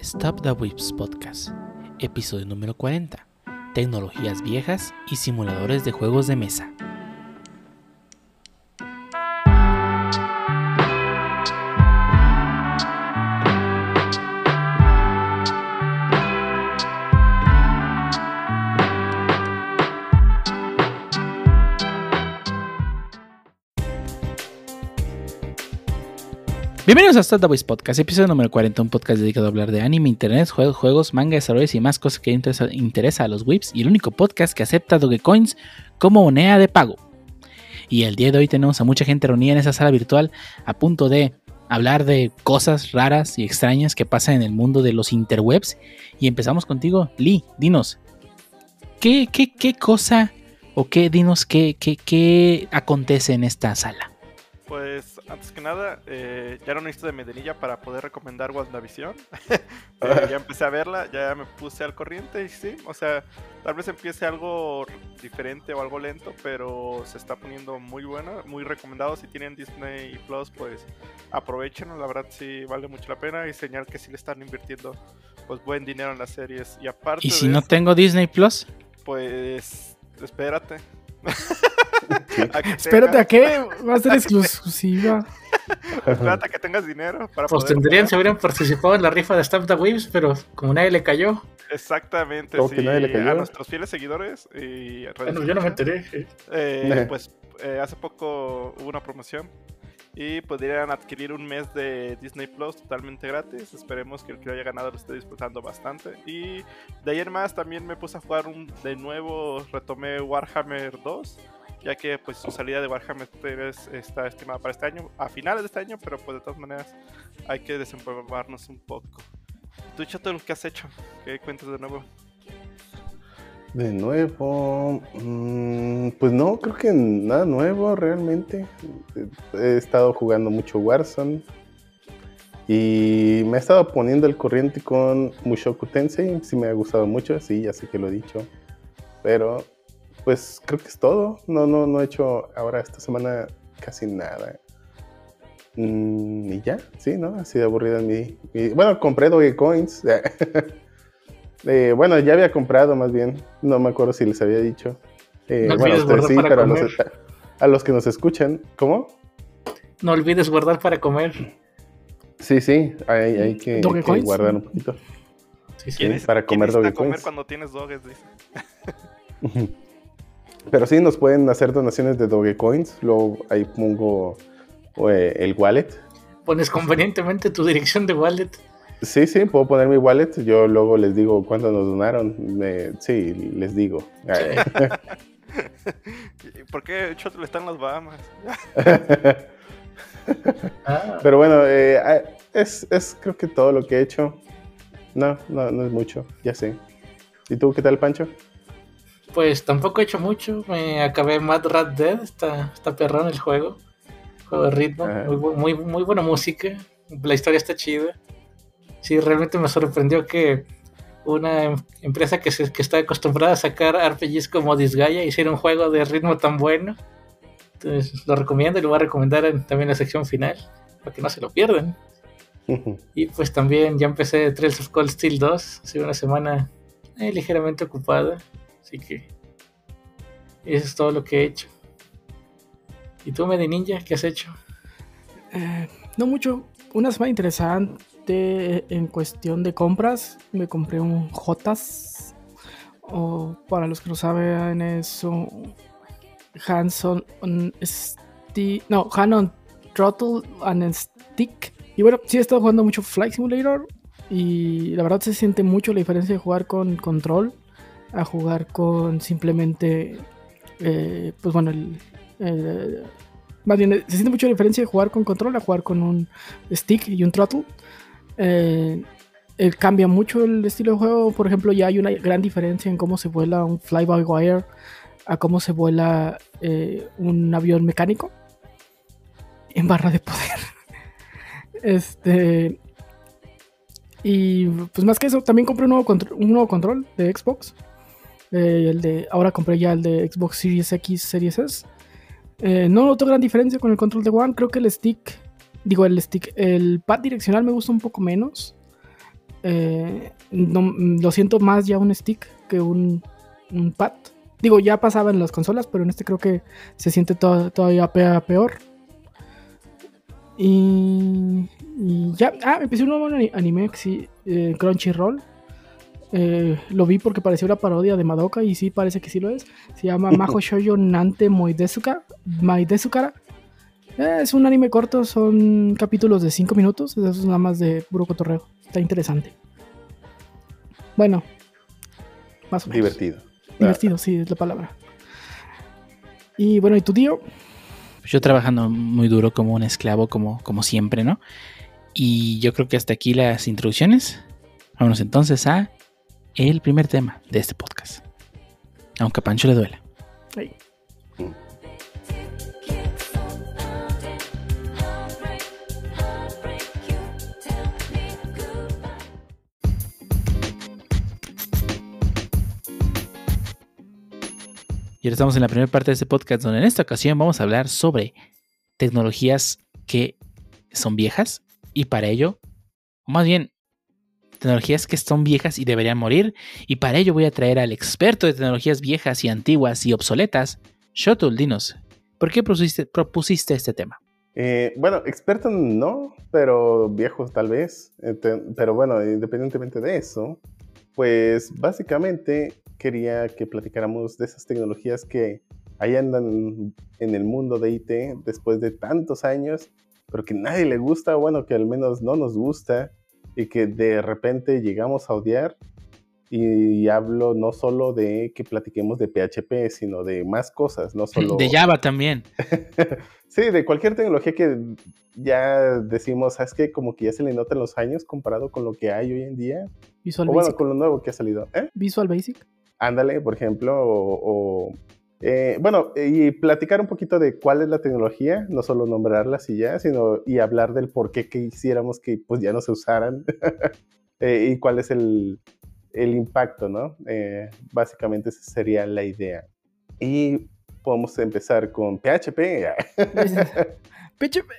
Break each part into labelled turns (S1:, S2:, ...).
S1: Stop the Whips Podcast, episodio número 40, tecnologías viejas y simuladores de juegos de mesa. Bienvenidos a Start the Voice Podcast, episodio número 40, un podcast dedicado a hablar de anime, internet, juegos, juegos manga, desarrollos y más cosas que interesa, a los whips y el único podcast que acepta Dogecoins como moneda de pago. Y el día de hoy tenemos a mucha gente reunida en esa sala virtual a punto de hablar de cosas raras y extrañas que pasan en el mundo de los interwebs. Y empezamos contigo, Lee, dinos, ¿qué, qué, qué cosa o qué, dinos, qué, qué, qué acontece en esta sala?
S2: Pues antes que nada, eh, ya no necesito de Medenilla para poder recomendar WandaVision. eh, ya empecé a verla, ya me puse al corriente y sí, o sea, tal vez empiece algo diferente o algo lento, pero se está poniendo muy buena, muy recomendado. Si tienen Disney Plus, pues aprovechenlo, la verdad sí vale mucho la pena y señal que sí le están invirtiendo pues buen dinero en las series. Y aparte
S1: ¿Y si
S2: de
S1: no
S2: eso,
S1: tengo Disney Plus?
S2: pues espérate. A
S3: Espérate, ¿a qué? Va a ser exclusiva.
S2: Espérate a que tengas dinero para
S4: Pues
S2: poder
S4: tendrían,
S2: jugar.
S4: se hubieran participado en la rifa de Stamp the Waves, pero como nadie le cayó,
S2: Exactamente,
S5: Como
S2: sí.
S5: que nadie le cayó.
S2: A nuestros fieles seguidores y
S4: bueno, yo no me enteré.
S2: Eh,
S5: Nah.
S2: pues eh, hace poco hubo una promoción y podrían adquirir un mes de Disney Plus totalmente gratis. Esperemos que el que lo haya ganado lo esté disfrutando bastante. Y de ayer más también me puse a jugar un, de nuevo, retomé Warhammer 2. Ya que pues su salida de Warhammer 3 está estimada para este año, a finales de este año, pero pues de todas maneras hay que desempolvarnos un poco. ¿Tú, Chato, qué has hecho? ¿Qué cuentas de nuevo?
S5: De nuevo, mm, pues no, creo que nada nuevo realmente. He estado jugando mucho Warzone y me he estado poniendo al corriente con Mushoku Tensei. Sí me ha gustado mucho, sí, ya sé que lo he dicho. Pero, pues creo que es todo. No, no, no he hecho ahora esta semana casi nada. Mm, y ya, sí, ¿no? Ha sido aburrida mi, mi- Bueno, compré Dogecoins. Eh, bueno, ya había comprado más bien. No me acuerdo si les había dicho. Eh,
S4: No
S5: bueno, ustedes
S4: guardar
S5: sí,
S4: para
S5: pero a los,
S4: comer.
S5: a los que nos escuchan. ¿Cómo?
S4: No olvides guardar para comer.
S5: Sí, sí, hay, hay que, guardar un poquito.
S4: Sí, sí.
S2: ¿Quién
S5: Sí,
S2: es-
S5: para comer Dogecoins.
S2: comer cuando tienes doges? Dice.
S5: Pero sí, nos pueden hacer donaciones de Dogecoins. Luego ahí pongo eh, el wallet.
S4: Pones convenientemente tu dirección de wallet.
S5: Sí, sí, puedo poner mi wallet. Yo luego les digo cuánto nos donaron. Me- sí, les digo.
S2: ¿Y ¿Por qué Choto está en las Bahamas?
S4: Ah,
S5: Pero bueno, eh, ah, es, es creo que todo lo que he hecho. No, no, no es mucho, ya sé. ¿Y tú qué tal, Pancho?
S4: pues tampoco he hecho mucho. Me acabé Mad Rat Dead. Está, está perrón el juego. Juego de ritmo. Muy, muy, muy buena música. La historia está chida. Sí, realmente me sorprendió que una em- empresa que, se, que está acostumbrada a sacar RPGs como Disgaea hiciera un juego de ritmo tan bueno. Entonces lo recomiendo y lo voy a recomendar en, también en la sección final. Para que no se lo pierdan. Y pues también ya empecé Trails of Cold Steel 2. Ha sido una semana eh, ligeramente ocupada. Así que eso es todo lo que he hecho. ¿Y tú, Medi Ninja, qué has hecho?
S3: Eh, no mucho. Una semana interesante en cuestión de compras. Me compré un Jotas. O para los que no saben, es un Hanson. No, Throttle and Stick. Y bueno, sí he estado jugando mucho Flight Simulator. Y la verdad se siente mucho la diferencia de jugar con control a jugar con simplemente. eh, pues bueno, el- más bien, se siente mucho la diferencia de jugar con control a jugar con un stick y un throttle. Eh, eh, cambia mucho el estilo de juego. Por ejemplo, ya hay una gran diferencia en cómo se vuela un fly-by-wire a cómo se vuela eh, un avión mecánico en barra de poder. este. Y pues más que eso, también compré un nuevo, un nuevo control de Xbox. El de, ahora compré ya el de Xbox Series X, Series S. No noto gran diferencia con el control de One. Creo que el stick, digo el stick, el pad direccional me gusta un poco menos. eh, no- lo siento más ya un stick que un, un pad. Digo, ya pasaba en las consolas, pero en este creo que se siente to- todavía pe- peor. Y, y ya, ah, empecé un nuevo ani- anime que sí, eh, Crunchyroll. Eh, lo vi porque parecía una parodia de Madoka y sí, parece que sí lo es. Se llama Majo Shoujo Nante Moidesuka, Maidesukara. Eh, es un anime corto, son capítulos de 5 minutos. Eso es nada más de puro cotorreo. Está interesante. Bueno, más o menos.
S5: Divertido.
S3: Divertido, sí, es la palabra. Y bueno, ¿y tu tío?
S1: Pues yo trabajando muy duro como un esclavo, como, como siempre, ¿no? Y yo creo que hasta aquí las introducciones. Vámonos entonces a el primer tema de este podcast. Aunque a Pancho le duela. Estamos en la primera parte de este podcast, donde en esta ocasión vamos a hablar sobre tecnologías que son viejas y para ello, más bien, tecnologías que son viejas y deberían morir. Y para ello voy a traer al experto de tecnologías viejas y antiguas y obsoletas, Shotul, dinos, ¿por qué propusiste, este tema?
S5: Eh, bueno, experto no, pero viejos tal vez. Ente- Pero bueno, independientemente de eso, pues básicamente quería que platicáramos de esas tecnologías que ahí andan en el mundo de IT después de tantos años, pero que nadie le gusta, bueno, que al menos no nos gusta y que de repente llegamos a odiar. Y hablo no solo de que platiquemos de PHP, sino de más cosas, no solo...
S1: De Java también.
S5: Sí, de cualquier tecnología que ya decimos, ¿sabes qué? Como que ya se le notan los años comparado con lo que hay hoy en día.
S3: Visual
S5: O bueno,
S3: Basic.
S5: con lo nuevo que ha salido. ¿Eh?
S3: Visual Basic.
S5: Ándale, por ejemplo. O, o, eh, bueno, y platicar un poquito de cuál es la tecnología, no solo nombrarlas y ya, sino y hablar del por qué quisiéramos que pues ya no se usaran. Eh, y cuál es el, el impacto, ¿no? Eh, básicamente esa sería la idea. Y podemos empezar con PHP.
S3: PHP,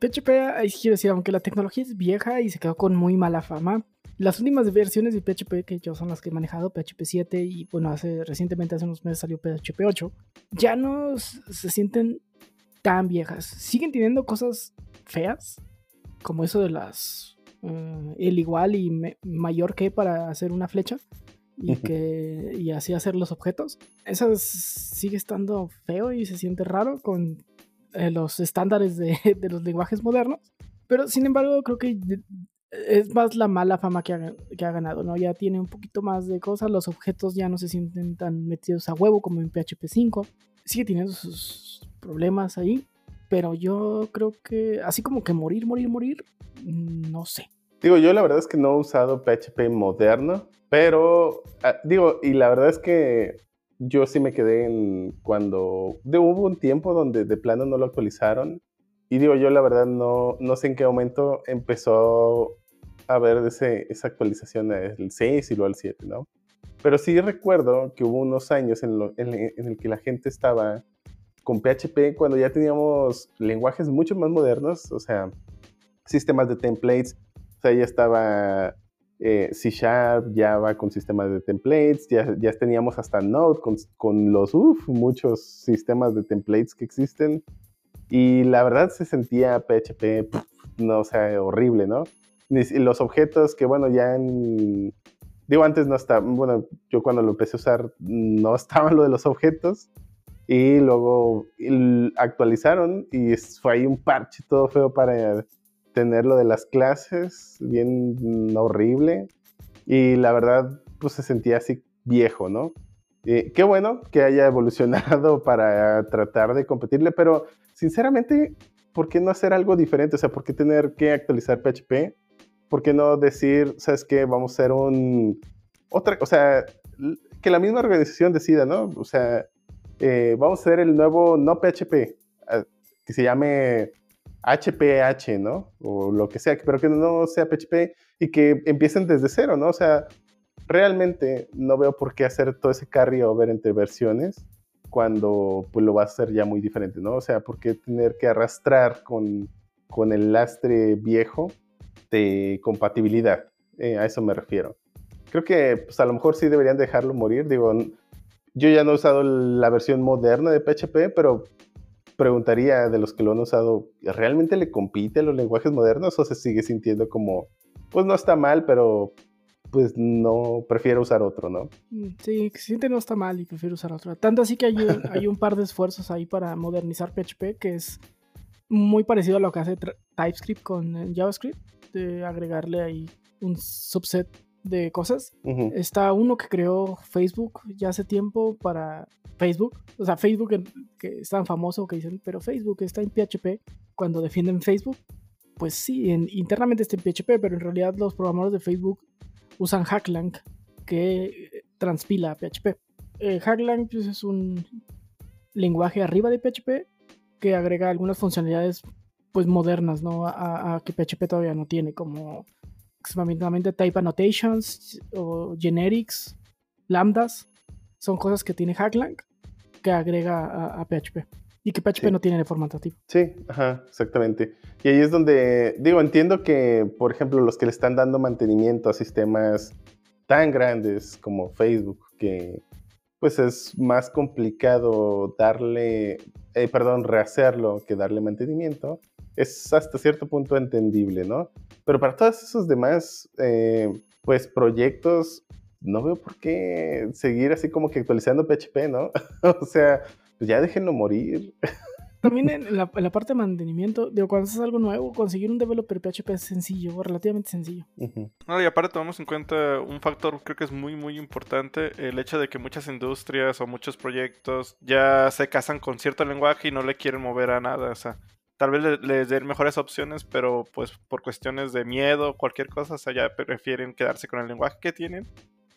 S3: PHP, quiero decir, aunque la tecnología es vieja y se quedó con muy mala fama, las últimas versiones de PHP que yo son las que he manejado, PHP 7 y bueno, hace recientemente, hace unos meses salió PHP 8, ya no se sienten tan viejas. Siguen teniendo cosas feas, como eso de las eh, el igual y me- mayor que para hacer una flecha y que y así hacer los objetos. Eso sigue estando feo y se siente raro con eh, los estándares de, de los lenguajes modernos. Pero sin embargo, creo que es más la mala fama que ha, que ha ganado, ¿no? Ya tiene un poquito más de cosas, los objetos ya no se sienten tan metidos a huevo como en PHP 5. Sigue teniendo sus problemas ahí, pero yo creo que así como que morir, morir, morir, mm, no sé.
S5: Digo, yo la verdad es que no he usado PHP moderno, pero ah, digo, y la verdad es que yo sí me quedé en cuando de, hubo un tiempo donde de plano no lo actualizaron y digo, yo la verdad no, no sé en qué momento empezó a ver ese, esa actualización el 6 y luego el 7, ¿no? Pero sí recuerdo que hubo unos años en, lo- en- en el que la gente estaba con PHP cuando ya teníamos lenguajes mucho más modernos, o sea, sistemas de templates, o sea, ya estaba eh, C Sharp, Java con sistemas de templates, ya, ya teníamos hasta Node con, con los, uf, muchos sistemas de templates que existen. Y la verdad se sentía PHP, pf, no, o sea, horrible, ¿no? Los objetos que, bueno, ya. Digo, antes no estaba, bueno, yo cuando lo empecé a usar no estaban lo de los objetos y luego actualizaron y fue ahí un parche todo feo para tener lo de las clases, bien horrible. Y la verdad, pues se sentía así viejo, ¿no? Eh, qué bueno que haya evolucionado para tratar de competirle, pero sinceramente, ¿por qué no hacer algo diferente? O sea, ¿por qué tener que actualizar PHP? ¿Por qué no decir, sabes qué, vamos a hacer un... Otra, o sea, que la misma organización decida, ¿no? O sea, eh, vamos a hacer el nuevo no PHP, ah, que se llame HPH, ¿no? O lo que sea, pero que no sea PHP y que empiecen desde cero, ¿no? O sea, realmente no veo por qué hacer todo ese carry over entre versiones cuando pues lo vas a hacer ya muy diferente, ¿no? O sea, ¿por qué tener que arrastrar con, con el lastre viejo de compatibilidad? eh, a eso me refiero. Creo que pues, a lo mejor sí deberían dejarlo morir. Digo, yo ya no he usado la versión moderna de PHP, pero preguntaría de los que lo han usado, ¿realmente le compite a los lenguajes modernos o se sigue sintiendo como, pues no está mal, pero pues no, prefiero usar otro, ¿no?
S3: Mm, sí, se siente no está mal y prefiero usar otro. Tanto así que hay un, hay un par de esfuerzos ahí para modernizar PHP que es muy parecido a lo que hace TypeScript con eh, JavaScript, de agregarle ahí un subset de cosas. Está uno que creó Facebook ya hace tiempo para Facebook. O sea, Facebook que es tan famoso que dicen, pero Facebook está en PHP. Cuando defienden Facebook, pues sí, internamente está en PHP, pero en realidad los programadores de Facebook usan Hacklang que transpila a PHP. Eh, Hacklang pues, es un lenguaje arriba de PHP que agrega algunas funcionalidades pues modernas, ¿no? A, a que PHP todavía no tiene, como extremadamente type annotations o generics, lambdas, son cosas que tiene Hacklang que agrega a, PHP y que PHP no tiene de forma nativa.
S5: Sí, ajá, exactamente. Y ahí es donde, digo, entiendo que, por ejemplo, los que le están dando mantenimiento a sistemas tan grandes como Facebook, que pues es más complicado darle, eh, perdón, rehacerlo que darle mantenimiento, es hasta cierto punto entendible, ¿no? Pero para todos esos demás, eh, pues proyectos, no veo por qué seguir así como que actualizando PHP, ¿no? o sea, pues ya déjenlo morir.
S3: También en la, parte de mantenimiento, digo, cuando haces algo nuevo, conseguir un developer PHP es sencillo, relativamente sencillo.
S2: no, y aparte tomamos en cuenta un factor, creo que es muy, muy importante, el hecho de que muchas industrias o muchos proyectos ya se casan con cierto lenguaje y no le quieren mover a nada. O sea, tal vez les den mejores opciones, pero pues por cuestiones de miedo, cualquier cosa, o sea, ya prefieren quedarse con el lenguaje que tienen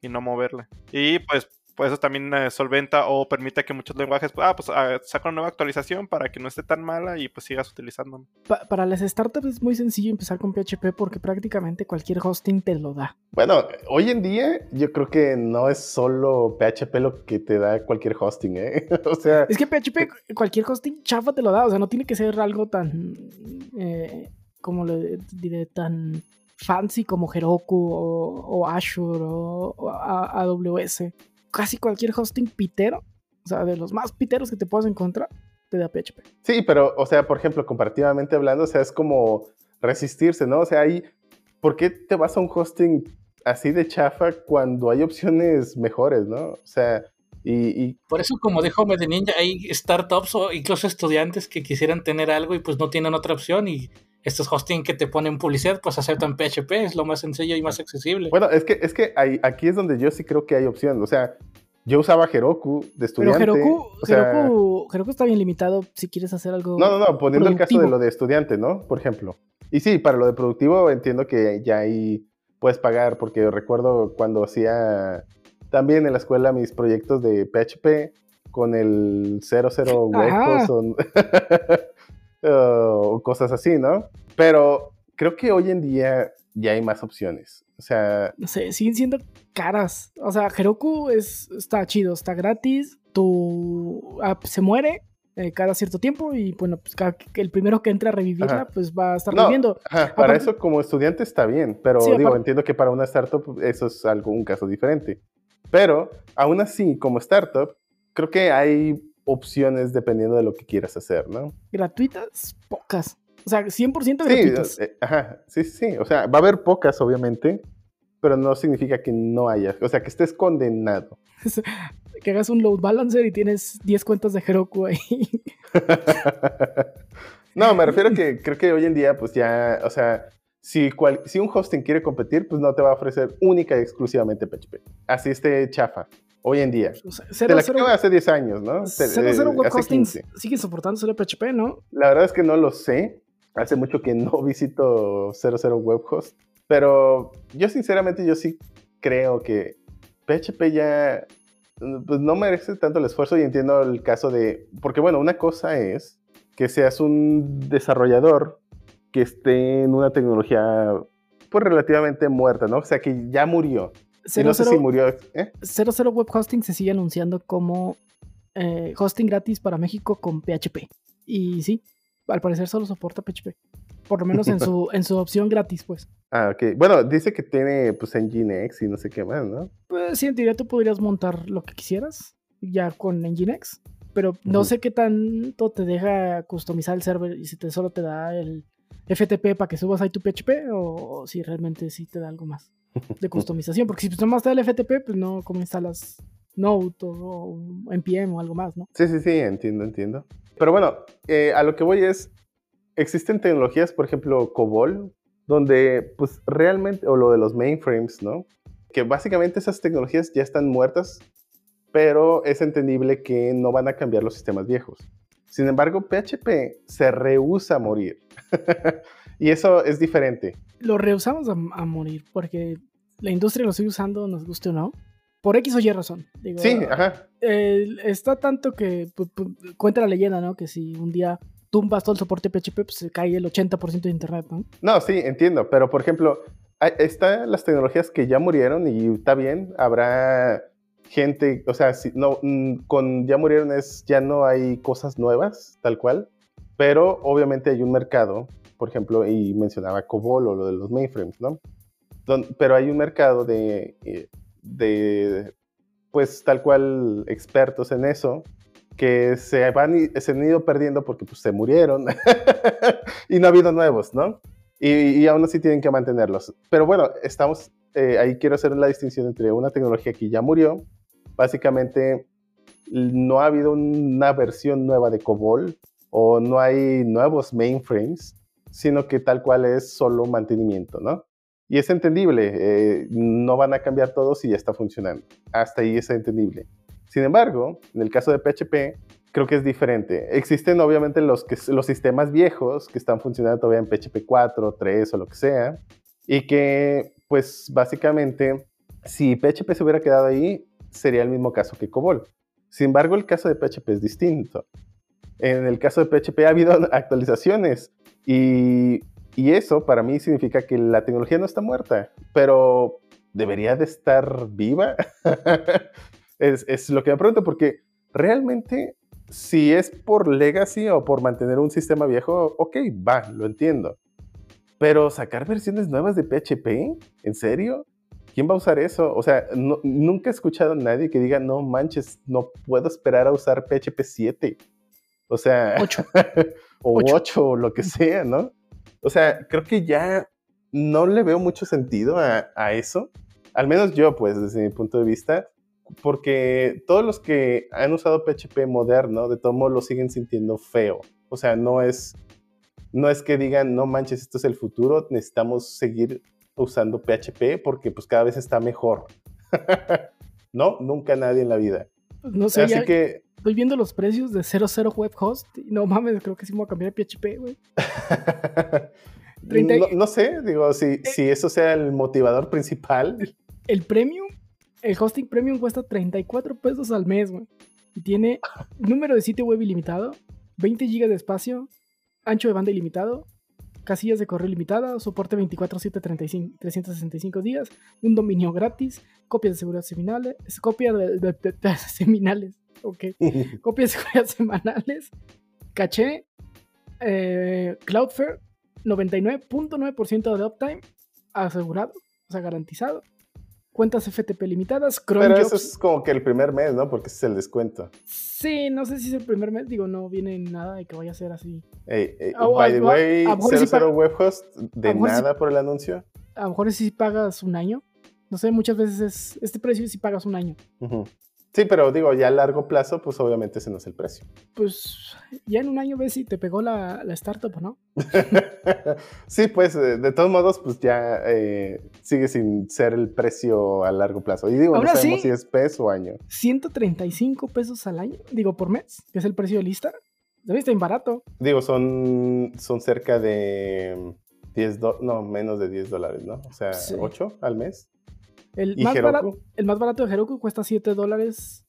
S2: y no moverle. Y pues pues eso también eh, solventa o permite que muchos lenguajes, ah, pues ah, saca una nueva actualización para que no esté tan mala y pues sigas utilizando.
S3: para las startups es muy sencillo empezar con PHP porque prácticamente cualquier hosting te lo da.
S5: Bueno, hoy en día yo creo que no es solo PHP lo que te da cualquier hosting, ¿eh? o sea...
S3: Es que PHP, cualquier hosting chafa te lo da, o sea, no tiene que ser algo tan... Eh, como le diré, tan fancy como Heroku o, Azure o, AWS casi cualquier hosting pitero, o sea, de los más piteros que te puedas encontrar, te da PHP.
S5: Sí, pero, o sea, por ejemplo, comparativamente hablando, o sea, es como resistirse, ¿no? O sea, ahí, ¿por qué te vas a un hosting así de chafa cuando hay opciones mejores, ¿no? O sea, y,
S4: Por eso, como dijo Medeninja, hay startups o incluso estudiantes que quisieran tener algo y pues no tienen otra opción y estos hosting que te ponen publicidad, pues aceptan PHP, es lo más sencillo y más accesible.
S5: Bueno, es que, es que aquí es donde yo sí creo que hay opción. O sea, yo usaba Heroku de estudiante.
S3: Pero Heroku, Heroku, está bien limitado si quieres hacer algo.
S5: No, no, no, poniendo el caso de lo de estudiante, ¿no? Por ejemplo. Y sí, para lo de productivo entiendo que ya ahí puedes pagar, porque recuerdo cuando hacía también en la escuela mis proyectos de PHP con el 00 huecos o cosas así, ¿no? Pero creo que hoy en día ya hay más opciones. O sea.
S3: No sé, siguen siendo caras. O sea, Heroku es, está chido, está gratis. Tu app se muere eh, cada cierto tiempo y bueno, pues el primero que entre a revivirla, pues va a estar reviviendo.
S5: para eso como estudiante está bien, pero digo, entiendo que para una startup eso es algo, un caso diferente. Pero aún así, como startup, creo que hay opciones dependiendo de lo que quieras hacer, ¿no?
S3: Gratuitas, pocas. O sea, 100% gratuitas.
S5: Sí, eh, ajá, sí, sí. O sea, va a haber pocas, obviamente, pero no significa que no haya. O sea, que estés condenado.
S3: que hagas un load balancer y tienes 10 cuentas de Heroku ahí.
S5: no, me refiero a que creo que hoy en día, pues ya, o sea, si, si un hosting quiere competir, pues no te va a ofrecer única y exclusivamente PHP. Así esté chafa. Hoy en día. te la cero, hace 10 años, ¿no?
S3: 00 web hostings sigue soportando solo PHP, ¿no?
S5: La verdad es que no lo sé. Hace mucho que no visito 00 web host. Pero yo sinceramente yo sí creo que PHP ya pues no merece tanto el esfuerzo y entiendo el caso de... Porque bueno, una cosa es que seas un desarrollador que esté en una tecnología pues relativamente muerta, ¿no? O sea, que ya murió. No sé si murió. ¿eh?
S3: 00 Web Hosting se sigue anunciando como eh, hosting gratis para México con PHP. Y sí, al parecer solo soporta PHP. Por lo menos en su, en su opción gratis, pues.
S5: Ah, ok. Bueno, dice que tiene pues Nginx y no sé qué más, ¿no?
S3: Pues sí, en teoría tú podrías montar lo que quisieras ya con Nginx. Pero no sé qué tanto te deja customizar el server y si te solo te da el FTP para que subas ahí tu PHP o, si realmente sí te da algo más de customización. Porque si pues, nomás da el FTP, pues no, ¿cómo instalas Node o NPM o algo más, no?
S5: Sí, sí, sí, entiendo, entiendo. Pero bueno, eh, a lo que voy es, existen tecnologías, por ejemplo, COBOL, donde pues realmente, o lo de los mainframes, ¿no? Que básicamente esas tecnologías ya están muertas, pero es entendible que no van a cambiar los sistemas viejos. Sin embargo, PHP se rehúsa a morir. y eso es diferente.
S3: Lo rehusamos a, a morir porque la industria lo sigue usando, nos guste o no. Por X o Y razón. Digo,
S5: Sí, ajá.
S3: eh, está tanto que pu- pu- cuenta la leyenda, ¿no? Que si un día tumbas todo el soporte PHP, pues se cae el 80% de internet, ¿no?
S5: No, sí, entiendo, pero por ejemplo, están las tecnologías que ya murieron y está bien, habrá gente, o sea, si, no, mm, con ya murieron es, ya no hay cosas nuevas, tal cual, pero obviamente hay un mercado, por ejemplo, y mencionaba COBOL o lo de los mainframes, ¿no? Don- pero hay un mercado de, eh, de, pues tal cual, expertos en eso, que se, van se han ido perdiendo porque pues, se murieron y no ha habido nuevos, ¿no? Y, y aún así tienen que mantenerlos. Pero bueno, estamos, eh, ahí quiero hacer la distinción entre una tecnología que ya murió, básicamente no ha habido una versión nueva de COBOL o no hay nuevos mainframes, sino que tal cual es solo mantenimiento, ¿no? Y es entendible, eh, no van a cambiar todo si ya está funcionando. Hasta ahí es entendible. Sin embargo, en el caso de PHP, creo que es diferente. Existen obviamente los, los sistemas viejos que están funcionando todavía en PHP 4, 3 o lo que sea, y que pues básicamente si PHP se hubiera quedado ahí, sería el mismo caso que COBOL. Sin embargo, el caso de PHP es distinto. En el caso de PHP ha habido actualizaciones y, y eso para mí significa que la tecnología no está muerta, pero debería de estar viva. es, es lo que me pregunto porque realmente si es por legacy o por mantener un sistema viejo, ok, va, lo entiendo. Pero sacar versiones nuevas de PHP, ¿en serio? ¿Quién va a usar eso? O sea, no- nunca he escuchado a nadie que diga, no manches, no puedo esperar a usar PHP 7. O sea,
S3: Ocho.
S5: o
S3: Ocho.
S5: 8 o lo que sea, ¿no? O sea, creo que ya no le veo mucho sentido a, a eso. Al menos yo, pues, desde mi punto de vista, porque todos los que han usado PHP moderno, de todo modo lo siguen sintiendo feo. O sea, no es, no es que digan, no manches, esto es el futuro, necesitamos seguir usando PHP porque pues cada vez está mejor. no, nunca nadie en la vida.
S3: No sé,
S5: Así
S3: ya
S5: que
S3: estoy viendo los precios de 00 web host y no mames, creo que sí me voy a cambiar a PHP, güey.
S5: No, no sé, digo, si, si eso sea el motivador principal.
S3: El premium, el hosting premium cuesta 34 pesos al mes, güey. Y tiene número de sitio web ilimitado, 20 GB de espacio, ancho de banda ilimitado, casillas de correo ilimitada, soporte 24/7 35 365 días, un dominio gratis, copias de seguridad seminales, copia de, de- de- de- seminales, ok, copias de seguridad semanales, caché, eh, Cloudflare, 99.9% de uptime asegurado, o sea, garantizado. Cuentas FTP limitadas, Chrome
S5: Pero
S3: Jobs.
S5: eso es como que el primer mes, ¿no? Porque ese es el descuento.
S3: Sí, no sé si es el primer mes, digo, no viene nada de que vaya a ser así.
S5: Ey, ey,
S3: Ah, o
S5: by the way,
S3: a lo mejor sí
S5: 00
S3: pa-
S5: webhost, de nada por el anuncio.
S3: A lo mejor si pagas un año. No sé, muchas veces es este precio si pagas un año.
S5: Ujú. Sí, pero digo, ya a largo plazo, pues obviamente ese no es el precio.
S3: Pues ya en un año ves si te pegó la, la startup no.
S5: sí, pues de, de todos modos, pues ya eh, sigue sin ser el precio a largo plazo. Y digo,
S3: Ahora
S5: no sabemos
S3: sí.
S5: si es peso o año.
S3: 135 pesos al año, digo por mes, que es el precio de lista. Está bien barato.
S5: Digo, son, son cerca de 10 do- no, menos de 10 dólares, ¿no? O sea,
S3: Sí.
S5: 8 al mes.
S3: El
S5: ¿Y
S3: más, barato, el más barato de Heroku cuesta 7 dólares.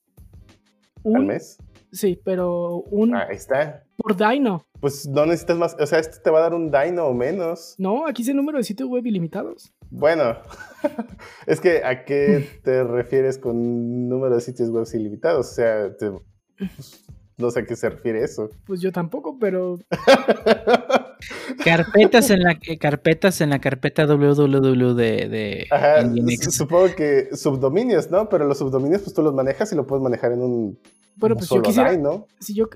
S5: al mes?
S3: Sí, pero un
S5: Ahí está.
S3: por Dino.
S5: Pues no necesitas más, o sea, este te va a dar un Dino o menos.
S3: No, aquí es el número de sitios web ilimitados.
S5: Bueno, es que ¿a qué te refieres con número de sitios web ilimitados? O sea, te- pues, no sé a qué se refiere eso.
S3: Pues yo tampoco, pero
S1: Carpetas en la eh, carpetas en la carpeta www de, de
S5: Ajá, supongo que subdominios, ¿no? Pero los subdominios, pues tú los manejas y lo puedes manejar en un
S3: Bueno, pues yo quisiera.
S5: ¿no?
S3: Si yo.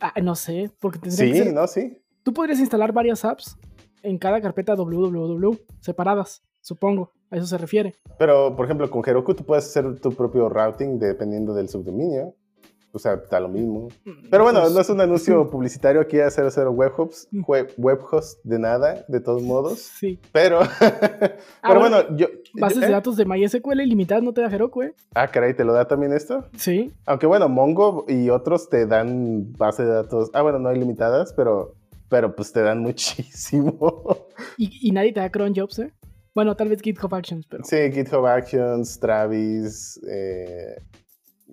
S3: Ah, no sé, porque tendría que
S5: Sí,
S3: ser.
S5: ¿no? Sí.
S3: Tú podrías instalar varias apps en cada carpeta www separadas, supongo. A eso se refiere.
S5: Pero, por ejemplo, con Heroku tú puedes hacer tu propio routing dependiendo del subdominio. O sea, da lo mismo. Pero bueno, no es un anuncio publicitario aquí a 00 Webhubs, web, webhost de nada, de todos modos.
S3: Sí.
S5: Pero, pero
S3: bueno,
S5: bueno, yo...
S3: Bases
S5: yo-
S3: de
S5: ¿eh?
S3: datos de MySQL ilimitadas no te da Heroku, ¿eh?
S5: Ah, caray, ¿te lo da también esto?
S3: Sí.
S5: Aunque bueno, Mongo y otros te dan base de datos. Ah, bueno, no ilimitadas, pero, pero pues te dan muchísimo.
S3: Y, y nadie te da cron jobs, ¿eh? Bueno, tal vez GitHub Actions, pero.
S5: sí, GitHub Actions, Travis. eh,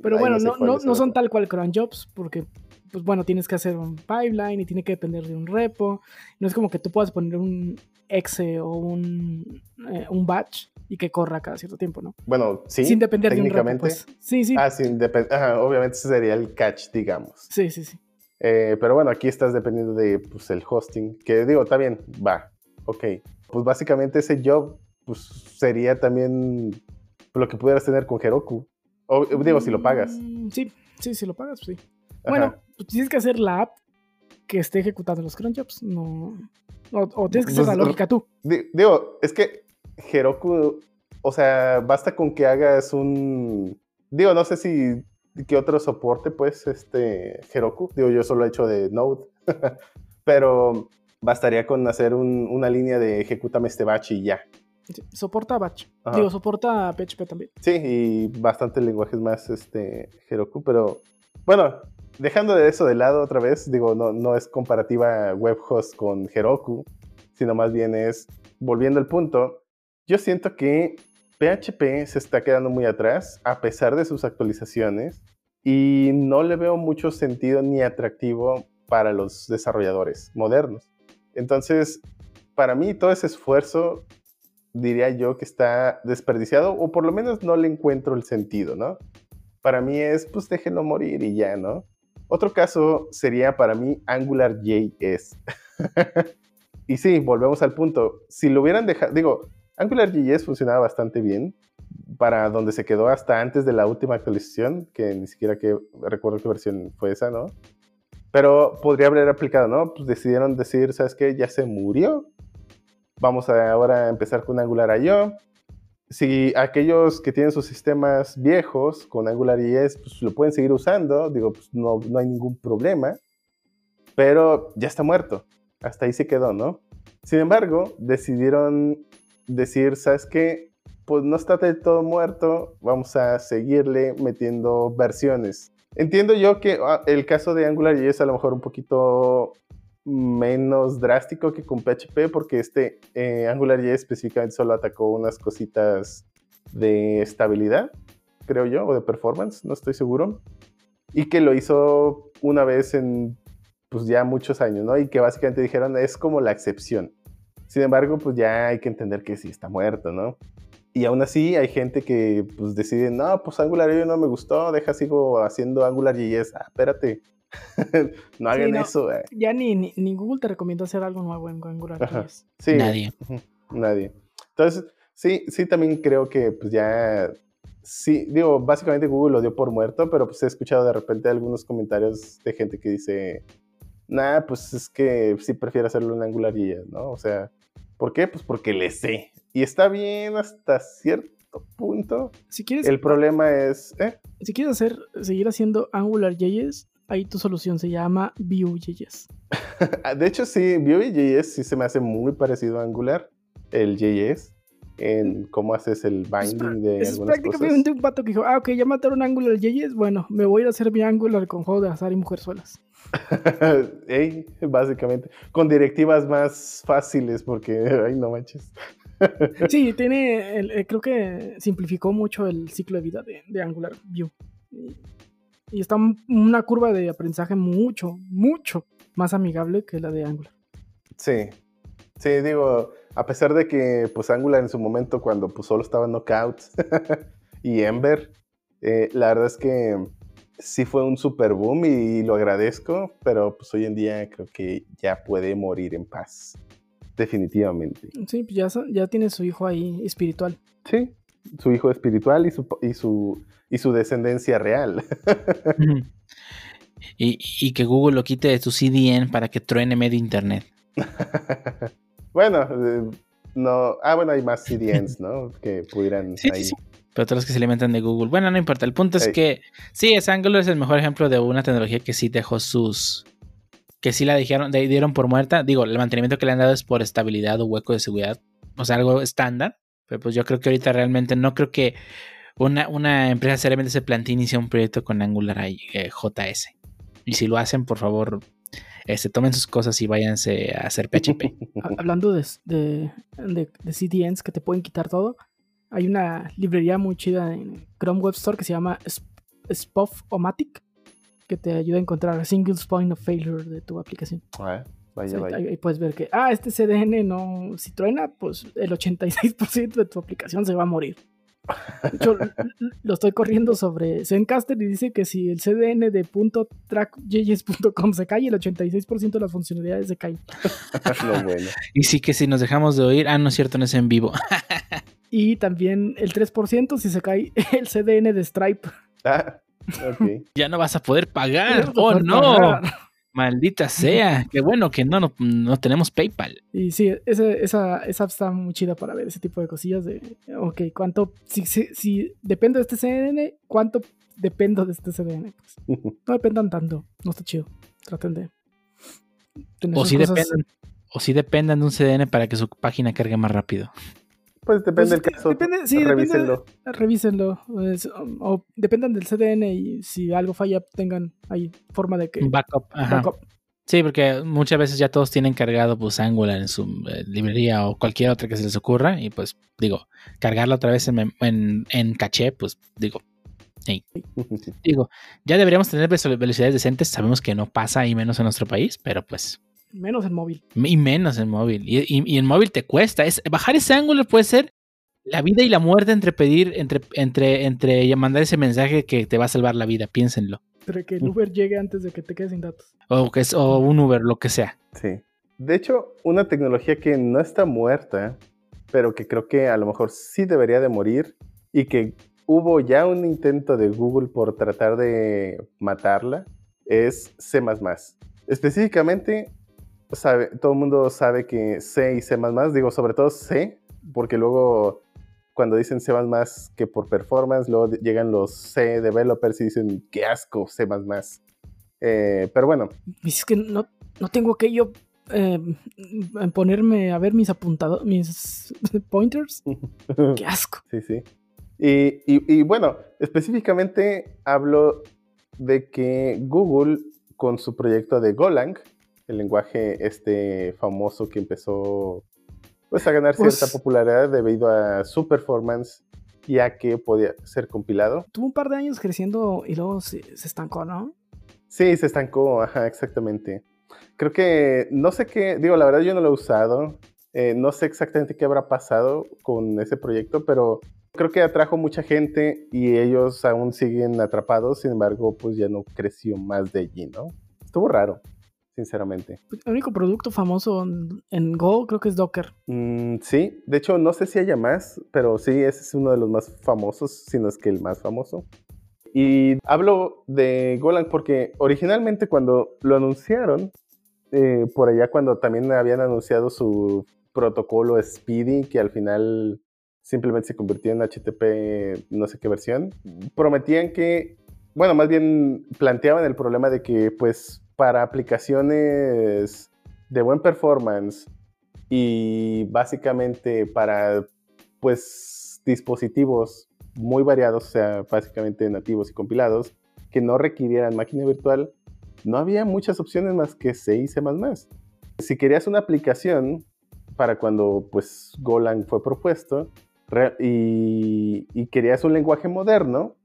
S3: Pero bueno, no, no, no son tal cual cron jobs, porque, pues bueno, tienes que hacer un pipeline y tiene que depender de un repo. No es como que tú puedas poner un exe o un, eh, un batch y que corra cada cierto tiempo, ¿no?
S5: Bueno, sí.
S3: Sin depender de un repo,
S5: técnicamente.
S3: pues. Sí, sí.
S5: Ah, sin ajá, obviamente ese sería el catch, digamos.
S3: Sí, sí, sí.
S5: Eh, pero bueno, aquí estás dependiendo de pues, el hosting. Que digo, está bien, va, ok. Pues básicamente ese job pues, sería también lo que pudieras tener con Heroku. O, digo, si lo pagas.
S3: Mm, Sí, sí, si lo pagas, sí.
S5: Ajá.
S3: Bueno, pues tienes que hacer la app que esté ejecutando los cron jobs. No. O, o tienes que hacer
S5: Pues,
S3: la lógica tú.
S5: Di- Digo, es que Heroku, o sea, basta con que hagas un. Digo, no sé si. ¿Qué otro soporte, pues, este Heroku? Digo, yo solo he hecho de Node. Pero bastaría con hacer un- una línea de ejecútame este batch y ya.
S3: Sí, Soporta Batch.
S5: Ajá.
S3: Digo, soporta PHP también.
S5: Sí, y bastantes lenguajes más, este, Heroku, pero bueno, dejando de eso de lado otra vez, digo, no, no es comparativa WebHost con Heroku, sino más bien es, volviendo al punto, yo siento que PHP se está quedando muy atrás a pesar de sus actualizaciones y no le veo mucho sentido ni atractivo para los desarrolladores modernos. Entonces, para mí todo ese esfuerzo diría yo que está desperdiciado o por lo menos no le encuentro el sentido, ¿no? Para mí es, pues déjenlo morir y ya, ¿no? Otro caso sería para mí AngularJS. y sí, volvemos al punto. Si lo hubieran dejado, digo, AngularJS funcionaba bastante bien para donde se quedó hasta antes de la última actualización, que ni siquiera que recuerdo qué versión fue esa, ¿no? Pero podría haber aplicado, ¿no? Pues decidieron decir, ¿sabes qué? Ya se murió. Vamos a ahora empezar con AngularIO. Si aquellos que tienen sus sistemas viejos con AngularJS, pues lo pueden seguir usando, digo, pues no, no hay ningún problema, pero ya está muerto. Hasta ahí se quedó, ¿no? Sin embargo, decidieron decir, ¿sabes qué? Pues no está del todo muerto, vamos a seguirle metiendo versiones. Entiendo yo que ah, el caso de AngularJS a lo mejor un poquito menos drástico que con PHP porque este eh, AngularJS específicamente solo atacó unas cositas de estabilidad, creo yo, o de performance, no estoy seguro, y que lo hizo una vez en pues ya muchos años, ¿no? Y que básicamente dijeron es como la excepción. Sin embargo, pues ya hay que entender que sí está muerto, ¿no? Y aún así hay gente que pues decide, no, pues AngularJS no me gustó, deja sigo haciendo AngularJS. Ah, espérate, no hagan
S3: no.
S5: eso. eh.
S3: Ya ni, ni, ni Google te recomienda hacer algo nuevo en Angular.
S5: Ajá.
S3: 10.
S5: Sí,
S1: Nadie.
S5: Nadie. Entonces, sí, sí, también creo que pues ya, sí, digo, básicamente Google lo dio por muerto, pero pues he escuchado de repente algunos comentarios de gente que dice, nah, pues es que sí prefiero hacerlo en Angular y ya, ¿no? O sea, ¿por qué? Pues porque le sé. Y está bien hasta cierto punto.
S3: Si quieres,
S5: El problema es, ¿eh?
S3: si quieres hacer, seguir haciendo AngularJS, ahí tu solución se llama Vue.js.
S5: Ah, De hecho, sí, Vue.js sí se me hace muy parecido a Angular, el JS, en cómo haces el binding de
S3: Es
S5: algunas cosas.
S3: prácticamente un pato que dijo, ah, ok, ya mataron AngularJS, bueno, me voy a ir a hacer mi Angular con juego de azar y mujerzuelas.
S5: Ey, básicamente. Con directivas más fáciles, porque, ay, no manches.
S3: Sí, tiene, el- eh, creo que simplificó mucho el ciclo de vida de, de Angular Vue. Y, está un- una curva de aprendizaje mucho, mucho más amigable que la de Angular.
S5: Sí. Sí, digo, a pesar de que, pues, Angular en su momento, cuando pues solo estaba Knockout y Ember, eh, la verdad es que sí fue un super boom y lo agradezco, pero pues hoy en día creo que ya puede morir en paz. Definitivamente.
S3: Sí, pues ya, ya tiene su hijo ahí espiritual.
S5: Sí, su hijo espiritual y su, y su, y su descendencia real.
S1: Y, y que Google lo quite de tu CDN para que truene medio internet.
S5: bueno, eh, no. Ah, bueno, hay más CDNs, ¿no? Que pudieran
S1: Sí,
S5: ahí.
S1: sí. Pero todos los que se alimentan de Google. Bueno, no importa. El punto es que sí, es Angular es el mejor ejemplo de una tecnología que sí dejó sus. que sí la dijeron, de- dieron por muerta. Digo, el mantenimiento que le han dado es por estabilidad o hueco de seguridad. O sea, algo estándar. Pero pues yo creo que ahorita realmente no creo que una, una empresa seriamente se plantee iniciar un proyecto con Angular eh, JS. Y si lo hacen, por favor, este, tomen sus cosas y váyanse a hacer PHP.
S3: Ha- Hablando de, de, de- de CDNs que te pueden quitar todo, hay una librería muy chida en Chrome Web Store que se llama Sp- Spoff-O-Matic que te ayuda a encontrar singles point of failure de tu aplicación.
S5: Ah, vaya,
S3: O sea,
S5: vaya.
S3: ahí, ahí puedes ver que, ah, este CDN no, si truena, pues el 86% de tu aplicación se va a morir. De hecho, lo estoy corriendo sobre Zencaster y dice que si el CDN de .trackjs.com se cae, el 86% de las funcionalidades se caen.
S5: No, bueno.
S1: y sí que si nos dejamos de oír, ah, no es cierto, no es en vivo.
S3: Y también el 3% si se cae el CDN de Stripe.
S5: Ah, ok.
S1: ya no vas a poder pagar.
S3: No
S1: Oh, no.
S3: pagar.
S1: Maldita sea. Qué bueno que no, no, no tenemos PayPal.
S3: Y sí, ese- esa, esa app está muy chida para ver ese tipo de cosillas de, ok, cuánto, si, si, si dependo de este CDN, cuánto dependo de este CDN. Pues, no dependan tanto, no está chido. Traten de... tener
S1: O si,
S3: cosas-
S1: dependan, o si dependan de un CDN para que su página cargue más rápido.
S5: Pues depende
S3: Pues
S5: del caso.
S3: depende- sí, depende-
S5: revísenlo.
S3: Revísenlo. o, o dependan del CDN y si algo falla, tengan ahí forma de que...
S1: Un backup. Ajá.
S3: backup.
S1: Sí, porque muchas veces ya todos tienen cargado pues Angular en su eh, librería o cualquier otra que se les ocurra. Y pues digo, cargarla otra vez en, mem- en, en caché, pues digo, digo, ya deberíamos tener veloc- velocidades decentes. Sabemos que no pasa y menos en nuestro país, pero pues
S3: Menos en móvil.
S1: Y menos en móvil. Y, y- y en móvil te cuesta. Es, bajar ese ángulo puede ser la vida y la muerte entre pedir, entre, entre, entre mandar ese mensaje que te va a salvar la vida. Piénsenlo.
S3: Pero que el Uber llegue antes de que te quedes sin datos.
S1: O, que es, o un Uber, lo que sea.
S5: Sí. De hecho, una tecnología que no está muerta, pero que creo que a lo mejor sí debería de morir y que hubo ya un intento de Google por tratar de matarla, es C++. Específicamente, sabe, todo el mundo sabe que C y C++, digo sobre todo C, porque luego cuando dicen C++ que por performance, luego llegan los C developers y dicen, qué asco C++. Eh, pero bueno,
S3: es que no, no tengo que yo eh, ponerme a ver mis apuntados, mis pointers. Qué asco.
S5: Sí, sí. Y, y- y bueno, específicamente hablo de que Google, con su proyecto de Golang, el lenguaje este famoso que empezó pues, a ganar
S3: Pues-
S5: cierta popularidad debido a su performance, ya que podía ser compilado.
S3: Tuvo un par de años creciendo y luego se, se estancó, ¿no?
S5: Sí, se estancó, ajá, exactamente. Creo que, no sé qué, digo, la verdad yo no lo he usado, eh, no sé exactamente qué habrá pasado con ese proyecto, pero creo que atrajo mucha gente y ellos aún siguen atrapados, sin embargo, pues ya no creció más de allí, ¿no? Estuvo raro, sinceramente.
S3: El único producto famoso en, en Go creo que es Docker.
S5: Mm, sí, de hecho no sé si haya más, pero sí, ese es uno de los más famosos, si no es que el más famoso. Y hablo de Golang porque originalmente cuando lo anunciaron, eh, por allá cuando también habían anunciado su protocolo Speedy, que al final simplemente se convirtió en HTTP no sé qué versión, prometían que, bueno, más bien planteaban el problema de que pues para aplicaciones de buen performance y básicamente para pues dispositivos muy variados, o sea, básicamente nativos y compilados, que no requirieran máquina virtual, no había muchas opciones más que C y C++. Si querías una aplicación para cuando pues Golang fue propuesto y, y querías un lenguaje moderno,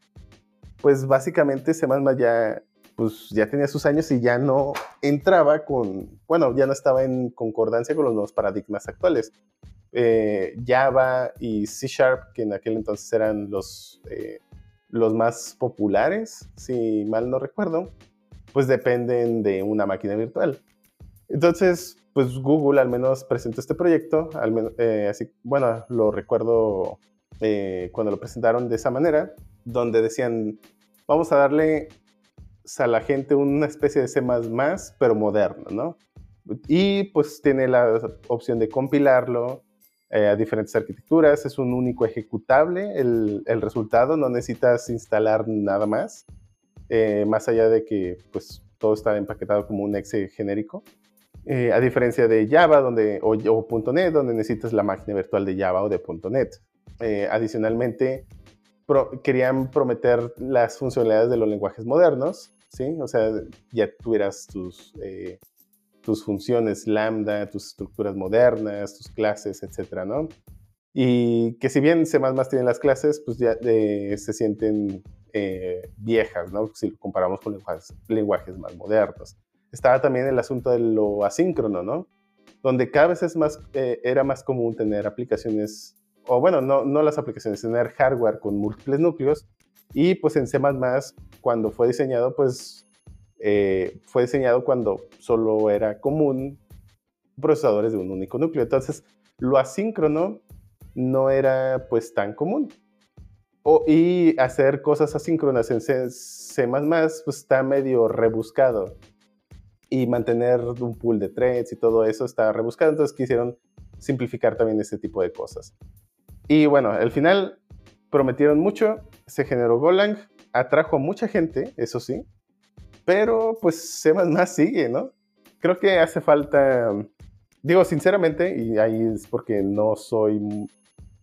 S5: pues básicamente C++ ya pues ya tenía sus años y ya no entraba con, bueno, ya no estaba en concordancia con los nuevos paradigmas actuales. Eh, Java y C Sharp, que en aquel entonces eran los, eh, los más populares, si mal no recuerdo, pues dependen de una máquina virtual. Entonces, pues Google al menos presentó este proyecto, al menos, eh, bueno, lo recuerdo cuando lo presentaron de esa manera, donde decían, vamos a darle a la gente una especie de C++, pero moderno, ¿no? Y pues tiene la opción de compilarlo eh, a diferentes arquitecturas, es un único ejecutable el, el resultado, no necesitas instalar nada más, eh, más allá de que pues todo está empaquetado como un exe genérico. Eh, a diferencia de Java donde, o, .NET, donde necesitas la máquina virtual de Java o de .NET. adicionalmente, querían prometer las funcionalidades de los lenguajes modernos, ¿sí? O sea, ya tuvieras tus, eh, tus funciones lambda, tus estructuras modernas, tus clases, etcétera, ¿no? Y que si bien C++ tiene las clases, pues ya eh, se sienten eh, viejas, ¿no? Si lo comparamos con lenguajes, lenguajes más modernos. Estaba también el asunto de lo asíncrono, ¿no? Donde cada vez es más, era más común tener aplicaciones o bueno, no, no las aplicaciones, tener hardware con múltiples núcleos. Y pues en C++, cuando fue diseñado, pues eh, fue diseñado cuando solo era común procesadores de un único núcleo. Entonces, lo asíncrono no era pues tan común. O, y hacer cosas asíncronas en C, C++ pues está medio rebuscado. Y mantener un pool de threads y todo eso está rebuscado. Entonces quisieron simplificar también ese tipo de cosas. Y bueno, al final prometieron mucho, se generó Golang, atrajo a mucha gente, eso sí, pero pues C++ sigue, ¿no? Creo que hace falta, digo sinceramente, y ahí es porque no soy,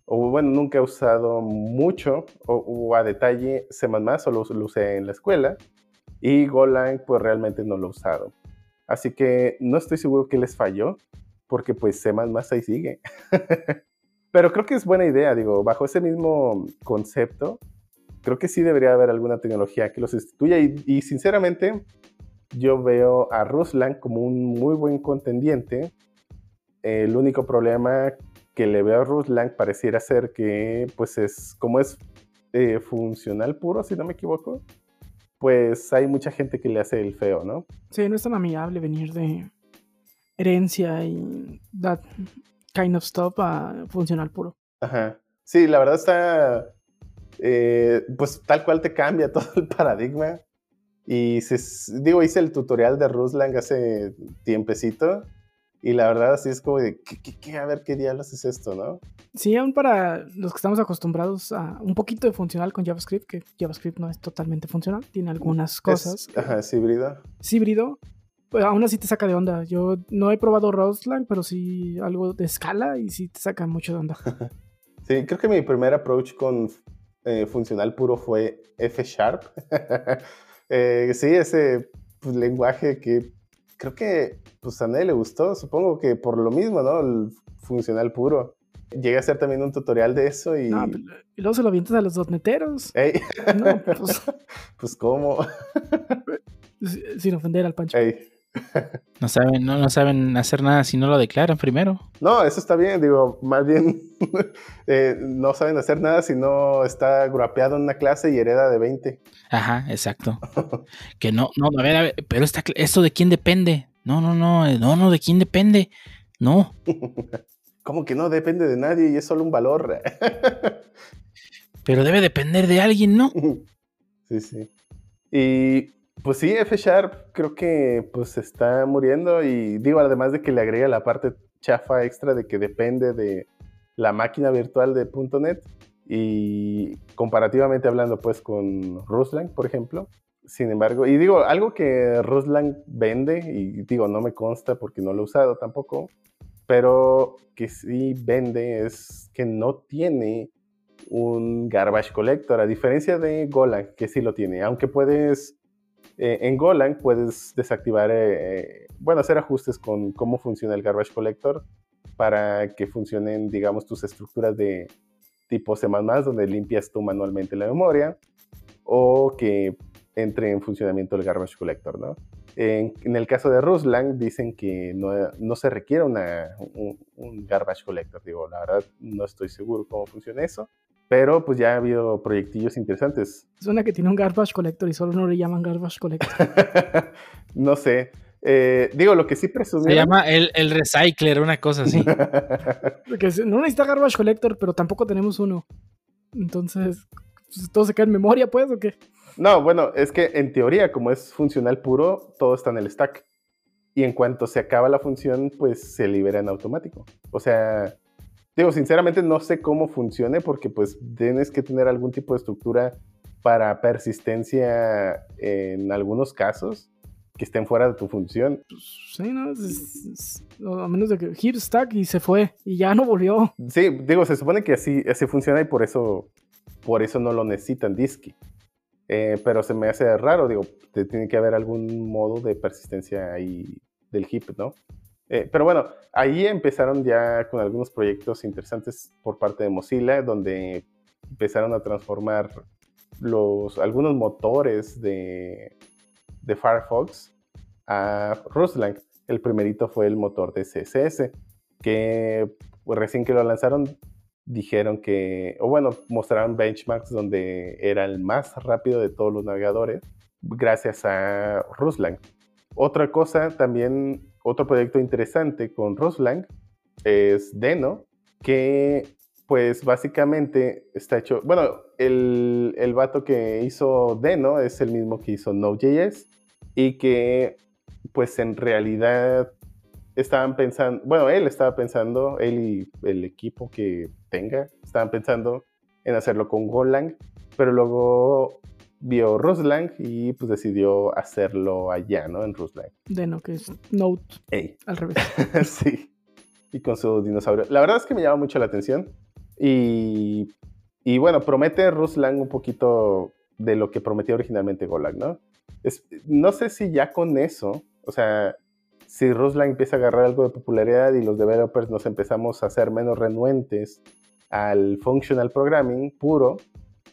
S5: o bueno, nunca he usado mucho o, a detalle C++, solo lo usé en la escuela, y Golang pues realmente no lo he usado. Así que no estoy seguro que les falló, porque pues C++ ahí sigue. Pero creo que es buena idea, digo, bajo ese mismo concepto, creo que sí debería haber alguna tecnología que los sustituya y, sinceramente yo veo a Ruslan como un muy buen contendiente. El único problema que le veo a Ruslan pareciera ser que, pues es, como es eh, funcional puro, si no me equivoco, pues hay mucha gente que le hace el feo, ¿no?
S3: Sí, no es tan amigable venir de herencia y kind of stuff a funcional puro.
S5: Ajá. Sí, la verdad está, eh, pues tal cual te cambia todo el paradigma. Y se, digo, hice el tutorial de Ruslang hace tiempecito. Y la verdad así es como de, ¿qué, a ver qué diablos es esto, ¿no?
S3: Sí, aún para los que estamos acostumbrados a un poquito de funcional con JavaScript, que JavaScript no es totalmente funcional, tiene algunas cosas.
S5: ajá, es híbrido.
S3: Es híbrido, aún así te saca de onda. Yo no he probado Roslang, pero sí algo de escala y sí te saca mucho de onda.
S5: sí, creo que mi primer approach con eh, funcional puro fue F Sharp. Eh, sí, ese pues, lenguaje que creo que pues, a nadie le gustó, supongo que por lo mismo, ¿no? El funcional puro. Llegué a hacer también un tutorial de eso y...
S3: y luego se lo avientas a los dotneteros.
S5: No, pues... pues ¿cómo?
S3: Sin ofender al Pancho.
S1: No saben, no, no, saben hacer nada si no lo declaran primero.
S5: No, eso está bien, digo, más bien eh, no saben hacer nada si no está grapeado en una clase y hereda de 20.
S1: Ajá, exacto. que no, no, a ver, a ver, pero está, ¿esto de quién depende? No, no, no, eh, no, no, ¿de quién depende? No.
S5: ¿Cómo que no depende de nadie y es solo un valor?
S1: pero debe depender de alguien, ¿no?
S5: sí, sí. Y pues sí, F Sharp creo que pues está muriendo y digo, además de que le agrega la parte chafa extra de que depende de la máquina virtual de .NET y comparativamente hablando pues con Ruslang, por ejemplo. Sin embargo, y digo, algo que Ruslang vende, y digo, no me consta porque no lo he usado tampoco, pero que sí vende es que no tiene un garbage collector, a diferencia de Golang, que sí lo tiene, aunque puedes eh, en Golang puedes desactivar, eh, eh, bueno, hacer ajustes con cómo funciona el garbage collector para que funcionen, digamos, tus estructuras de tipo C++, donde limpias tú manualmente la memoria, o que entre en funcionamiento el garbage collector, ¿no? En, el caso de Ruslang dicen que no, se requiere una, un, un, garbage collector. Digo, la verdad no estoy seguro cómo funciona eso. Pero pues ya ha habido proyectillos interesantes.
S3: Es una que tiene un garbage collector y solo no le llaman garbage collector.
S5: no sé. Eh, digo, lo que sí presumieron...
S1: Se llama el, el recycler, una cosa así.
S3: Porque no necesita garbage collector, pero tampoco tenemos uno. Entonces, pues, ¿todo se queda en memoria, pues, o qué?
S5: No, bueno, es que en teoría, como es funcional puro, todo está en el stack. Y en cuanto se acaba la función, pues se libera en automático. O sea, digo, sinceramente no sé cómo funcione porque pues tienes que tener algún tipo de estructura para persistencia en algunos casos que estén fuera de tu función.
S3: Pues, sí, ¿no? Es, es, a menos de que hit stack y se fue y ya no volvió.
S5: Sí, digo, se supone que así, así funciona y por eso, por eso no lo necesitan Disky. Eh, pero se me hace raro, digo, te tiene que haber algún modo de persistencia ahí del heap, ¿no? Eh, pero bueno, ahí empezaron ya con algunos proyectos interesantes por parte de Mozilla, donde empezaron a transformar los, algunos motores de, de Firefox a Ruslang. El primerito fue el motor de CSS, que recién que lo lanzaron dijeron que, o bueno, mostraron benchmarks donde era el más rápido de todos los navegadores gracias a Ruslang. Otra cosa también, otro proyecto interesante con Ruslang es Deno, que pues básicamente está hecho, bueno, el, el vato que hizo Deno es el mismo que hizo Node.js y que pues en realidad estaban pensando, bueno, él estaba pensando, él y el equipo que tenga, estaban pensando en hacerlo con Golang, pero luego vio Ruslang y pues decidió hacerlo allá, ¿no? En Ruslang.
S3: De no, que es Note.
S5: Ey.
S3: Al revés.
S5: sí. Y con su dinosaurio. La verdad es que me llama mucho la atención. Y, y bueno, promete Ruslang un poquito de lo que prometía originalmente Golang, ¿no? Es, no sé si ya con eso, o sea, si Ruslang empieza a agarrar algo de popularidad y los developers nos empezamos a hacer menos renuentes al functional programming puro,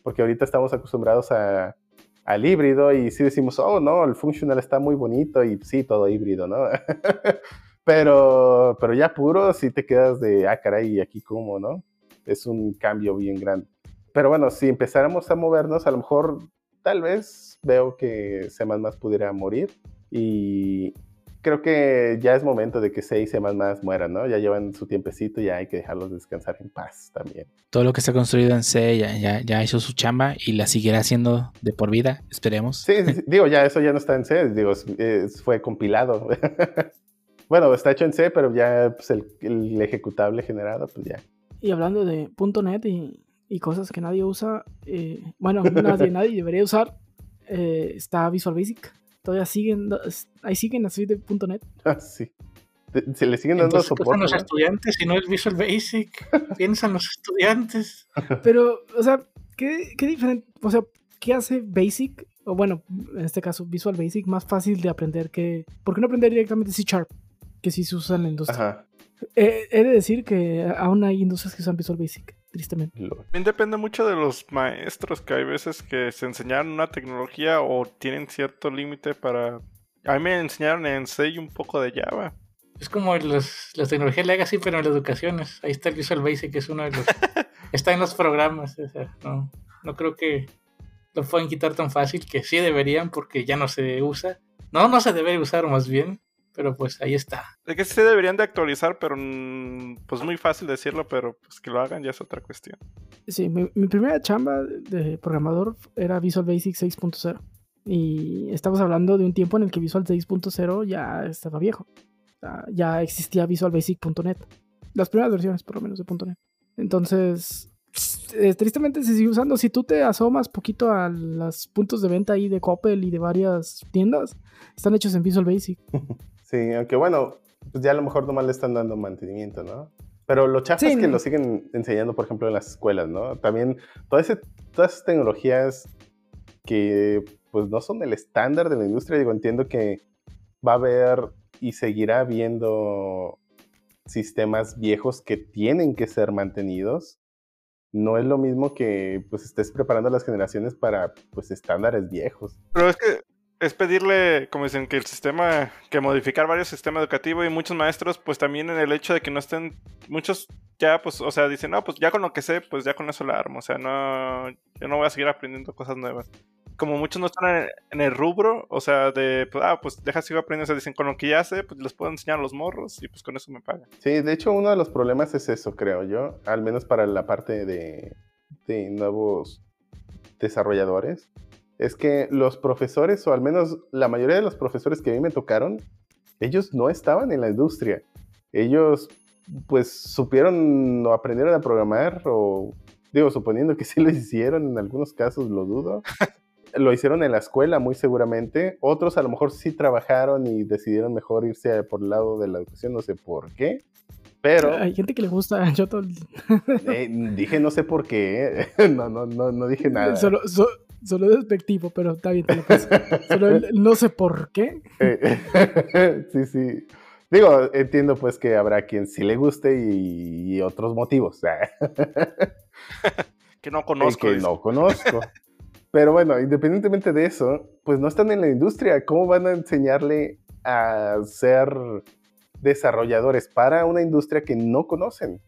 S5: porque ahorita estamos acostumbrados a, al híbrido y sí decimos, oh no, el functional está muy bonito y sí, todo híbrido, ¿no? pero, pero ya puro, sí te quedas de, ah, caray, ¿y aquí cómo, no? Es un cambio bien grande. Pero bueno, si empezáramos a movernos, a lo mejor, tal vez veo que C++ pudiera morir y, creo que ya es momento de que C y C++ mueran, ¿no? Ya llevan su tiempecito y ya hay que dejarlos descansar en paz también.
S1: Todo lo que se ha construido en C ya, ya, ya hizo su chamba y la seguirá haciendo de por vida, esperemos.
S5: Sí, sí, sí. digo, ya eso ya no está en C, digo, es, fue compilado. bueno, está hecho en C, pero ya pues, el, el, ejecutable generado, pues ya.
S3: Y hablando de .NET y, y cosas que nadie usa, eh, bueno, nadie, nadie debería usar, eh, está Visual Basic todavía siguen, ahí siguen así de .NET.
S5: Ah, sí. Se le siguen dando
S4: Entonces,
S5: soporte.
S4: los
S5: ¿no?
S4: estudiantes y no el Visual Basic. Piensan los estudiantes.
S3: Pero, o sea, ¿qué, qué diferente? O sea, ¿qué hace Basic? O bueno, en este caso, Visual Basic, más fácil de aprender que. ¿Por qué no aprender directamente C Sharp? Que sí se usa en la industria.
S5: Ajá.
S3: Eh, he de decir que aún hay industrias que usan Visual Basic, tristemente.
S2: También depende mucho de los maestros, que hay veces que se enseñaron una tecnología o tienen cierto límite para... A mí me enseñaron en C y un poco de Java.
S4: Es como los, las tecnologías legacy, pero en la educación. es- Ahí está el Visual Basic, que es uno de los. está en los programas. o sea, no, no creo que lo puedan quitar tan fácil, que sí deberían, porque ya no se usa. No, no se debe usar más bien, pero pues ahí está.
S2: Es que se deberían de actualizar, pero mm, pues muy fácil decirlo, pero pues que lo hagan ya es otra cuestión.
S3: Sí, mi, mi primera chamba de programador era Visual Basic 6.0. Y estamos hablando de un tiempo en el que Visual 6.0 ya estaba viejo. O sea, ya existía Visual Basic.net. Las primeras versiones, por lo menos, de .NET. Entonces, eh, tristemente se sigue usando. Si tú te asomas poquito a los puntos de venta ahí de Coppel y de varias tiendas, están hechos en Visual Basic.
S5: Sí, aunque bueno, pues ya a lo mejor nomás le están dando mantenimiento, ¿no? Pero lo chafa
S3: Sí,
S5: es que
S3: no.
S5: lo siguen enseñando, por ejemplo, en las escuelas, ¿no? También todas, ese- todas esas tecnologías que pues no son el estándar de la industria, digo, entiendo que va a haber y seguirá habiendo sistemas viejos que tienen que ser mantenidos. No es lo mismo que pues estés preparando a las generaciones para pues estándares viejos.
S2: Pero es que es pedirle, como dicen, que el sistema, que modificar varios sistemas educativos y muchos maestros, pues también en el hecho de que no estén, muchos ya, pues, o sea, dicen, no, pues ya con lo que sé, pues ya con eso la armo, o sea, no, yo no voy a seguir aprendiendo cosas nuevas. Como muchos no están en, el rubro, o sea, de, pues, ah, pues deja sigo aprendiendo, o sea, dicen, con lo que ya sé, pues les puedo enseñar a los morros y pues con eso me pagan.
S5: Sí, de hecho uno de los problemas es eso, creo yo, al menos para la parte de nuevos desarrolladores, es que los profesores, o al menos la mayoría de los profesores que a mí me tocaron, ellos no estaban en la industria. Ellos, pues, supieron o aprendieron a programar, o digo, suponiendo que sí lo hicieron, en algunos casos lo dudo. lo hicieron en la escuela, muy seguramente. Otros a lo mejor sí trabajaron y decidieron mejor irse por el lado de la educación, no sé por qué. Pero.
S3: Hay gente que le gusta. Yo todo...
S5: eh, dije no sé por qué. No, no, no, no dije nada.
S3: Solo, so, solo despectivo, pero está bien, te lo paso. Solo el, no sé por qué.
S5: Sí, sí. Digo, entiendo pues que habrá quien sí le guste y, y otros motivos.
S2: que no conozco.
S5: que no conozco. Pero bueno, independientemente de eso, pues no están en la industria. ¿Cómo van a enseñarle a ser desarrolladores para una industria que no conocen?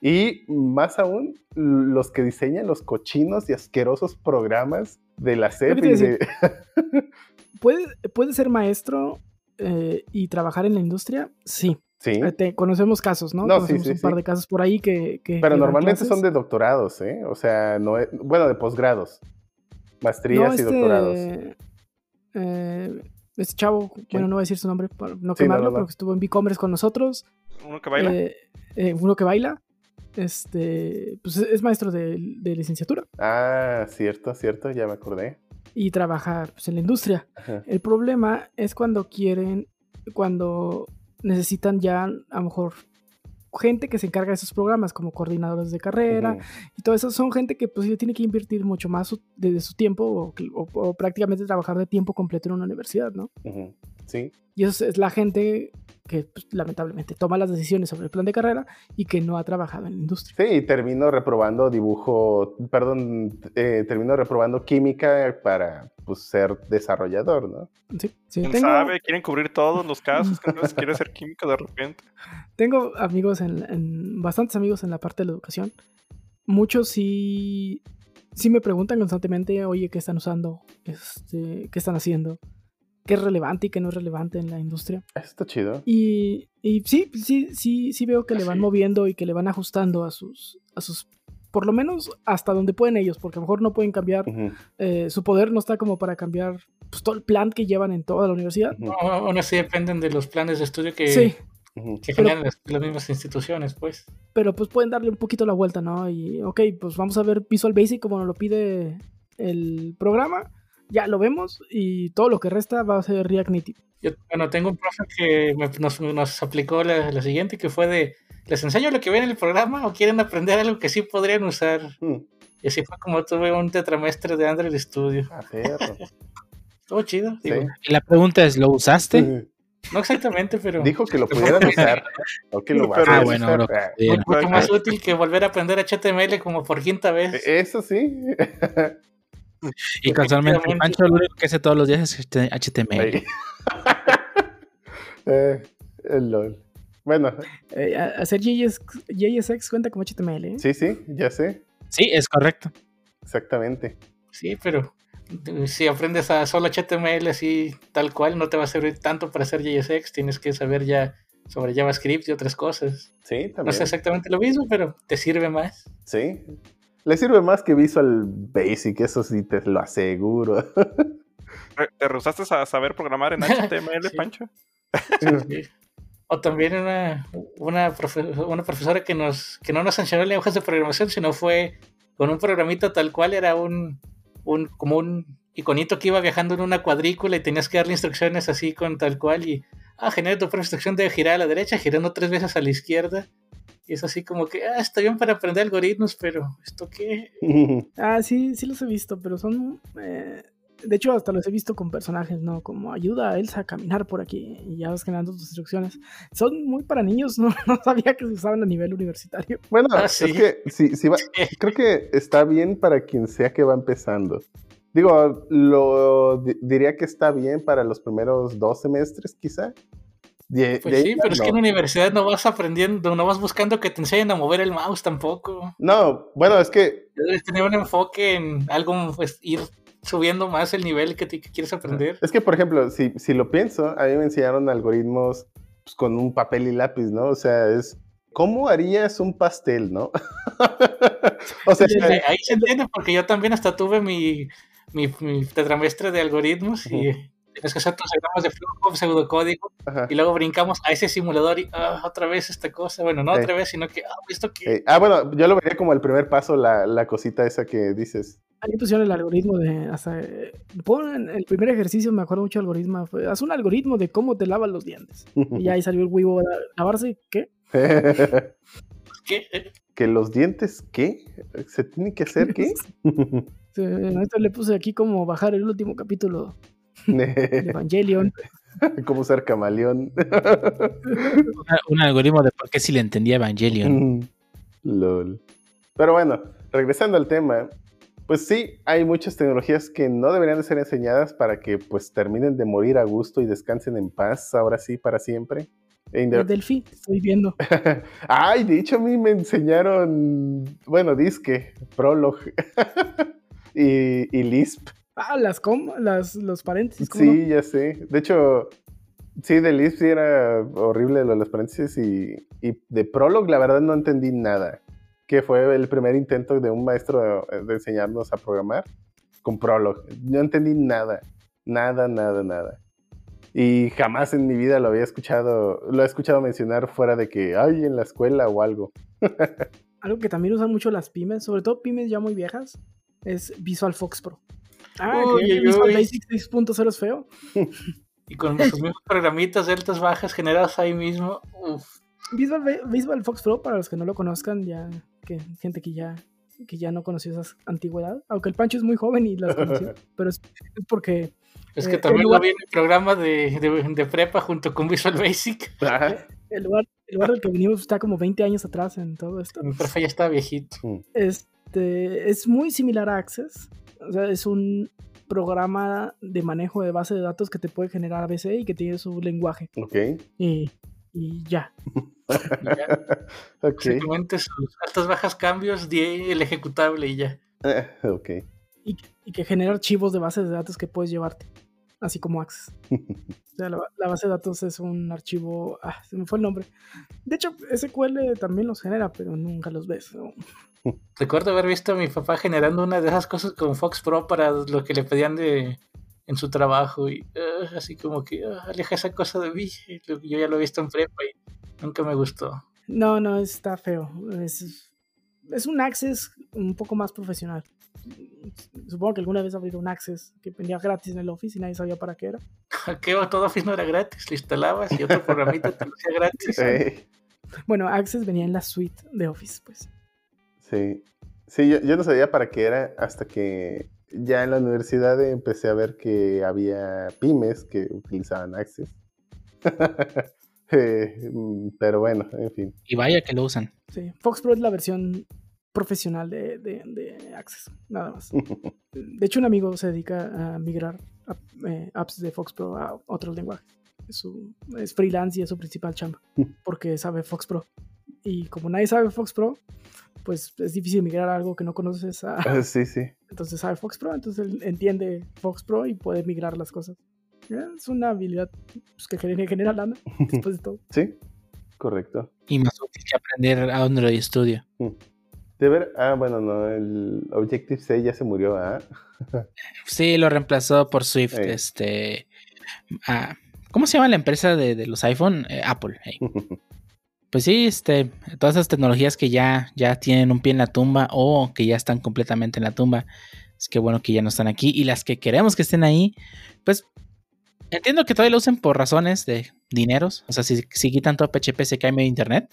S5: Y más aún, los que diseñan los cochinos y asquerosos programas de la SEP. De...
S3: ¿Puede, ¿Puede ser maestro eh, y trabajar en la industria? Sí.
S5: Sí.
S3: Eh, te, conocemos casos, ¿no?
S5: no
S3: conocemos
S5: sí, sí,
S3: un par de casos por ahí que. que
S5: Pero
S3: que
S5: normalmente son de doctorados, ¿eh? O sea, no es, bueno, de posgrados. Maestrías
S3: no, este,
S5: y doctorados.
S3: Eh, este chavo, ¿Quién? bueno, no voy a decir su nombre para no quemarlo, no, no, pero que estuvo en Bicommerce con nosotros.
S2: ¿Uno que baila?
S3: Eh, uno que baila. Este, pues es maestro de, de, licenciatura.
S5: Ah, cierto, cierto, ya me acordé.
S3: Y trabaja pues, en la industria.
S5: Ajá.
S3: El problema es cuando quieren, cuando necesitan ya a lo mejor gente que se encarga de esos programas como coordinadores de carrera y todo eso son gente que pues tiene que invertir mucho más su- de, de su tiempo o, o- o prácticamente trabajar de tiempo completo en una universidad, ¿no?
S5: Sí,
S3: Y eso es la gente que pues, lamentablemente toma las decisiones sobre el plan de carrera y que no ha trabajado en la industria.
S5: sí, y termino reprobando dibujo, perdón, eh, termino reprobando química para pues, ser desarrollador, ¿no?
S3: Sí, sí.
S2: ¿Quién
S3: Tengo,
S2: sabe? Quieren cubrir todos los casos. que no quiere ser químico de repente.
S3: tengo amigos, en, en- bastantes amigos en la parte de la educación. Muchos sí, sí me preguntan constantemente, oye, ¿qué están usando? Este, ¿Qué están haciendo? ¿Qué es relevante y qué no es relevante en la industria?
S5: Eso está chido.
S3: Y, y sí, sí, sí, sí veo que le van
S2: Sí.
S3: moviendo y que le van ajustando a sus, a sus, por lo menos hasta donde pueden ellos, porque a lo mejor no pueden cambiar, eh, su poder no está como para cambiar pues, todo el plan que llevan en toda la universidad.
S4: No, aún así dependen de los planes de estudio que,
S3: Sí,
S5: ujú.
S4: que
S3: Pero-
S4: generan las, las mismas instituciones, pues.
S3: pero pues pueden darle un poquito la vuelta, ¿no? Y ok, pues vamos a ver Visual Basic como nos lo pide el programa, ya lo vemos y todo lo que resta va a ser React Native.
S4: Yo, bueno, tengo un profe que me- nos, nos aplicó la, la siguiente, que fue de, ¿les enseño lo que ven en el programa o quieren aprender algo que sí podrían usar?
S5: Mm,
S4: Y así fue como tuve un tetramestre de Android Studio.
S5: ah.
S4: Estuvo chido.
S5: Sí.
S4: digo,
S1: Y la pregunta es, ¿lo usaste?
S4: no exactamente, pero
S5: Dijo que lo pudieran usar. O que lo
S2: Pero-
S5: van a
S1: Ah, bueno,
S5: usar.
S1: bro.
S5: Ah,
S1: Bien.
S4: un poco más útil que volver a aprender HTML como por quinta vez.
S5: Eso sí.
S1: Y casualmente. Pancho lo único que hace todos los días es HTML.
S5: Eh, el LOL. Bueno,
S3: Eh, hacer JS, JSX cuenta como HTML, ¿eh?
S5: sí, sí, ya sé.
S1: Sí, es correcto.
S5: Exactamente.
S4: Sí, pero eh, si aprendes a solo HTML así tal cual, no te va a servir tanto para hacer JSX. Tienes que saber ya sobre JavaScript y otras cosas.
S5: Sí,
S4: No
S5: también.
S4: es exactamente lo mismo, pero te sirve más.
S5: Sí. Le sirve más que Visual Basic, eso sí te lo aseguro.
S2: ¿Te- ¿Te rehusaste a saber programar en HTML,
S4: Sí.
S2: Pancho?
S4: Sí. O también una, una, profe- una profesora que, nos, que no nos enseñó lenguajes de programación, sino fue con un programita tal cual, era un, un como un iconito que iba viajando en una cuadrícula y tenías que darle instrucciones así con tal cual y, ah, genera tu propia instrucción de girar a la derecha, girando tres veces a la izquierda. Y es así como que, ah, está bien para aprender algoritmos, pero ¿esto qué?
S3: Ah, sí, sí los he visto, pero son... eh, de hecho, hasta los he visto con personajes, ¿no? Como ayuda a Elsa a caminar por aquí y ya vas generando tus instrucciones. Son muy para niños, ¿no? No sabía que se usaban a nivel universitario.
S5: Bueno,
S4: Ah,
S5: es
S4: sí.
S5: que sí, sí va- creo que está bien para quien sea que va empezando. Digo, lo di- diría que está bien para los primeros dos semestres, quizá. De-
S4: Pues
S5: de
S4: sí, pero es
S5: ya
S4: que en
S5: no.
S4: la universidad no vas aprendiendo, no vas buscando que te enseñen a mover el mouse tampoco.
S5: No, bueno, es que
S4: Debes tener un enfoque en algo, pues ir subiendo más el nivel que, te- que quieres aprender.
S5: Es que, por ejemplo, si, si lo pienso, a mí me enseñaron algoritmos pues, con un papel y lápiz, ¿no? O sea, es ¿cómo harías un pastel, no? o sea,
S4: Ahí, ahí se entiende porque yo también hasta tuve mi, mi, mi tetramestre de algoritmos y tienes que hacer tus diagramas de flujo, pseudocódigo,
S5: ajá.
S4: y luego brincamos a ese simulador y ah, otra vez esta cosa. Bueno, no
S5: Sí.
S4: otra vez, sino que, ah, ¿esto qué?
S5: Eh, ah, bueno, yo lo vería como el primer paso, la, la cosita esa que dices.
S3: Ahí pusieron el algoritmo de. Hasta, eh, ponen el primer ejercicio, me acuerdo mucho del algoritmo. Fue, haz un algoritmo de cómo te lavas los dientes. Y ahí salió el Weibo. ¿Lavarse qué?
S4: ¿Qué?
S5: Que los dientes, ¿qué? ¿Se tiene que hacer qué?
S3: Sí, Esto le puse aquí como bajar el último capítulo Evangelion.
S5: ¿Cómo ser camaleón?
S1: Un algoritmo de por qué si le entendía Evangelion.
S5: Lol. Pero bueno, regresando al tema, pues sí, hay muchas tecnologías que no deberían de ser enseñadas para que pues terminen de morir a gusto y descansen en paz, ahora sí, para siempre. E
S3: El Delphi, estoy viendo.
S5: Ay, de hecho a mí me enseñaron, bueno, disque, Prolog y, y Lisp.
S3: Ah, las, com las los paréntesis. ¿cómo
S5: Sí, ya sé. De hecho, sí, de Lisp sí era horrible lo de los paréntesis y, y de Prolog la verdad no entendí nada. Que fue el primer intento de un maestro de, de enseñarnos a programar con Prolog. No entendí nada. Nada, nada, nada. Y jamás en mi vida lo había escuchado, lo he escuchado mencionar fuera de que, ay, en la escuela o algo.
S3: Algo que también usan mucho las pymes, sobre todo pymes ya muy viejas, es Visual Fox Pro. Ah,
S4: Uy,
S3: ¿creen que
S4: uy,
S3: Visual. Basic 6.0 es feo.
S4: Y con sus mismos programitas de altas bajas generados ahí mismo. Uf.
S3: Visual, Visual Fox Pro, para los que no lo conozcan, ya que gente que ya que ya no conoció esa antigüedad, aunque el Pancho es muy joven y las conoció, pero es, es porque
S4: Es
S3: Eh,
S4: que
S3: el
S4: también
S3: lugar-
S4: lo vi en el programa de, de, de prepa junto con Visual Basic.
S5: Ajá.
S3: el lugar, el lugar del que venimos está como 20 años atrás en todo esto.
S4: Mi prefa ya estaba viejito.
S3: Este, es muy similar a Access. O sea, es un programa de manejo de base de datos que te puede generar ABC y que tiene su lenguaje.
S5: Ok.
S3: Y, y ya.
S4: Y ya,
S5: Ok.
S4: Simplemente sus altas bajas cambios de el ejecutable y ya.
S5: Eh, ok.
S3: Y, y que genera archivos de bases de datos que puedes llevarte. Así como Access. O sea, la, la base de datos es un archivo. Ah, se me fue el nombre. De hecho, SQL también los genera, pero nunca los ves. ¿no?
S4: Recuerdo haber visto a mi papá generando una de esas cosas con Fox Pro para lo que le pedían de en su trabajo y ah, así como que ah, aleja esa cosa de mí. Yo ya lo he visto en prepa y nunca me gustó.
S3: No, no, está feo. Es, es un Access un poco más profesional. Supongo que alguna vez abrieron un Access que vendía gratis en el Office y nadie sabía para qué era.
S4: Que todo Office no era gratis, lo instalabas y otro programita te lo hacía gratis.
S3: Bueno, Access venía en la suite de Office, pues.
S5: Sí, sí yo, yo no sabía para qué era hasta que ya en la universidad empecé a ver que había pymes que utilizaban Access. Eh, mm, pero bueno, en fin.
S1: Y vaya que lo usan.
S3: Sí. Fox Pro es la versión profesional de, de- de Access, nada más. De hecho, un amigo se dedica a migrar a- eh, apps de Fox Pro a otros lenguajes. Es, su- es freelance y es su principal chamba, porque sabe Fox Pro. Y como nadie sabe Fox Pro, pues es difícil migrar a algo que no conoces. A,
S5: Ah, sí, sí.
S3: entonces sabe Fox Pro, entonces él entiende Fox Pro y puede migrar las cosas. Es una habilidad pues, que genera, genera lana, después de todo.
S5: Sí, correcto.
S1: Y más útil que aprender Android Studio.
S5: De ver, ah, bueno, no, el Objective-C ya se murió, ¿ah?
S1: Sí, lo reemplazó por Swift. Este. ah, ¿Cómo se llama la empresa de, de los iPhone? Eh, Apple. Pues sí, este, todas esas tecnologías que ya, ya tienen un pie en la tumba o que ya están completamente en la tumba, es que bueno que ya no están aquí. Y las que queremos que estén ahí, pues entiendo que todavía lo usen por razones de dineros. O sea, si, si quitan todo PHP se cae medio internet,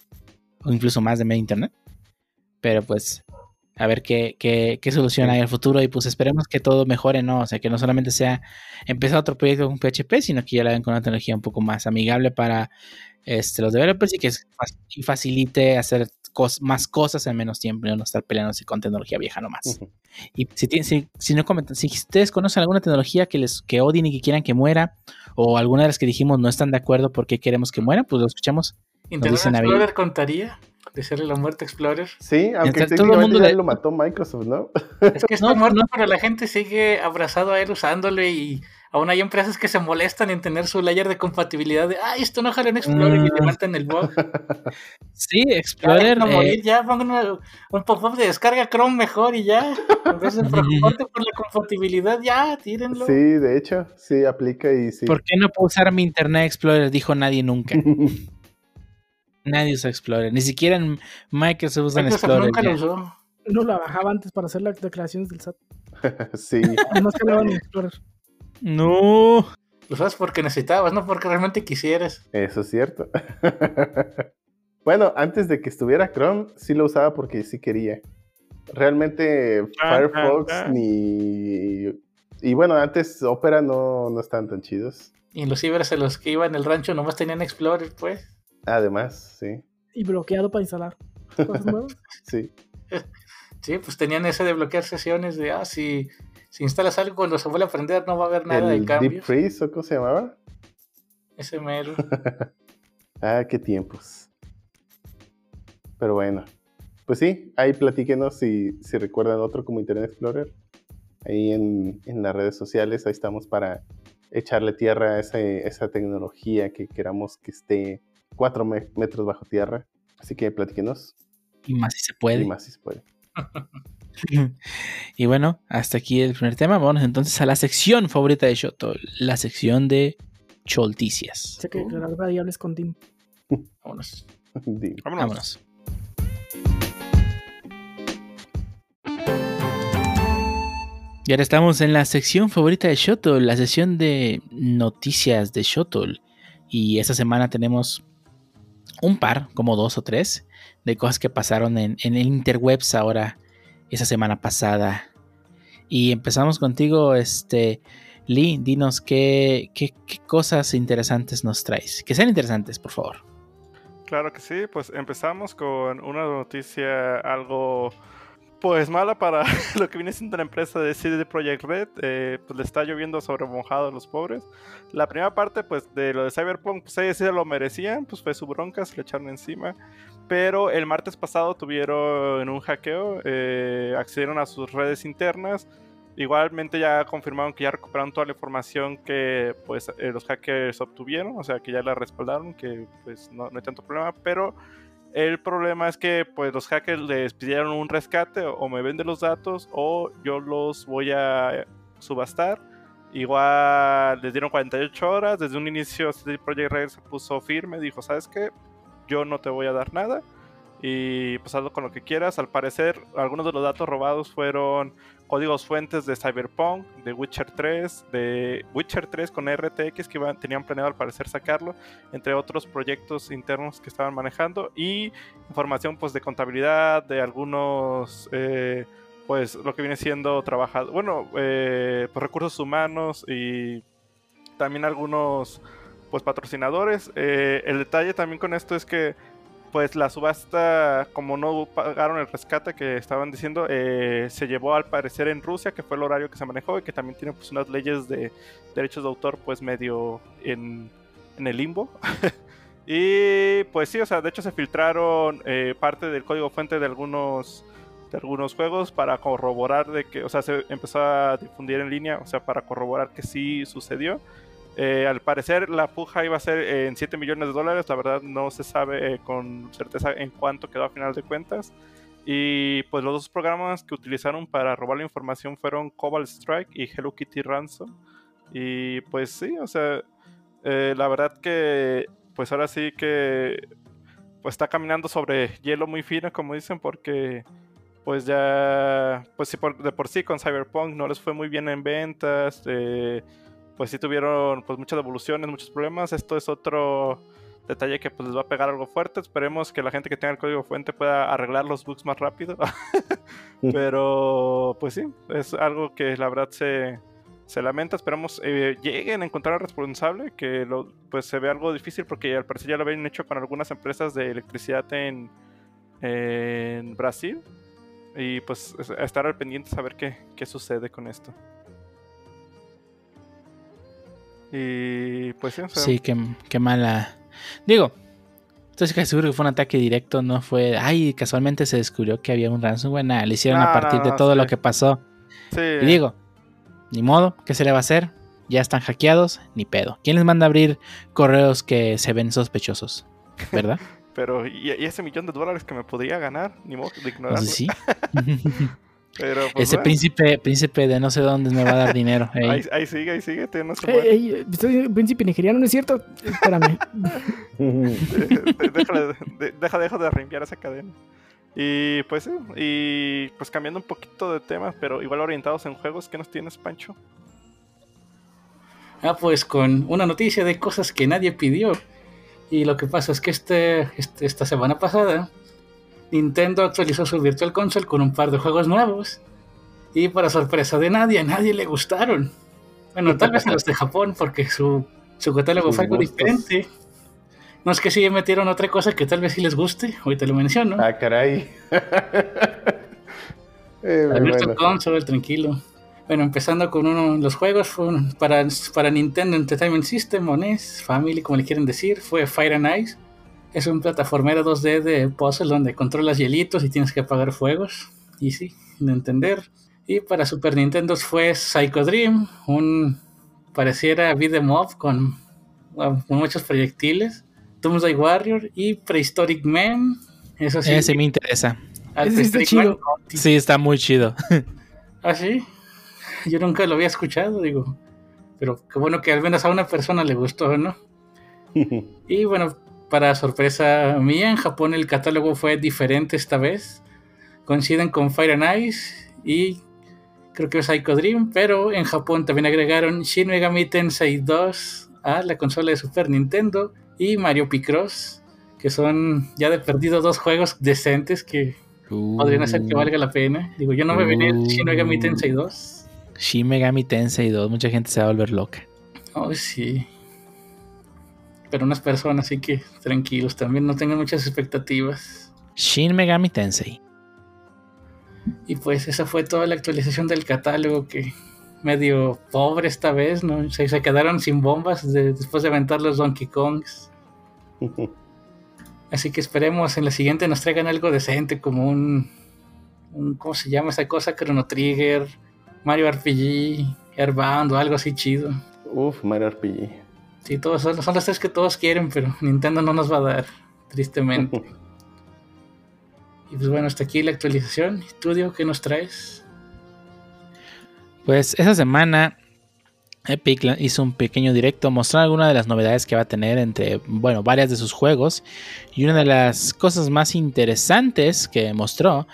S1: o incluso más de medio internet. Pero pues, a ver qué, qué, qué solución hay al futuro y pues esperemos que todo mejore, ¿no? O sea, que no solamente sea empezar otro proyecto con PHP, sino que ya lo hagan con una tecnología un poco más amigable para este, los developers y que y facilite hacer cos- más cosas en menos tiempo y no estar peleándose con tecnología vieja nomás.
S5: Ujú.
S1: Y si, tienen- si, si no comentan, si ustedes conocen alguna tecnología que les que odien y que quieran que muera, o alguna de las que dijimos no están de acuerdo porque queremos que muera, pues lo escuchamos.
S4: Internet Explorer contaría de serle la muerte a Explorer.
S5: Sí, aunque
S1: Entonces, todo el
S5: técnicamente
S1: mundo
S5: ya
S1: le-
S5: lo mató Microsoft, ¿no?
S4: Es que está
S1: No,
S4: muerto,
S1: no.
S4: pero la gente sigue abrazado a él usándolo y aún hay empresas que se molestan en tener su layer de compatibilidad de, ay, esto no jala en Explorer y
S1: Mm.
S4: levantan el bug.
S1: Sí,
S4: Ya,
S1: Explorer.
S4: déjenlo
S1: eh,
S4: morir, ya pongan una- un pop-up de descarga Chrome mejor y ya. En vez de preocuparte por la compatibilidad, ya, tírenlo.
S5: Sí, de hecho, sí aplica y sí.
S1: ¿Por qué no puedo usar mi Internet Explorer? Dijo nadie nunca. Nadie usa Explorer. Ni siquiera en Microsoft usan
S4: Microsoft
S1: Explorer.
S4: nunca lo usó.
S3: No la bajaba antes para hacer las declaraciones del SAT.
S5: sí,
S3: No se en Explorer.
S1: No.
S4: Lo usabas porque necesitabas, no porque realmente quisieras.
S5: eso es cierto. bueno, antes de que estuviera Chrome, sí lo usaba porque sí quería. Realmente
S2: Ah,
S5: Firefox
S2: ah, ah.
S5: ni... Y bueno, antes Opera no, no estaban tan chidos.
S4: Y los cibers a los que iban el rancho nomás tenían Explorer, pues.
S5: Además, sí,
S3: Y bloqueado para instalar cosas nuevas.
S5: sí.
S4: Sí, pues tenían ese de bloquear sesiones de, ah, si, si instalas algo cuando se vuelve a prender no va a haber nada de
S5: El Deep. Freeze, ¿o cómo se llamaba?
S4: Ese mero.
S5: Ah, qué tiempos. Pero bueno, pues sí, ahí platíquenos si, si recuerdan otro como Internet Explorer. Ahí en, en las redes sociales, ahí estamos para echarle tierra a ese- esa tecnología que queramos que esté 4 metros bajo tierra. Así que platíquenos
S1: Y más si se puede.
S5: y más si se puede.
S1: Y bueno, hasta aquí el primer tema. Vamos entonces a la sección favorita de Shoto, la sección de Cholticias.
S3: Sé que declarar variables con DIM.
S4: Vámonos.
S2: Vámonos.
S1: Vámonos. Y ahora estamos en la sección favorita de Shotol, la sección de noticias de Shotol. Y esta semana tenemos un par, como dos o tres, de cosas que pasaron en, en el interwebs ahora, esa semana pasada. Y empezamos contigo, este, Lee, dinos qué, qué, qué cosas interesantes nos traes. Que sean interesantes, por favor.
S2: Claro que sí, pues empezamos con una noticia algo pues mala para lo que viene siendo la empresa de CD Projekt Red, eh, pues le está lloviendo sobre mojado a los pobres. La primera parte pues de lo de Cyberpunk, pues ellos sí lo merecían, pues fue su bronca, se le echaron encima. Pero el martes pasado tuvieron un hackeo, eh, accedieron a sus redes internas. Igualmente ya confirmaron que ya recuperaron toda la información que pues eh, los hackers obtuvieron, o sea que ya la respaldaron, que pues no, no hay tanto problema, pero el problema es que pues los hackers les pidieron un rescate o, me venden los datos o yo los voy a subastar. Igual les dieron 48 horas, desde un inicio CD Projekt Red se puso firme, dijo, ¿sabes qué? Yo no te voy a dar nada y pues hazlo con lo que quieras. Al parecer algunos de los datos robados fueron códigos fuentes de Cyberpunk, de Witcher 3, de Witcher 3 con RTX que tenían planeado al parecer sacarlo, entre otros proyectos internos que estaban manejando y información pues de contabilidad, de algunos eh, pues lo que viene siendo trabajado, bueno, eh, pues recursos humanos y también algunos pues patrocinadores. Eh, el detalle también con esto es que pues la subasta, como no pagaron el rescate que estaban diciendo, eh, se llevó al parecer en Rusia, que fue el horario que se manejó y que también tiene pues unas leyes de derechos de autor pues medio en, el limbo. y pues sí, o sea, de hecho se filtraron eh, parte del código fuente de algunos de algunos juegos para corroborar de que, o sea, se empezó a difundir en línea, o sea, para corroborar que sí sucedió. Eh, al parecer la puja iba a ser en 7 millones de dólares, la verdad no se sabe eh, con certeza en cuánto quedó a final de cuentas. Y pues los dos programas que utilizaron para robar la información fueron Cobalt Strike y Hello Kitty Ransom. Y pues sí, o sea, eh, la verdad que pues ahora sí que pues está caminando sobre hielo muy fino, como dicen, porque pues ya, pues sí, de por sí con Cyberpunk no les fue muy bien en ventas. Pues sí tuvieron pues muchas devoluciones, muchos problemas. Esto es otro detalle que pues les va a pegar algo fuerte. Esperemos que la gente que tenga el código fuente pueda arreglar los bugs más rápido. Pero pues sí, es algo que la verdad se, se lamenta. Esperemos eh, lleguen a encontrar al responsable, que lo, pues se ve algo difícil porque al parecer ya lo habían hecho con algunas empresas de electricidad en, en Brasil. Y pues es- estar al pendiente, saber qué, qué sucede con esto. Y pues sí, o sea,
S1: Sí, qué, qué mala. Digo, estoy casi seguro que fue un ataque directo, no fue. Ay, casualmente se descubrió que había un ransomware. Nada, le hicieron
S2: No,
S1: a partir
S2: no,
S1: de todo
S2: sí.
S1: lo que pasó.
S2: sí,
S1: Y digo, ni modo, ¿qué se le va a hacer? Ya están hackeados, ni pedo. ¿Quién les manda a abrir correos que se ven sospechosos? ¿Verdad?
S2: pero y, ese millón de dólares que me podría ganar, ni modo de ignorarlo.
S1: Entonces sí.
S2: Pero pues,
S1: Ese
S2: bueno,
S1: príncipe, príncipe de no sé dónde me va a dar dinero. ey.
S2: ahí, ahí sigue, ahí sigue, tío, no se
S3: Ey,
S2: muere.
S3: ey, estoy en príncipe nigeriano, ¿no es cierto? Espérame.
S2: De- deja, deja de reenviar esa cadena. Y pues sí, y pues cambiando un poquito de tema, pero igual orientados en juegos, ¿qué nos tienes, Pancho?
S4: Ah, pues con una noticia de cosas que nadie pidió. Y lo que pasa es que este, este- esta semana pasada, Nintendo actualizó su Virtual Console con un par de juegos nuevos. Y para sorpresa de nadie, a nadie le gustaron. Bueno, tal vez a los de Japón, porque su, su catálogo fue algo diferente. No es que sí metieron otra cosa que tal vez sí les guste, ahorita lo menciono.
S5: ah, caray. Eh,
S4: La Virtual
S5: bueno.
S4: Console, tranquilo. Bueno, empezando con uno de los juegos fue para, para Nintendo Entertainment System o NES, Family, como le quieren decir, fue Fire and Ice. Es un plataformero 2D de puzzle donde controlas hielitos y tienes que apagar fuegos. Y sí, de entender. Y para Super Nintendo fue Psycho Dream, un pareciera beat'em up con, con muchos proyectiles. Doomsday Warrior y Prehistoric Man. Eso sí,
S1: Ese me interesa.
S4: al
S3: Ese está
S4: Man,
S3: chido.
S1: Sí, está muy chido.
S4: ¿Ah, sí? Yo nunca lo había escuchado, digo. Pero qué bueno que al menos a una persona le gustó, ¿no? Y bueno, para sorpresa mía, en Japón el catálogo fue diferente esta vez. Coinciden con Fire and Ice y creo que es Psycho Dream, pero en Japón también agregaron Shin Megami Tensei 2 a la consola de Super Nintendo y Mario Picross, que son ya de perdido dos juegos decentes que podrían hacer que
S1: Uh,
S4: valga la pena. Digo, yo no me venía el Shin Megami
S1: Uh.
S4: Tensei 2.
S1: Shin Megami Tensei 2. Mucha gente se va a volver loca.
S4: Oh, sí. Pero unas personas, así que tranquilos, también no tengan muchas expectativas.
S1: Shin Megami Tensei.
S4: Y pues esa fue toda la actualización del catálogo que medio pobre esta vez, ¿no? Se, se quedaron sin bombas de- después de aventar los Donkey Kongs. Así que esperemos en la siguiente nos traigan algo decente como un, un ¿cómo se llama esa cosa? Chrono Trigger, Mario RPG, Airbound o algo así chido.
S5: Uf, Mario RPG.
S4: Sí, todos son, son los tres que todos quieren, pero Nintendo no nos va a dar, tristemente. y pues bueno, hasta aquí la actualización. ¿Y tú, Diego, qué nos traes?
S1: Pues esa semana Epic hizo un pequeño directo mostrando algunas de las novedades que va a tener entre, bueno, varias de sus juegos. Y una de las cosas más interesantes que mostró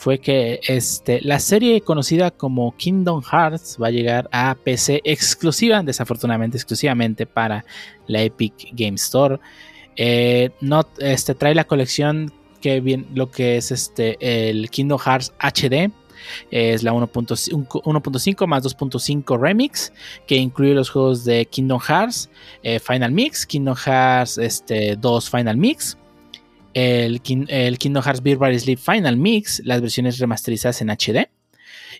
S1: fue que este, la serie conocida como Kingdom Hearts va a llegar a PC exclusiva, desafortunadamente exclusivamente para la Epic Game Store. Eh, no, este, trae la colección que bien, lo que es este, el Kingdom Hearts HD es la 1.5 1.5 más 2.5 Remix, que incluye los juegos de Kingdom Hearts eh, Final Mix, Kingdom Hearts este, 2 Final Mix, el, el Kingdom Hearts Bar Sleep Final Mix, las versiones remasterizadas en HD,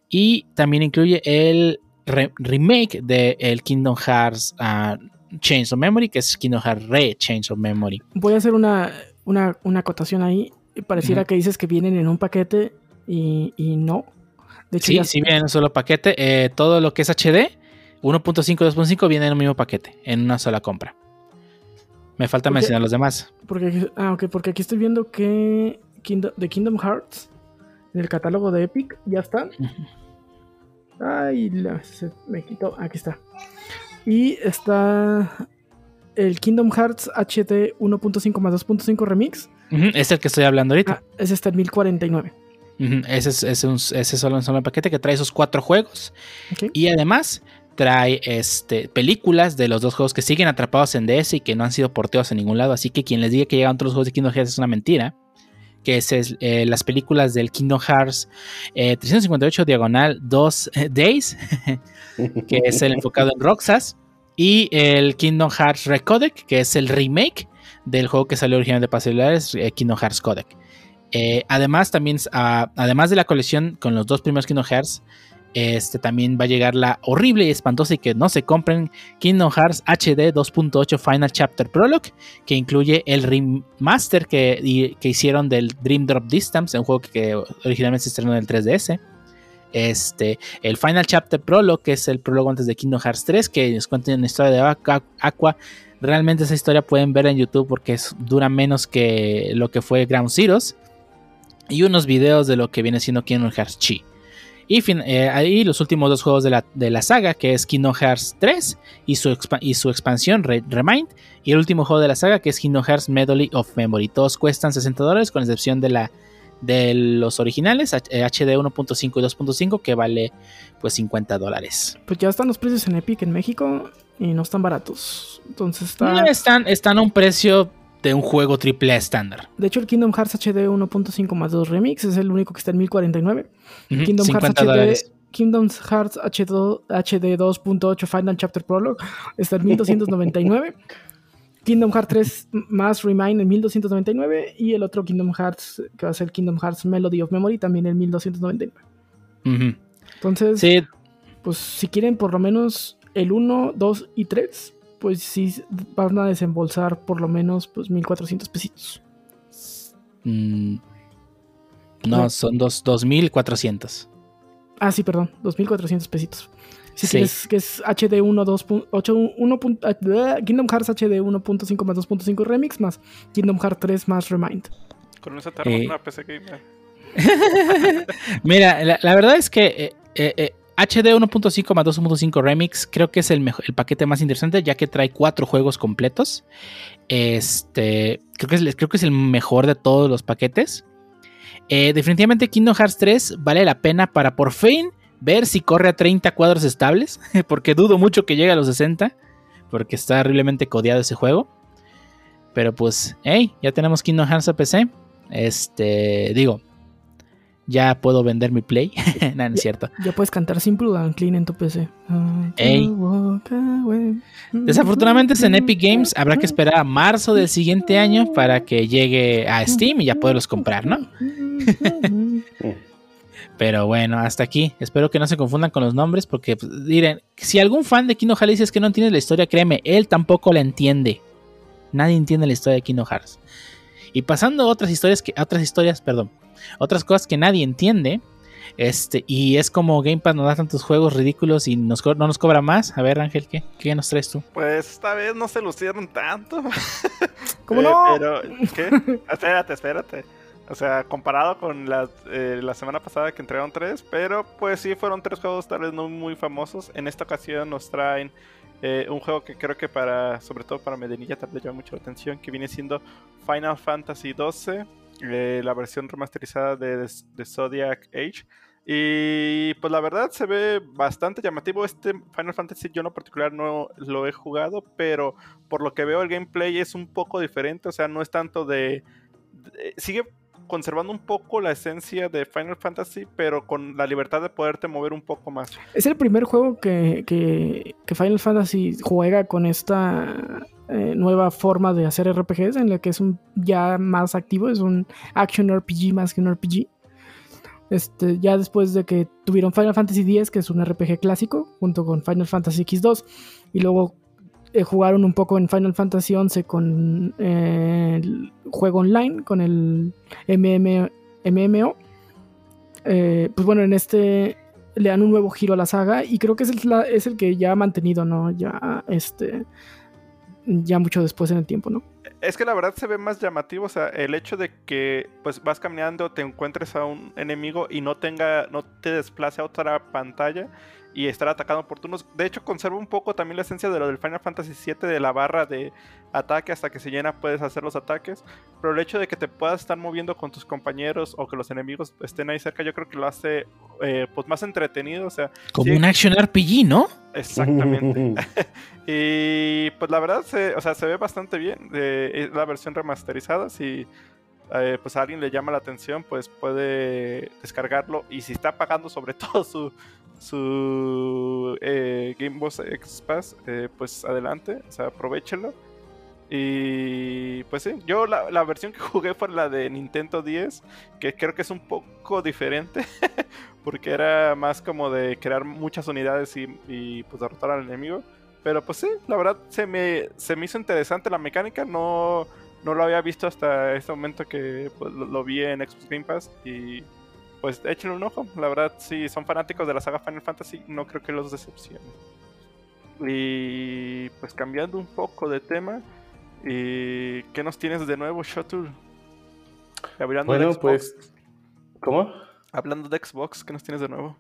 S1: y también incluye el re- remake de el Kingdom Hearts ah, Chains of Memory, que es Kingdom Hearts Re Chains of Memory.
S3: Voy a hacer una, una, una acotación ahí. Pareciera que dices que vienen en un paquete y, y no. De hecho,
S1: Sí,
S3: ya-
S1: sí viene en un solo paquete. eh, todo lo que es HD, 1.5 2.5 viene en un mismo paquete, en una sola compra. Me falta mencionar los demás.
S3: Porque, ah, ok, porque aquí estoy viendo que Kingdom, de Kingdom Hearts en el catálogo de Epic ya están. Ay, la- se me quitó. Aquí está. Y está el Kingdom Hearts HD 1.5 más 2.5 Remix.
S1: Ujú, Es el que estoy hablando ahorita.
S3: Ah, ese está en 1049.
S1: Ujú, Ese es, ese es un- ese es solo un solo paquete que trae esos cuatro juegos. Y además trae este, películas de los dos juegos que siguen atrapados en DS y que no han sido porteados en ningún lado. Así que quien les diga que llegan otros juegos de Kingdom Hearts es una mentira. Que es, eh, las películas del Kingdom Hearts eh, 358 diagonal 2 Days, que es el enfocado en Roxas. Y el Kingdom Hearts Recodec, que es el remake del juego que salió originalmente para celulares, eh, Kingdom Hearts Codec. Eh, además, también, ah, además de la colección con los dos primeros Kingdom Hearts, este también va a llegar la horrible y espantosa y que no se compren Kingdom Hearts HD 2.8 Final Chapter Prologue, que incluye el remaster que, que hicieron del Dream Drop Distance, un juego que, originalmente se estrenó en el 3DS. Este, el Final Chapter Prologue, que es el prólogo antes de Kingdom Hearts 3, que nos cuenta una historia de Aqua. Realmente esa historia pueden ver en YouTube porque dura menos que lo que fue Ground Zeroes. Y unos videos de lo que viene siendo Kingdom Hearts Chi. Y eh, ahí los últimos dos juegos de la, saga, que es Kingdom Hearts 3 y su, y su expansión Remind. Y el último juego de la saga, que es Kingdom Hearts Medley of Memory. Todos cuestan 60 dólares, con excepción de, la, de los originales, HD 1.5 y 2.5, que vale pues 50 dólares.
S3: Pues ya están los precios en Epic en México y no están baratos. Entonces
S1: están, están a un precio de un juego triple estándar.
S3: De hecho, el Kingdom Hearts HD 1.5 más 2 Remix es el único que está en 1049. Kingdom, Hearts HD, Kingdom Hearts HD 2.8 Final Chapter Prologue está en 1299. Kingdom Hearts 3 más Remind en 1299. Y el otro Kingdom Hearts, que va a ser Kingdom Hearts Melody of Memory, también en 1299. Entonces, pues si quieren por lo menos el 1, 2 y 3 pues sí van a desembolsar por lo menos pues 1400 pesitos.
S1: Mm, no, son dos, 2400.
S3: Ah, sí, perdón, 2400 pesitos. Si sí. que es HD 1, 2.8, Kingdom Hearts HD 1.5 más 2.5 Remix más Kingdom Hearts 3 más Remind.
S2: Con eso te eh. una PC Gamer.
S1: Mira, la, verdad es que eh, eh, eh HD 1.5 más 2.5 Remix creo que es el, el, paquete más interesante ya que trae cuatro juegos completos. Este, creo que es, creo que es el mejor de todos los paquetes. Eh, definitivamente Kingdom Hearts 3 vale la pena para por fin ver si corre a 30 cuadros estables, porque dudo mucho que llegue a los 60, porque está horriblemente codeado ese juego. Pero pues, hey, ya tenemos Kingdom Hearts a PC. Este, digo, ya puedo vender mi Play. no, no es cierto.
S3: Ya puedes cantar Simple and Clean en tu PC.
S1: Desafortunadamente es en Epic Games. Habrá que esperar a marzo del siguiente año para que llegue a Steam y ya poderlos comprar, ¿no? Pero bueno, hasta aquí. Espero que no se confundan con los nombres porque, pues, diren, si algún fan de Kino Hearts es que no entiende la historia, créeme, él tampoco la entiende. Nadie entiende la historia de Kino Hearts. Y pasando a otras historias, que, otras historias, perdón, otras cosas que nadie entiende. Este, y es como Game Pass nos da tantos juegos ridículos y nos no nos cobra más. A ver, Ángel, ¿qué, ¿qué nos traes tú?
S2: Pues esta vez no se lucieron tanto.
S3: ¿Cómo no?
S2: Pero, ¿qué? espérate, espérate. O sea, comparado con la, eh, la semana pasada que entregaron tres, pero pues sí fueron tres juegos tal vez no muy famosos. En esta ocasión nos traen eh, un juego que creo que para, sobre todo para Medellín tal vez llama mucho la atención, que viene siendo Final Fantasy XII eh, la versión remasterizada de, Zodiac Age. Y pues la verdad se ve bastante llamativo. Este Final Fantasy yo en particular no lo he jugado, pero por lo que veo el gameplay es un poco diferente. O sea, no es tanto de... sigue conservando un poco la esencia de Final Fantasy, pero con la libertad de poderte mover un poco más.
S3: Es el primer juego que, que Final Fantasy juega con esta eh, nueva forma de hacer RPGs en la que es un ya más activo, es un action RPG más que un RPG. Este, ya después de que tuvieron Final Fantasy X, que es un RPG clásico, junto con Final Fantasy X2, y luego eh, jugaron un poco en Final Fantasy XI con eh, el juego online, con el MMO. pues bueno, en este le dan un nuevo giro a la saga y creo que es es el que ya ha mantenido, ¿no? Ya este ya mucho después en el tiempo, ¿no?
S2: Es que la verdad se ve más llamativo, o sea, el hecho de que pues vas caminando, te encuentres a un enemigo y no tenga, no te desplace a otra pantalla y estar atacando por turnos. De hecho, conserva un poco también la esencia de lo del Final Fantasy VII, de la barra de ataque hasta que se llena puedes hacer los ataques. Pero el hecho de que te puedas estar moviendo con tus compañeros o que los enemigos estén ahí cerca, yo creo que lo hace eh, pues más entretenido. O sea,
S1: como un action RPG, ¿no?
S2: Exactamente. y pues la verdad, se, o sea, se ve bastante bien. Eh, es la versión remasterizada. Si eh, pues a alguien le llama la atención, pues puede descargarlo. Y si está pagando sobre todo su, su eh, Game Boy X Pass, pues adelante, o sea, aprovechelo. Y pues sí, yo la, la, versión que jugué fue la de Nintendo 10, que creo que es un poco diferente, porque era más como de crear muchas unidades y, y, pues derrotar al enemigo. Pero pues sí, la verdad se me, se me hizo interesante la mecánica, no, no lo había visto hasta este momento que pues, lo, lo, vi en Xbox Game Pass y pues échenle un ojo. La verdad, si son fanáticos de la saga Final Fantasy, no creo que los decepcione. Y pues cambiando un poco de tema, ¿y ¿qué nos tienes de nuevo, Shotur?
S5: Hablando bueno, pues, ¿cómo?
S2: Hablando de Xbox, ¿qué nos tienes de nuevo?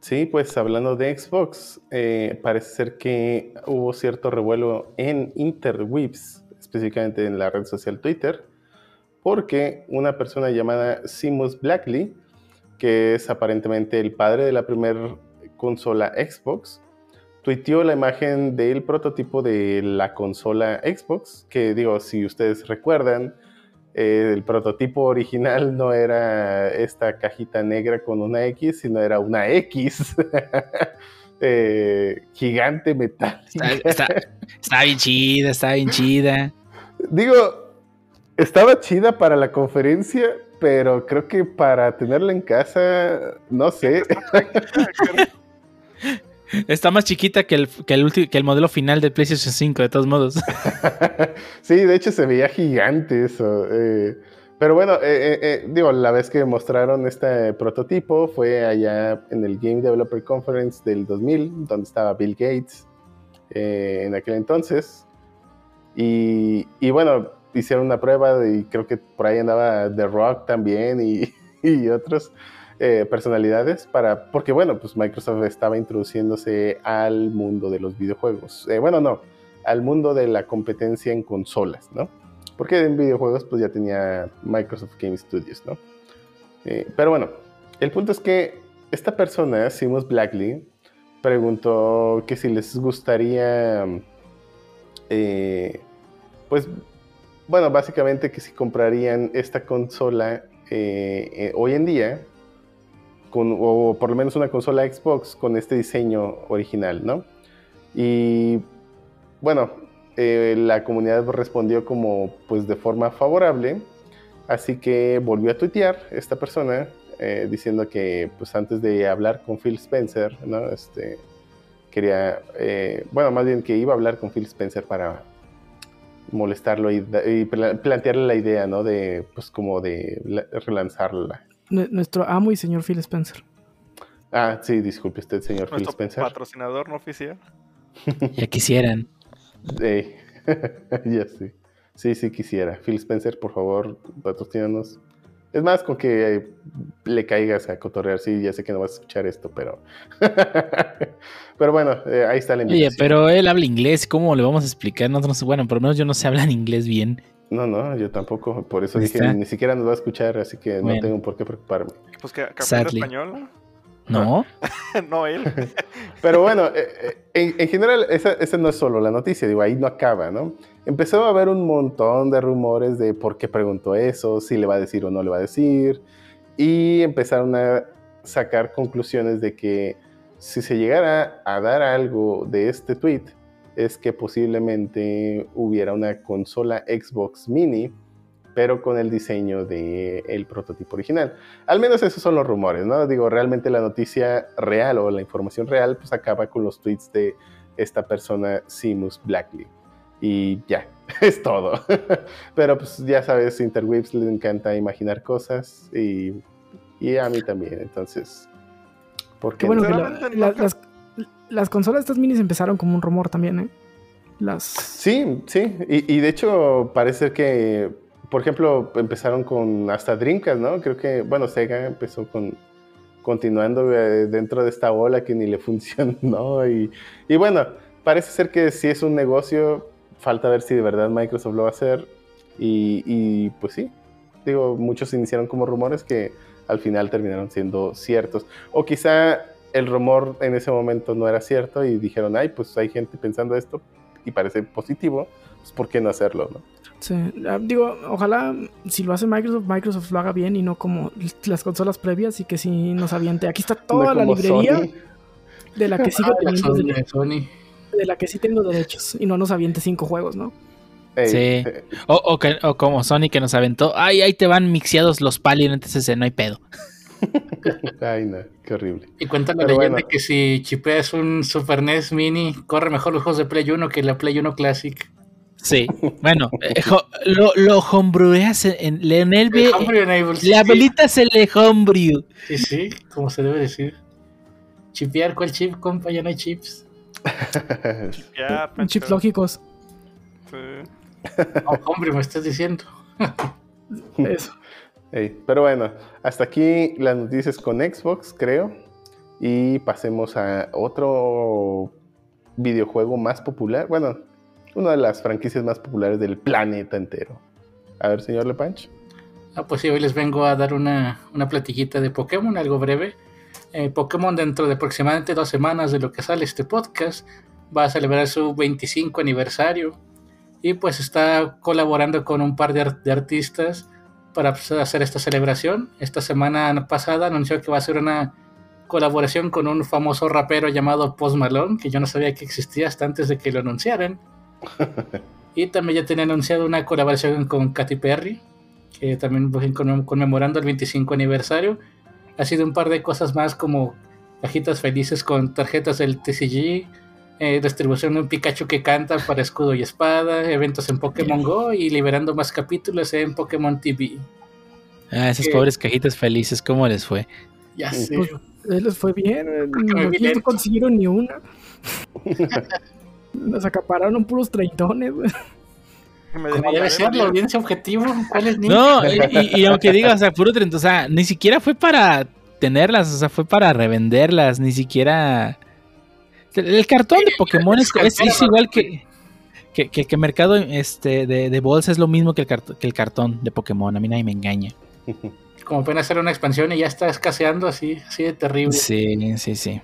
S5: Sí, pues hablando de Xbox, eh, parece ser que hubo cierto revuelo en Interwebs, específicamente en la red social Twitter, porque una persona llamada Simus Blackley, que es aparentemente el padre de la primera consola Xbox, tuiteó la imagen del prototipo de la consola Xbox, que digo, si ustedes recuerdan, eh, el prototipo original no era esta cajita negra con una X, sino era una X eh, gigante metálica.
S1: Está, está bien chida, está bien chida.
S5: Digo, estaba chida para la conferencia, pero creo que para tenerla en casa, no sé.
S1: Está más chiquita que el, que el, que el modelo final del PlayStation 5, de todos modos.
S5: sí, de hecho se veía gigante eso. Eh, pero bueno, eh, eh, eh, digo, la vez que mostraron este prototipo fue allá en el Game Developer Conference del 2000, donde estaba Bill Gates en aquel entonces. Y, y bueno, hicieron una prueba y creo que por ahí andaba The Rock también y, y otras eh, personalidades para, porque bueno, pues Microsoft estaba introduciéndose al mundo de los videojuegos. Eh, bueno, no, al mundo de la competencia en consolas, ¿no? Porque en videojuegos pues ya tenía Microsoft Game Studios, ¿no? Eh, pero bueno, el punto es que esta persona, Simus Blackley, preguntó que si les gustaría, pues bueno, básicamente que si comprarían esta consola eh, eh, hoy en día, con, o por lo menos una consola Xbox con este diseño original, ¿no? Y bueno, eh, la comunidad respondió como pues de forma favorable, así que volvió a tuitear esta persona diciendo que pues antes de hablar con Phil Spencer, ¿no? Este, quería, bueno, más bien que iba a hablar con Phil Spencer para molestarlo y, plantearle la idea, ¿no? De, pues, como de relanzarla.
S3: Nuestro amo y señor Phil Spencer.
S5: Ah, sí, disculpe usted, señor Phil Spencer.
S2: patrocinador no oficial.
S1: ya quisieran.
S5: Sí, ya sí. Sí, sí quisiera. Phil Spencer, por favor, patrocínanos. Es más, con que le caigas a cotorrear, sí, ya sé que no vas a escuchar esto, pero. pero bueno, eh, ahí está la
S1: invitación. Oye, pero él habla inglés, ¿cómo le vamos a explicar? Nosotros, bueno, por lo menos yo no sé hablar inglés bien.
S5: No, no, yo tampoco. Por eso dije, ni siquiera nos va a escuchar, así que no tengo por qué preocuparme.
S2: Pues que, que español, ¿no?
S1: No.
S2: él.
S5: Pero bueno, eh, eh, en, general, esa, no es solo la noticia, digo, ahí no acaba, ¿no? Empezó a haber un montón de rumores de por qué preguntó eso, si le va a decir o no le va a decir, y empezaron a sacar conclusiones de que si se llegara a dar algo de este tweet, es que posiblemente hubiera una consola Xbox Mini pero con el diseño del el prototipo original. Al menos esos son los rumores, ¿no? Digo, realmente la noticia real o la información real pues acaba con los tweets de esta persona, Simus Blackley. Y ya, es todo. pero pues ya sabes, Interweaves le encanta imaginar cosas y, y a mí también, entonces...
S3: ¿Por qué? bueno, las, las consolas estas minis empezaron como un rumor también, ¿eh? Las...
S5: Sí, sí, y, y de hecho parece que por ejemplo, empezaron con hasta Dreamcast, ¿no? Creo que, bueno, Sega empezó con continuando eh, dentro de esta ola que ni le funcionó y, y bueno, parece ser que si es un negocio, falta ver si de verdad Microsoft lo va a hacer y, y pues sí, digo, muchos iniciaron como rumores que al final terminaron siendo ciertos o quizá el rumor en ese momento no era cierto y dijeron, ay, pues hay gente pensando esto y parece positivo, pues ¿por qué no hacerlo, no?
S3: Sí, ah, digo, ojalá si lo hace Microsoft, Microsoft lo haga bien y no como las consolas previas y que si nos aviente. Aquí está toda la librería de la que sigo teniendo de, de la que sí tengo derechos y no nos aviente cinco juegos, ¿no?
S5: Ey,
S1: Sí.
S5: eh,
S1: O, o que- o como Sony que nos aventó. Ay, ahí te van mixeados los pali, entonces no hay pedo.
S5: Ay, no, qué horrible.
S4: Y cuenta la leyenda
S5: bueno.
S4: que si chipeas un Super NES Mini, corre mejor los juegos de Play 1 que la Play 1 Classic.
S1: Sí. Bueno, eh, jo- lo, lo homebreweas en, en Leonel ve.
S4: El Homebrew Enables,
S1: La
S4: sí,
S1: velita se le homebrew.
S4: Sí, sí, como se debe decir. Chipear, ¿cuál chip, compa? Ya no hay chips.
S2: Pancho.
S3: Chips lógicos.
S2: Sí.
S4: Oh, hombre, me estás diciendo.
S3: Eso.
S5: Pero bueno, hasta aquí las noticias con Xbox, creo. Y pasemos a otro videojuego más popular. Bueno, una de las franquicias más populares del planeta entero. A ver, señor Lepanch.
S4: Ah, pues sí, hoy les vengo a dar una, una platiquita de Pokémon, algo breve. Eh, Pokémon dentro de aproximadamente dos semanas de lo que sale este podcast va a celebrar su 25 aniversario y pues está colaborando con un par de, ar- de artistas para pues, hacer esta celebración. Esta semana pasada anunció que va a hacer una colaboración con un famoso rapero llamado Post Malone, que yo no sabía que existía hasta antes de que lo anunciaran. Y también ya tenía anunciado una colaboración con Katy Perry, que también pues, conmem- conmemorando el 25 aniversario. Ha sido un par de cosas más como cajitas felices con tarjetas del TCG, eh, distribución de un Pikachu que canta para escudo y espada, eventos en Pokémon Go y liberando más capítulos en Pokémon TV.
S1: Ah, esas pobres cajitas felices, ¿cómo les fue?
S4: Ya
S5: Pues,
S4: sé.
S3: Pues, eh, les fue bien. eh, no
S4: lento.
S3: consiguieron ni una. Nos acapararon puros treintones. güey.
S4: Debe ser, la audiencia objetivo. ¿Cuál es niño?
S1: No, y, y- y aunque diga, o sea, puro 30, o sea, ni siquiera fue para tenerlas, o sea, fue para revenderlas, ni siquiera... El, cartón de Pokémon es, es- es igual que, que, que, que mercado este, de, de bolsa es lo mismo que el, cartón, que el cartón de Pokémon, a mí nadie me engaña.
S4: Como apenas hacer una expansión y ya está escaseando así, así de terrible.
S1: Sí, sí, sí.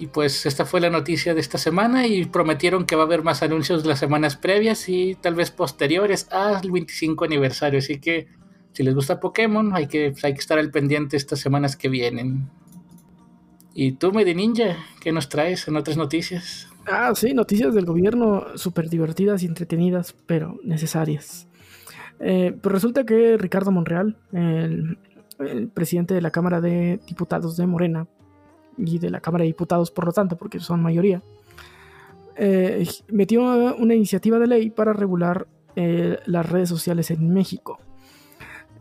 S4: Y pues esta fue la noticia de esta semana y prometieron que va a haber más anuncios las semanas previas y tal vez posteriores al 25 aniversario. Así que si les gusta Pokémon hay que, hay que estar al pendiente estas semanas que vienen. Y tú, Medi Ninja, ¿qué nos traes en otras noticias?
S3: Ah, sí, noticias del gobierno súper divertidas y entretenidas, pero necesarias. Eh, pues resulta que Ricardo Monreal, el, el presidente de la Cámara de Diputados de Morena y de la Cámara de Diputados, por lo tanto, porque son mayoría, eh, metió una iniciativa de ley para regular eh, las redes sociales en México.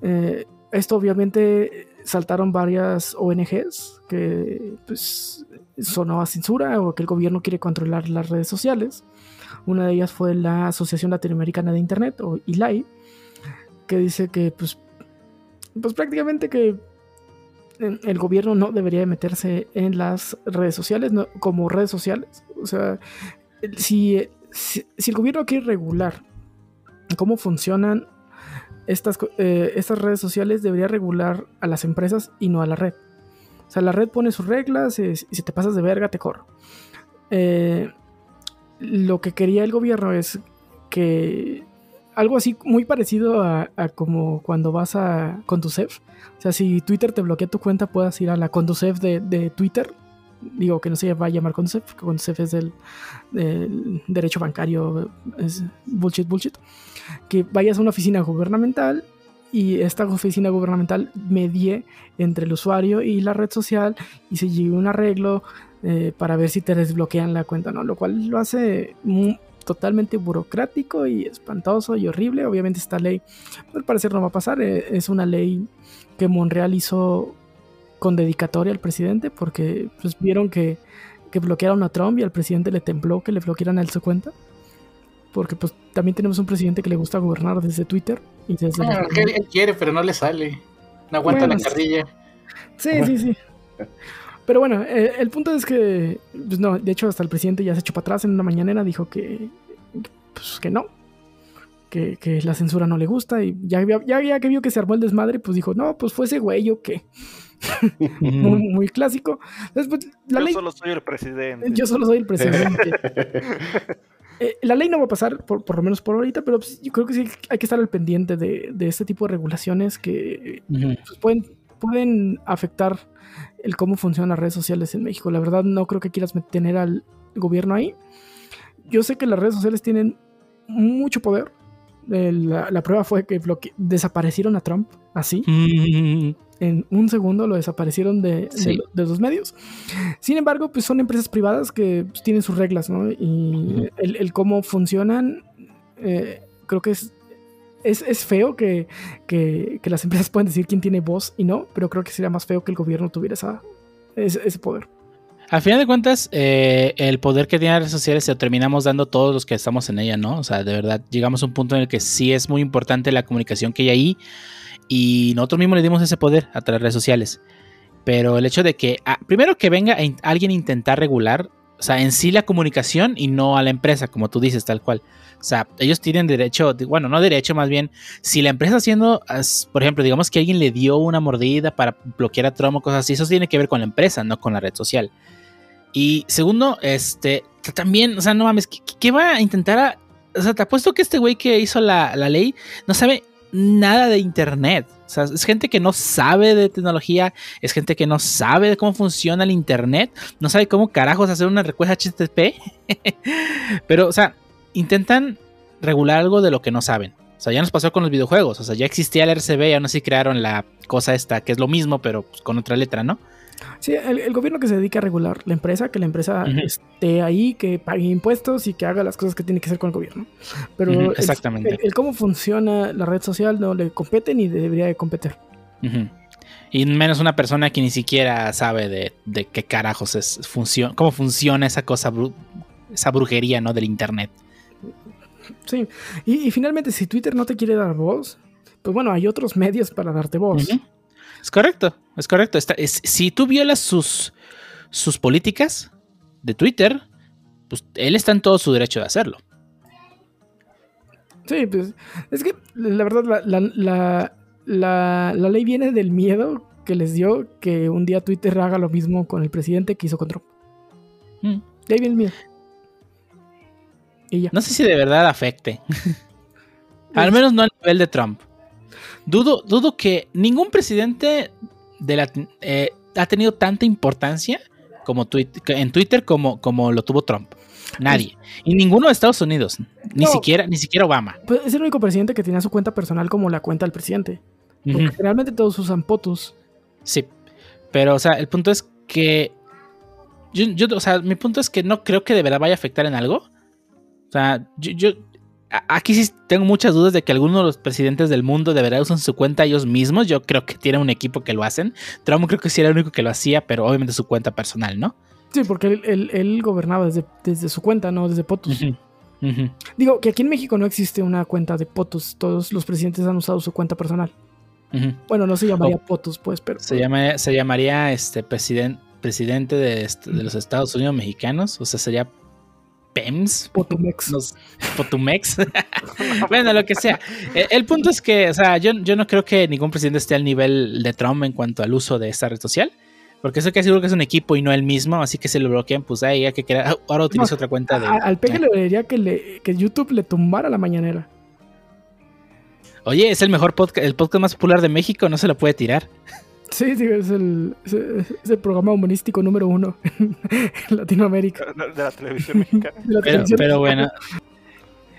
S3: Eh, esto obviamente saltaron varias ONGs que pues, sonó a censura o que el gobierno quiere controlar las redes sociales. Una de ellas fue la Asociación Latinoamericana de Internet o ILAI, que dice que pues, pues prácticamente que el gobierno no debería de meterse en las redes sociales como redes sociales. O sea, si, si, el gobierno quiere regular cómo funcionan estas, eh, estas redes sociales, debería regular a las empresas y no a la red. O sea, la red pone sus reglas y si te pasas de verga, te corro. Eh, lo que quería el gobierno es que algo así muy parecido a, como cuando vas a Conducef. O sea, si Twitter te bloquea tu cuenta, puedas ir a la Conducef de, de Twitter. Digo que no se va a llamar Conducef, porque Conducef es del, derecho bancario, es bullshit, bullshit. Que vayas a una oficina gubernamental y esta oficina gubernamental medie entre el usuario y la red social y se llegue un arreglo eh, para ver si te desbloquean la cuenta, ¿no? Lo cual lo hace mu- totalmente burocrático y espantoso y horrible. Obviamente esta ley, al parecer no va a pasar. eh, es una ley que Monreal hizo con dedicatoria al presidente porque pues, vieron que, que bloquearon a Trump y al presidente le tembló que le bloquearan a él su cuenta. Porque pues también tenemos un presidente que le gusta gobernar desde Twitter y desde...
S4: Bueno, que él, él quiere, pero no le sale. No aguanta
S3: Bueno,
S4: la carrilla.
S3: Sí, sí, sí. Pero bueno, eh, el punto es que, pues no, de hecho hasta el presidente ya se echó para atrás en una mañanera, dijo que, pues, que no, que, que la censura no le gusta y ya, había- ya, ya que vio que se armó el desmadre, pues dijo, no, pues fue ese güey o qué. Muy, muy clásico. Después, la
S2: Yo
S3: ley,
S2: solo soy el presidente.
S3: yo solo soy el presidente. Eh, la ley no va a pasar, por, por lo menos por ahorita, pero pues, yo creo que sí hay que estar al pendiente de, de este tipo de regulaciones que
S1: Ujú.
S3: pues, pueden, pueden afectar el cómo funcionan las redes sociales en México. La verdad no creo que quieras tener al gobierno ahí. Yo sé que las redes sociales tienen mucho poder. La, la prueba fue que desaparecieron a Trump así.
S1: Mm,
S3: En un segundo lo desaparecieron de,
S1: Sí.
S3: de los medios. Sin embargo, pues son empresas privadas que pues, tienen sus reglas, ¿no? Y el cómo funcionan, eh, creo que es, es, es feo que, que, que las empresas puedan decir quién tiene voz y no, pero creo que sería más feo que el gobierno tuviera esa, ese, poder.
S1: Al final de cuentas, eh, el poder que tienen las redes sociales se lo terminamos dando todos los que estamos en ella, ¿no? O sea, de verdad, llegamos a un punto en el que sí es muy importante la comunicación que hay ahí y nosotros mismos le dimos ese poder a las redes sociales. Pero el hecho de que, ah, primero que venga alguien a intentar regular, o sea, en sí la comunicación y no a la empresa, como tú dices, tal cual. O sea, ellos tienen derecho, de- bueno, no derecho, más bien, si la empresa haciendo, por ejemplo, digamos que alguien le dio una mordida para bloquear a Trump cosas así, eso tiene que ver con la empresa, no con la red social. Y segundo, este, también, o sea, no mames, ¿qué, va a intentar. O sea, te apuesto que este güey que hizo la, la ley no sabe nada de internet. O sea, es gente que no sabe de tecnología, es gente que no sabe de cómo funciona el internet, no sabe cómo carajos hacer una respuesta HTTP. Pero, o sea, intentan regular algo de lo que no saben. O sea, ya nos pasó con los videojuegos. O sea, ya existía el RCB y aún así crearon la cosa esta, que es lo mismo, pero pues, con otra letra, ¿no?
S3: Sí, el, el gobierno que se dedica a regular la empresa, que la empresa esté ahí, que pague impuestos y que haga las cosas que tiene que hacer con el gobierno. Pero
S1: exactamente.
S3: El, el cómo funciona la red social no le compete ni debería de competir.
S1: Y menos una persona que ni siquiera sabe de, de qué carajos es función, cómo funciona esa cosa, bru- esa brujería, ¿no? Del internet.
S3: Sí. Y, y finalmente, si Twitter no te quiere dar voz, pues bueno, hay otros medios para darte voz.
S1: Es correcto, es correcto. Está- es- si tú violas sus, sus políticas de Twitter, pues él está en todo su derecho de hacerlo.
S3: Sí, pues es que la verdad la, la, la, la- la ley viene del miedo que les dio que un día Twitter haga lo mismo con el presidente que hizo con Trump.
S1: Mm.
S3: De ahí viene el miedo. Y ya.
S1: No sé si de verdad afecte. Al menos no al nivel de Trump. Dudo, dudo que ningún presidente de la, eh, ha tenido tanta importancia como en Twitter como, como lo tuvo Trump. Nadie. Y ninguno de Estados Unidos. Ni
S3: No.
S1: siquiera, ni siquiera Obama.
S3: Pues es el único presidente que tenía su cuenta personal como la cuenta del presidente. Porque
S1: Ujú.
S3: generalmente todos usan POTUS.
S1: Sí. Pero, o sea, el punto es que. Yo, yo, o sea, mi punto es que no creo que de verdad vaya a afectar en algo. O sea, yo, aquí sí tengo muchas dudas de que algunos de los presidentes del mundo de verdad usan su cuenta ellos mismos. Yo creo que tienen un equipo que lo hacen. Trump creo que sí era el único que lo hacía, pero obviamente su cuenta personal, ¿no?
S3: Sí, porque él, él- él gobernaba desde, desde su cuenta, no desde POTUS. Digo que aquí en México no existe una cuenta de POTUS. Todos los presidentes han usado su cuenta personal. Bueno, no se llamaría POTUS, pues, pero.
S1: Se, llama, se llamaría este presiden- presidente de, de los Estados Unidos mexicanos. O sea, sería PEMS.
S3: Potumex.
S1: Los Potumex. bueno, lo que sea. Eh, El punto es que, o sea, yo, yo no creo que ningún presidente esté al nivel de Trump en cuanto al uso de esta red social. Porque eso que seguro que es un equipo y no el mismo. Así que se lo bloquean, pues ahí hay que crear. Ahora utilizo
S3: No,
S1: otra cuenta de.
S3: A- al peje le diría que, le, que YouTube le tumbara la mañanera.
S1: Oye, es el mejor podcast, el podcast más popular de México, no se lo puede tirar.
S3: Sí, sí, es el, es, es el programa humorístico número uno en Latinoamérica.
S2: De la televisión mexicana.
S3: La
S1: Pero,
S3: televisión
S1: pero
S3: mexicana.
S1: bueno.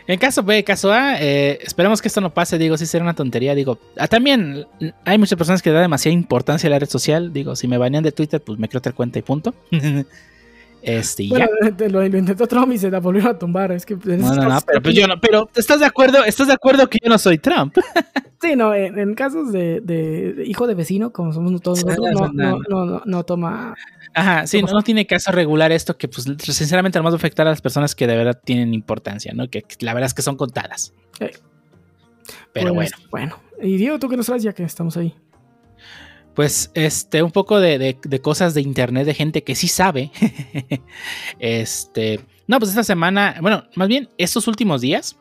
S1: En caso B, caso A, eh, esperemos que esto no pase. Digo, si será una tontería. Digo, ah, también hay muchas personas que dan demasiada importancia a la red social. Digo, si me banean de Twitter, pues me creo otra cuenta y punto. este,
S3: Bueno,
S1: ya.
S3: te lo, lo intentó Trump y se la volvieron a tumbar. Es que en
S1: No, no, pero pues yo no, pero ¿estás de acuerdo? ¿Estás de acuerdo que yo no soy Trump?
S3: Sí, no, en, en casos de, de- de hijo de vecino, como somos todos nosotros,
S1: no,
S3: no,
S1: no,
S3: toma.
S1: Ajá, sí,
S3: ¿Qué
S1: no, tiene caso regular esto que, pues, sinceramente, además va a afectar a las personas que de verdad tienen importancia, ¿no? Que, que la verdad es que son contadas.
S3: Sí.
S1: Pero
S3: Pues,
S1: bueno.
S3: Bueno, y Diego, ¿tú qué nos traes ya que estamos ahí?
S1: Pues este, un poco de, de- cosas de internet de gente que sí sabe. este. No, pues esta semana, bueno, más bien estos últimos días,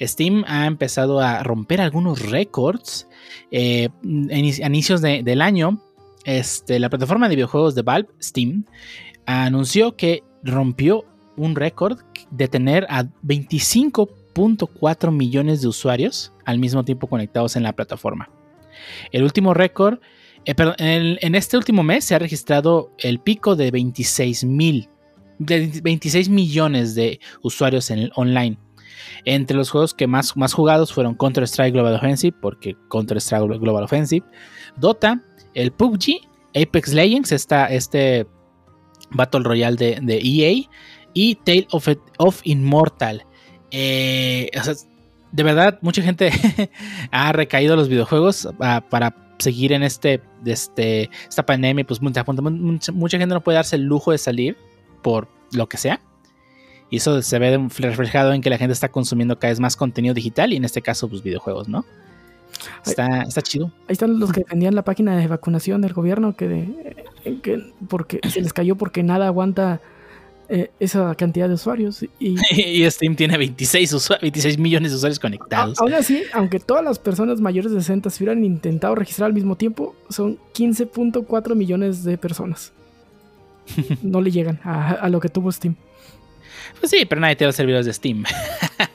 S1: Steam ha empezado a romper algunos récords. eh, a inicios de- del año, este, la plataforma de videojuegos de Valve, Steam, anunció que rompió un récord de tener a 25.4 millones de usuarios al mismo tiempo conectados en la plataforma. El último récord, eh, en, este último mes se ha registrado el pico de 26 mil, de 26 millones de usuarios en el online. Entre los juegos que más, más jugados fueron Counter-Strike Global Offensive, porque Counter-Strike Global Offensive, Dota, el PUBG, Apex Legends, esta, este Battle Royale de, EA, y Tale of, of Immortal. Eh, o sea, de verdad, mucha gente ha recaído los videojuegos ah, para seguir en este, este, esta pandemia. Pues mucha, mucha, mucha gente no puede darse el lujo de salir por lo que sea. Y eso se ve reflejado en que la gente está consumiendo cada vez más contenido digital y en este caso, pues videojuegos, ¿no? Está, está chido.
S3: Ahí están los que defendían la página de vacunación del gobierno que, de, que porque se les cayó porque nada aguanta eh, esa cantidad de usuarios. Y,
S1: y Steam tiene 26, 26 millones de usuarios conectados.
S3: aún así, aunque todas las personas mayores de 60 se hubieran intentado registrar al mismo tiempo, son 15.4 millones de personas. no le llegan a, a, lo que tuvo Steam.
S1: Pues sí, pero nadie tiene los servidores de Steam.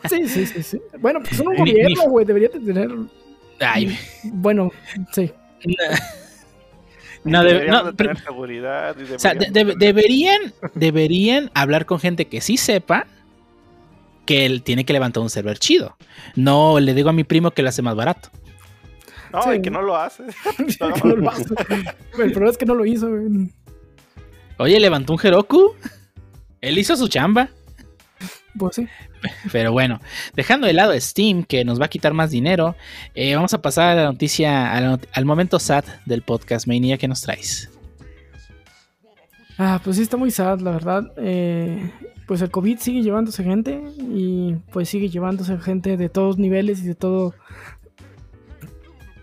S3: sí, sí, sí, sí. Bueno, pues un gobierno, güey, debería tener.
S1: Ay.
S3: Bueno, sí.
S1: No, no,
S2: de tener seguridad. Y
S1: o sea, de, de, deberían, deberían hablar con gente que sí sepa que él tiene que levantar un server chido. No le digo a mi primo que lo hace más barato.
S2: No, sí. y que no lo hace.
S3: no. no lo hace. El problema es que no lo hizo. Güey.
S1: Oye, levantó un Heroku. Él hizo su chamba.
S3: Pues sí.
S1: Pero bueno, dejando de lado Steam, que nos va a quitar más dinero, eh, vamos a pasar a la noticia, al momento sad del podcast. Mania, ¿qué nos traes?
S3: Ah, pues sí, está muy sad, la verdad. Eh, pues el COVID sigue llevándose gente y pues sigue llevándose gente de todos niveles y de todo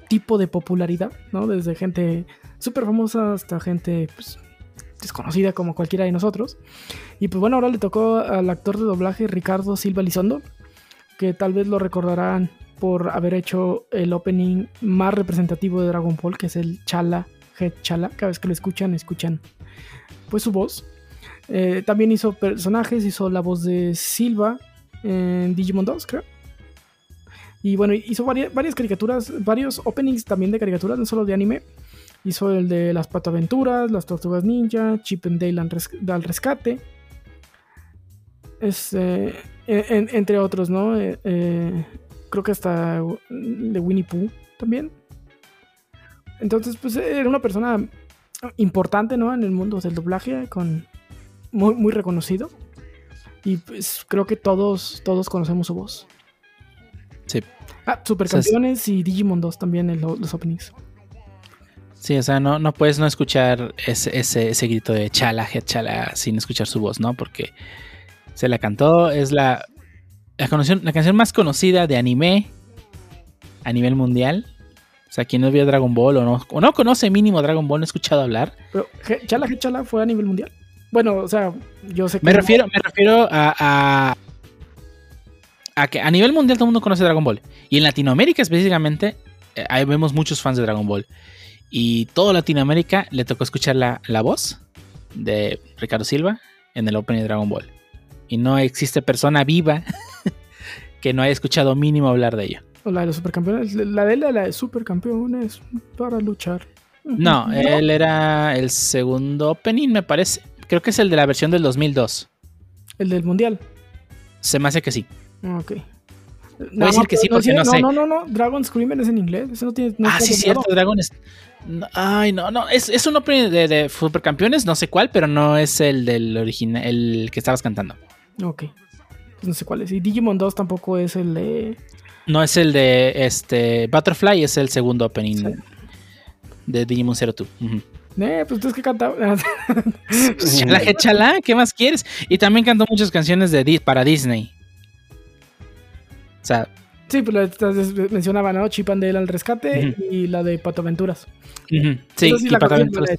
S3: tipo de popularidad, ¿no? Desde gente súper famosa hasta gente pues, desconocida como cualquiera de nosotros. Y pues bueno, ahora le tocó al actor de doblaje Ricardo Silva Lizondo, que tal vez lo recordarán por haber hecho el opening más representativo de Dragon Ball, que es el Chala, Head Chala. Cada vez que lo escuchan, escuchan pues su voz. Eh, también hizo personajes, hizo la voz de Silva en Digimon 2, creo. Y bueno, hizo varias, varias caricaturas, varios openings también de caricaturas, no solo de anime. Hizo el de las Pataventuras, las Tortugas Ninja, Chip and Dale al rescate. Este, en, entre otros, ¿no? Eh, eh, creo que hasta de Winnie Pooh también. Entonces, pues era una persona importante, ¿no? En el mundo del doblaje, con muy, muy reconocido. Y pues creo que todos, todos conocemos su voz.
S1: Sí.
S3: Ah, Supercampeones o sea, y Digimon 2 también en los, los openings.
S1: Sí, o sea, no, no puedes no escuchar ese, ese, ese grito de chala, chala, sin escuchar su voz, ¿no? Porque se la cantó, es la, la, canción, la canción más conocida de anime a nivel mundial. O sea, quien no vio Dragon Ball o no, o no conoce mínimo Dragon Ball, no ha escuchado hablar.
S3: Pero, ¿Chala, Chala fue a nivel mundial? Bueno, o sea, yo sé que.
S1: Me refiero, me refiero a, a, a, que a nivel mundial todo el mundo conoce Dragon Ball. Y en Latinoamérica específicamente, eh, ahí vemos muchos fans de Dragon Ball. Y todo Latinoamérica le tocó escuchar la, la voz de Ricardo Silva en el Open de Dragon Ball. Y no existe persona viva que no haya escuchado mínimo hablar de ello.
S3: O la de los supercampeones. La de la, la de supercampeones para luchar.
S1: No, no, él era el segundo opening, me parece. Creo que es el de la versión del 2002.
S3: ¿El del mundial?
S1: Se me hace que sí.
S3: Ok.
S1: Voy no, a decir que sí porque no,
S3: no,
S1: sé.
S3: no, no, no, Dragon Screamer es en inglés. Eso no tiene. No
S1: ah, sí, cierto, Dragon es. Ay, no, no. Es, es un opening de, de, Supercampeones, no sé cuál, pero no es el del original, el que estabas cantando.
S3: Ok. Pues no sé cuál es. Y Digimon 2 tampoco es el de.
S1: No es el de este. Butterfly es el segundo opening sí. de Digimon 02. Uh -huh.
S3: Eh, pues tú es que cantaba.
S1: chala, chala, ¿qué más quieres? Y también cantó muchas canciones de para Disney. O sea.
S3: Sí, pues mencionaba, ¿no? Chip and Dale al rescate uh -huh. y la de Pato Aventuras.
S1: Uh -huh. Sí,
S3: sí
S1: y Pato Aventuras.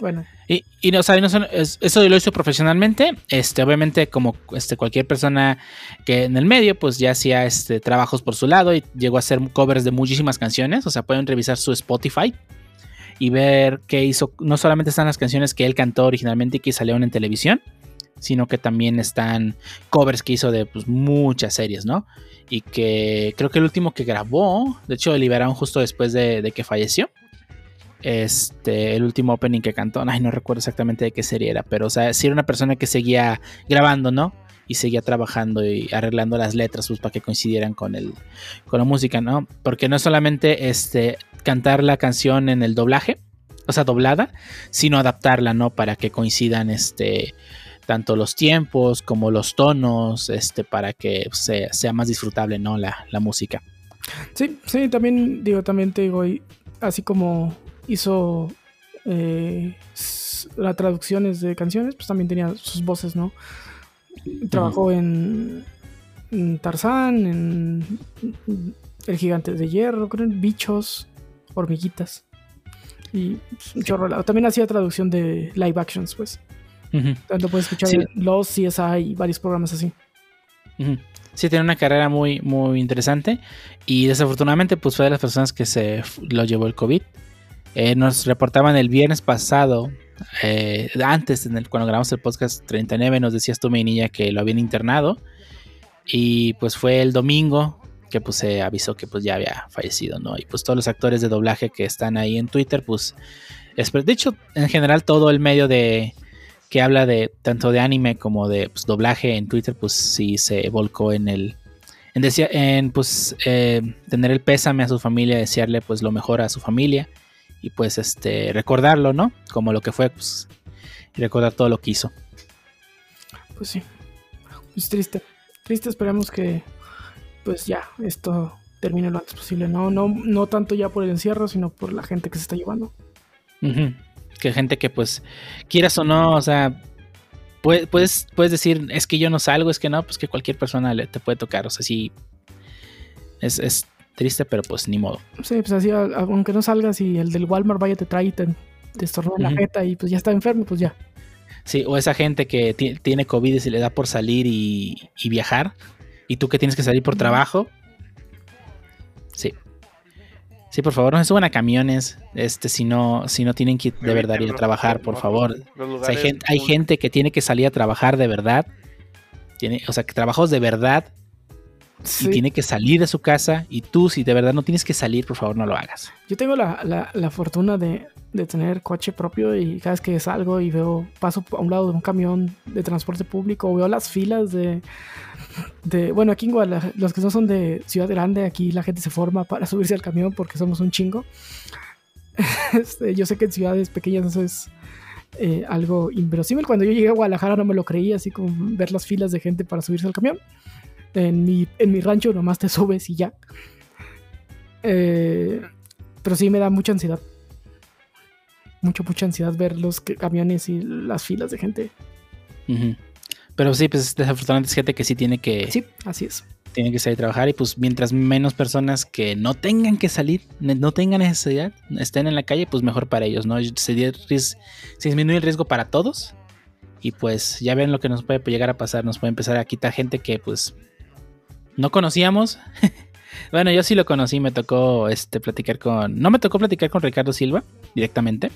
S3: bueno.
S1: Y, y, o sea, no son, es, eso lo hizo profesionalmente. Este, obviamente, como este, cualquier persona que en el medio, pues ya hacía este, trabajos por su lado y llegó a hacer covers de muchísimas canciones. O sea, pueden revisar su Spotify y ver que hizo. No solamente están las canciones que él cantó originalmente y que salieron en televisión, sino que también están covers que hizo de pues, muchas series, ¿no? Y que creo que el último que grabó, de hecho, liberaron justo después de, de que falleció. Este, el último opening que cantó, ay, no recuerdo exactamente de qué serie era, pero o sea, sí era una persona que seguía grabando, ¿no? y seguía trabajando y arreglando las letras pues, para que coincidieran con, el, con la música, ¿no? Porque no es solamente este, cantar la canción en el doblaje, o sea, doblada, sino adaptarla, ¿no? Para que coincidan este, tanto los tiempos como los tonos, este, para que sea, sea más disfrutable, ¿no? La, la música.
S3: Sí, sí, también digo, también te digo, así como hizo eh, las traducciones de canciones, pues también tenía sus voces, ¿no? Trabajó en, Tarzán, en El Gigante de Hierro, creo, en Bichos, Hormiguitas. Y pues, chorro, también hacía traducción de live actions, pues. Tanto puedes escuchar los CSI y varios programas así.
S1: Sí, tiene una carrera muy, muy interesante. Y desafortunadamente, pues fue de las personas que se lo llevó el COVID. Eh, nos reportaban el viernes pasado, eh, antes, en el, cuando grabamos el podcast 39, nos decías tú, mi niña, que lo habían internado. Y pues fue el domingo que pues se avisó que pues ya había fallecido, ¿no? Y pues todos los actores de doblaje que están ahí en Twitter, pues... De hecho, en general todo el medio de que habla de tanto de anime como de pues, doblaje en Twitter, pues sí se volcó en el... En, en pues eh, tener el pésame a su familia, desearle pues lo mejor a su familia y pues este recordarlo, ¿no? Como lo que fue, pues y recordar todo lo que hizo.
S3: Pues sí. Pues triste. Triste, esperamos que pues ya esto termine lo antes posible. No, no, no tanto ya por el encierro, sino por la gente que se está llevando.
S1: Que gente que pues quieras o no, o sea, puedes, puedes, decir, es que yo no salgo, es que no, pues que cualquier persona le, te puede tocar. O sea, sí, es, es Triste, pero pues ni modo.
S3: Sí, pues así, aunque no salgas y el del Walmart vaya te trae y te, te la jeta y pues ya está enfermo, pues ya.
S1: Sí, o esa gente que tiene COVID y se le da por salir y, viajar, y tú que tienes que salir por trabajo. Sí. Sí, por favor, no se suban a camiones, este, si no, si no tienen que de verdad ir a trabajar, por favor. hay, gente, hay gente que tiene que salir a trabajar de verdad. Tiene, o sea, que trabajos de verdad y tiene que salir de su casa y tú si de verdad no tienes que salir, por favor no lo hagas.
S3: Yo tengo la, fortuna de, tener coche propio y cada vez que salgo y veo, paso a un lado de un camión de transporte público o veo las filas de, de bueno, aquí en Guadalajara, los que no son de Ciudad Grande, aquí la gente se forma para subirse al camión porque somos un chingo. Este, yo sé que en ciudades pequeñas eso es... Eh, algo inverosímil. Cuando yo llegué a Guadalajara no me lo creía, así como ver las filas de gente para subirse al camión. En mi, en mi rancho nomás te subes y ya. Eh, pero sí me da mucha ansiedad. Mucha, mucha ansiedad ver los camiones y las filas de gente.
S1: Pero sí, pues desafortunadamente es gente que sí tiene que.
S3: Sí, así es.
S1: Tiene que salir a trabajar y pues mientras menos personas que no tengan que salir, no tengan necesidad, estén en la calle, pues mejor para ellos, ¿no? Se, se disminuye el riesgo para todos y pues ya ven lo que nos puede llegar a pasar, nos puede empezar a quitar gente que pues no conocíamos. bueno, yo sí lo conocí, me tocó este platicar con. No me tocó platicar con Ricardo Silva directamente.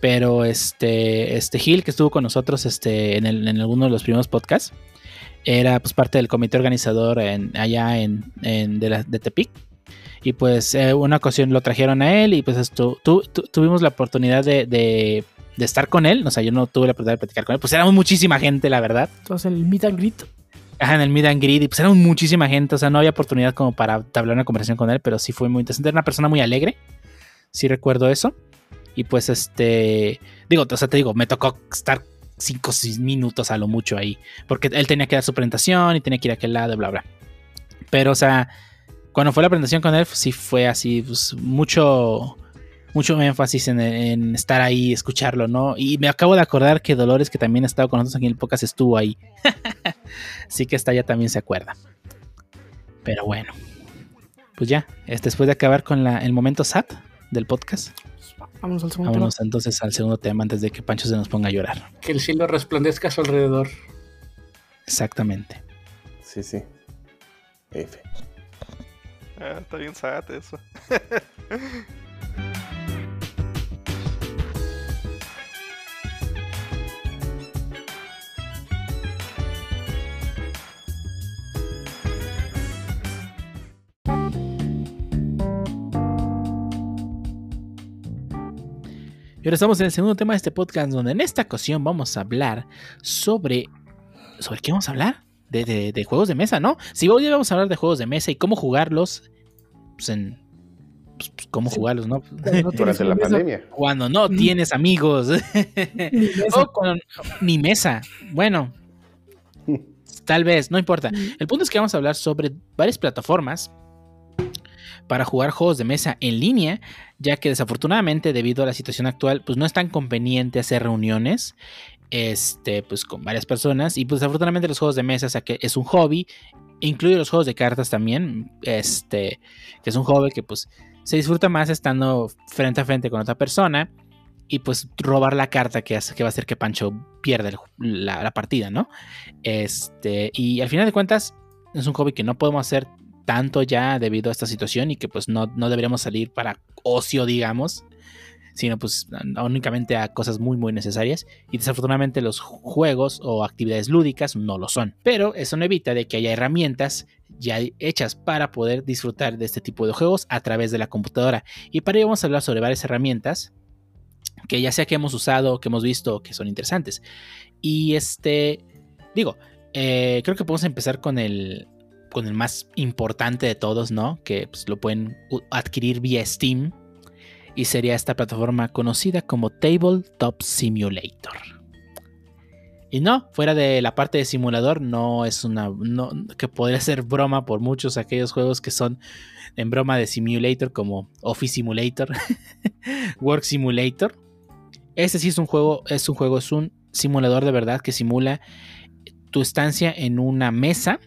S1: Pero este, este Gil que estuvo con nosotros este, en, en alguno de los primeros podcasts. Era pues parte del comité organizador en, allá en, en de, Tepic. Y pues eh, una ocasión lo trajeron a él y pues esto, tuvimos la oportunidad de, de, estar con él. O sea, yo no tuve la oportunidad de platicar con él. Pues éramos muchísima gente, la verdad.
S3: Entonces el meet and
S1: en el meet and greet y pues era muchísima gente, o sea, no había oportunidad como para hablar una conversación con él, pero sí fue muy interesante. Era una persona muy alegre, sí recuerdo eso. Y pues este, digo, o sea, te digo, me tocó estar 5 o 6 minutos a lo mucho ahí, porque él tenía que dar su presentación y tenía que ir a aquel lado, bla, bla. Pero, o sea, cuando fue la presentación con él, sí fue así, pues mucho mucho énfasis en, estar ahí, escucharlo, ¿no? Y me acabo de acordar que Dolores, que también ha estado con nosotros aquí en el podcast, estuvo ahí. Así que esta ya también se acuerda. Pero bueno, pues ya, después de acabar con el momento SAT del podcast.
S3: Vámonos al segundo
S1: Vámonos entonces al segundo tema antes de que Pancho se nos ponga a llorar.
S4: Que el cielo resplandezca a su alrededor.
S1: Exactamente.
S5: Sí, sí. F.
S2: Ah, está bien SAT eso.
S1: Y ahora estamos en el segundo tema de este podcast, donde en esta ocasión vamos a hablar sobre. ¿Sobre qué vamos a hablar? de, de- de juegos de mesa, ¿no? Si hoy vamos a hablar de juegos de mesa y cómo jugarlos, pues en. pues, pues, cómo
S3: Sí.
S1: jugarlos, ¿no?
S3: Cuando no tienes
S5: Durante la pandemia.
S1: Cuando no tienes amigos.
S3: ni mesa.
S1: O con- ni mesa. Bueno, tal vez, no importa. El punto es que vamos a hablar sobre varias plataformas para jugar juegos de mesa en línea, ya que desafortunadamente debido a la situación actual, pues no es tan conveniente hacer reuniones este, pues con varias personas y pues desafortunadamente los juegos de mesa, o sea que es un hobby, incluye los juegos de cartas también, este, que es un hobby que pues se disfruta más estando frente a frente con otra persona y pues robar la carta que, hace, que va a hacer que Pancho pierda la, la partida, ¿no? Este, y al final de cuentas es un hobby que no podemos hacer tanto ya debido a esta situación y que pues no, no deberíamos salir para ocio, digamos, sino pues únicamente a cosas muy muy necesarias y desafortunadamente los juegos o actividades lúdicas no lo son. Pero eso no evita de que haya herramientas ya hechas para poder disfrutar de este tipo de juegos a través de la computadora. Y para ello vamos a hablar sobre varias herramientas que ya sea que hemos usado, que hemos visto, que son interesantes. Y este, digo, eh, creo que podemos empezar con el, con el más importante de todos, ¿no? Que pues, lo pueden adquirir vía Steam. Y sería esta plataforma conocida como Tabletop Simulator. Y no, fuera de la parte de simulador, no es una. No, que podría ser broma por muchos aquellos juegos que son en broma de simulator, como Office Simulator, Work Simulator. Este sí es un juego, es un juego, es un simulador de verdad que simula tu estancia en una mesa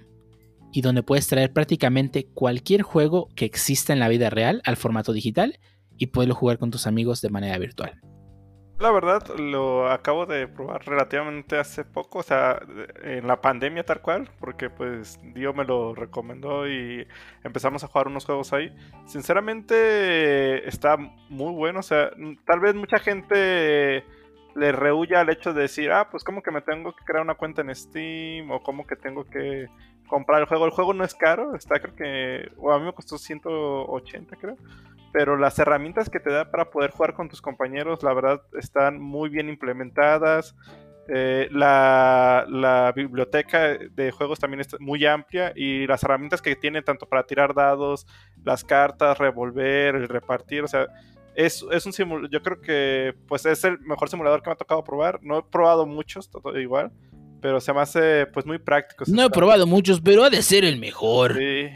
S1: y donde puedes traer prácticamente cualquier juego que exista en la vida real al formato digital y poderlo jugar con tus amigos de manera virtual.
S2: La verdad, lo acabo de probar relativamente hace poco, o sea, en la pandemia tal cual, porque pues Dio me lo recomendó y empezamos a jugar unos juegos ahí. Sinceramente está muy bueno, o sea, tal vez mucha gente le rehuya al hecho de decir, ah, pues como que me tengo que crear una cuenta en Steam o como que tengo que comprar el juego. El juego no es caro, está creo que, o a mí me costó 180 creo. Pero las herramientas que te da para poder jugar con tus compañeros, la verdad, están muy bien implementadas. Eh, la, la biblioteca de juegos también es muy amplia y las herramientas que tiene tanto para tirar dados, las cartas, revolver, el repartir, o sea, es, es un simulador, yo creo que pues es el mejor simulador que me ha tocado probar. No he probado muchos, todo igual, pero se me hace pues muy práctico.
S1: No he probado muchos, pero ha de ser el mejor.
S2: Sí.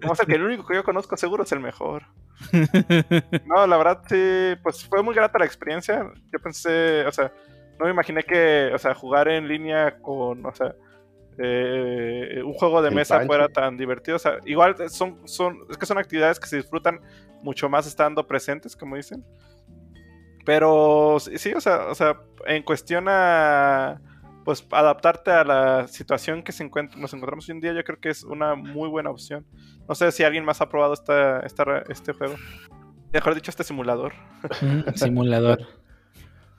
S2: Vamos a ver que el único que yo conozco seguro es el mejor. No, la verdad sí, pues fue muy grata la experiencia. Yo pensé, o sea, no me imaginé que, o sea, jugar en línea con, o sea, eh, un juego de
S5: El
S2: mesa
S5: Pancho.
S2: fuera tan divertido. O sea, igual son, son, es que son actividades que se disfrutan mucho más estando presentes, como dicen. Pero sí, o sea, o sea, en cuestión a pues adaptarte a la situación que se encuentra, nos encontramos hoy en día, yo creo que es una muy buena opción. No sé si alguien más ha probado esta, esta, este juego. Mejor dicho, este simulador.
S1: Simulador.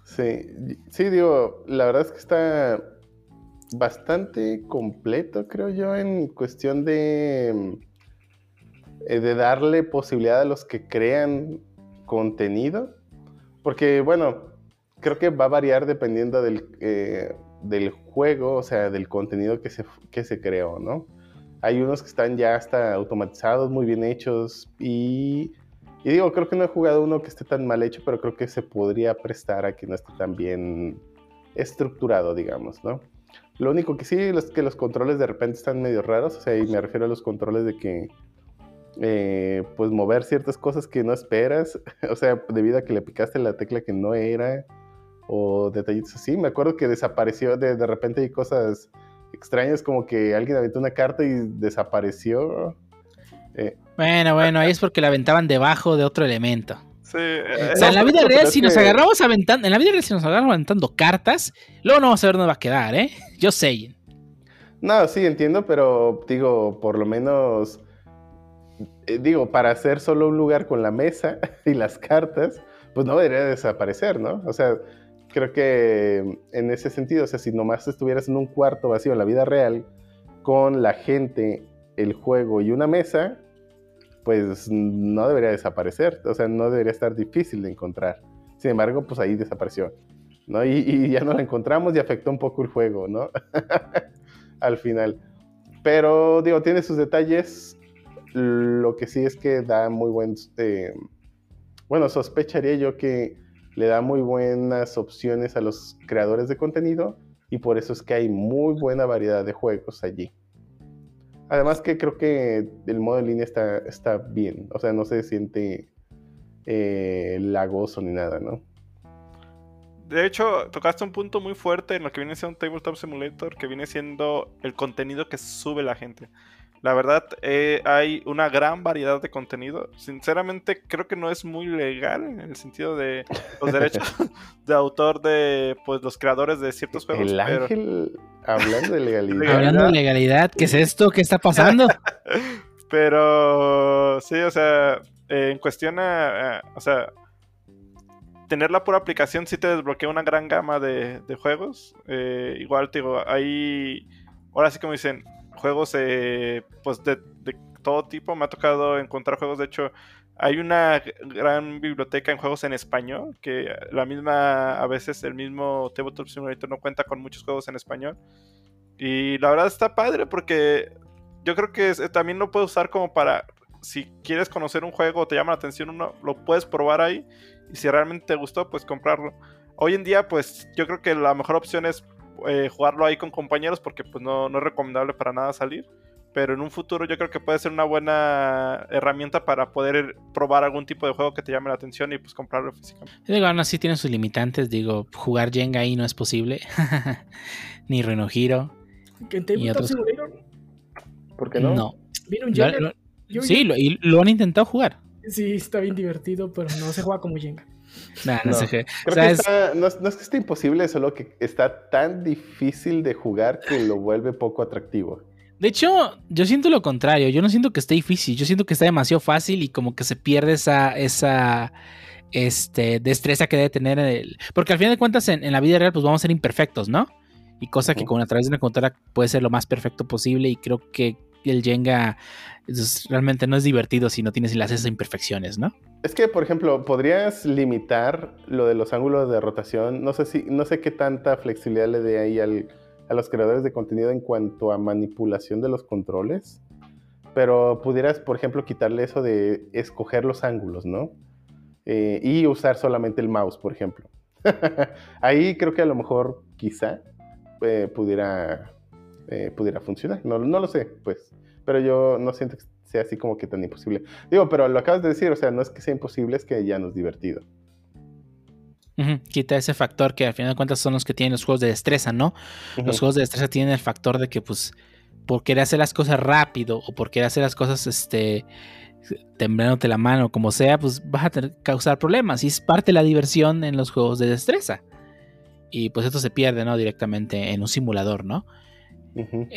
S5: Sí, sí, digo, la verdad es que está bastante completo, creo yo, en cuestión de, eh, de darle posibilidad a los que crean contenido. Porque, bueno, creo que va a variar dependiendo del, eh, del juego, o sea, del contenido que se, que se creó, ¿no? Hay unos que están ya hasta automatizados, muy bien hechos y y digo, creo que no he jugado uno que esté tan mal hecho, pero creo que se podría prestar a que no esté tan bien estructurado, digamos, ¿no? Lo único que sí es que los controles de repente están medio raros, o sea, y me refiero a los controles de que, eh, pues, mover ciertas cosas que no esperas, o sea, debido a que le picaste la tecla que no era, o detallitos así. Me acuerdo que desapareció, de, de repente hay cosas extrañas como que alguien aventó una carta y desapareció. Eh,
S1: Bueno, bueno, ahí es porque la aventaban debajo de otro elemento.
S2: Sí, eh,
S1: O sea, en la vida real, si nos agarramos aventando, en la vida real, si nos agarramos aventando cartas, luego no vamos a ver dónde va a quedar, ¿eh? Yo sé.
S5: No, sí, entiendo, pero digo, por lo menos, eh, digo, para hacer solo un lugar con la mesa y las cartas, pues no debería desaparecer, ¿no? O sea, creo que en ese sentido, o sea, si nomás estuvieras en un cuarto vacío en la vida real, con la gente, el juego y una mesa, pues no debería desaparecer, o sea, no debería estar difícil de encontrar. Sin embargo, pues ahí desapareció, ¿no? Y, ya no la encontramos y afectó un poco el juego, ¿no? al final. Pero digo, tiene sus detalles. Lo que sí es que da muy buen... eh, bueno, sospecharía yo que le da muy buenas opciones a los creadores de contenido y por eso es que hay muy buena variedad de juegos allí. Además que creo que el modo en línea está, está bien, o sea, no se siente eh, lagoso ni nada, ¿no?
S2: De hecho, tocaste un punto muy fuerte en lo que viene siendo un Tabletop Simulator, que viene siendo el contenido que sube la gente. La verdad, eh, hay una gran variedad de contenido. Sinceramente, creo que no es muy legal en el sentido de los derechos de autor de pues los creadores de ciertos juegos.
S5: El
S2: pero-
S5: ángel, hablando de legalidad.
S2: Legalidad.
S1: Hablando de legalidad, ¿qué es esto? ¿Qué está pasando?
S2: Pero sí, o sea, eh, en cuestión a, a- o sea, tener la pura aplicación sí te desbloquea una gran gama de, de juegos. Eh, igual te digo, hay, ahora sí como dicen, juegos eh, pues de, todo tipo. Me ha tocado encontrar juegos, de hecho, hay una gran biblioteca en juegos en español, que la misma, a veces el mismo Tabletop Simulator no cuenta con muchos juegos en español. Y la verdad está padre porque yo creo que también lo puedes usar como para, si quieres conocer un juego o te llama la atención uno, lo puedes probar ahí y si realmente te gustó, pues comprarlo. Hoy en día, pues yo creo que la mejor opción es eh, jugarlo ahí con compañeros porque pues no, no es recomendable para nada salir. Pero en un futuro yo creo que puede ser una buena herramienta para poder probar algún tipo de juego que te llame la atención y pues comprarlo físicamente.
S1: Digo, aún así tiene sus limitantes. Digo, jugar Jenga ahí no es posible. Ni Reno Hero.
S3: Que
S1: otros-
S3: Simulator
S5: ¿Por qué no?
S1: No. Lo-
S3: Jenga.
S1: lo-
S3: Yo-
S1: sí, lo, y lo han intentado jugar.
S3: Sí, está bien divertido, pero no se juega como Jenga.
S1: Nah, no
S5: No.
S1: sé qué.
S5: Creo
S1: O sea,
S5: que
S1: es-
S5: está, no, es- no es que esté imposible, solo que está tan difícil de jugar que lo vuelve poco atractivo.
S1: De hecho, yo siento lo contrario. Yo no siento que esté difícil. Yo siento que está demasiado fácil y como que se pierde esa, esa este, destreza que debe tener. El... Porque al final de cuentas, en, en la vida real, pues vamos a ser imperfectos, ¿no? Y cosa que con a través de una computadora puede ser lo más perfecto posible. Y creo que el Jenga es- realmente no es divertido si no tienes las esas imperfecciones, ¿no?
S5: Es que, por ejemplo, podrías limitar lo de los ángulos de rotación. No sé si, no sé qué tanta flexibilidad le dé ahí al- a los creadores de contenido en cuanto a manipulación de los controles. Pero pudieras, por ejemplo, quitarle eso de escoger los ángulos, ¿no? Eh, y usar solamente el mouse, por ejemplo. ahí creo que a lo mejor, quizá, eh, pudiera, eh, pudiera funcionar. No, no lo sé, pues. Pero yo no siento que sea así como que tan imposible. Digo, pero lo acabas de decir, o sea, no es que sea imposible, es que ya no es divertido.
S1: Quita ese factor que al final de cuentas son los que tienen los juegos de destreza, ¿no? Los juegos de destreza tienen el factor de que, pues, por querer hacer las cosas rápido o por querer hacer las cosas, este, temblándote la mano, como sea, pues vas a tener causar problemas. Y es parte de la diversión en los juegos de destreza. Y pues esto se pierde, ¿no? Directamente en un simulador, ¿no?
S5: Ujú.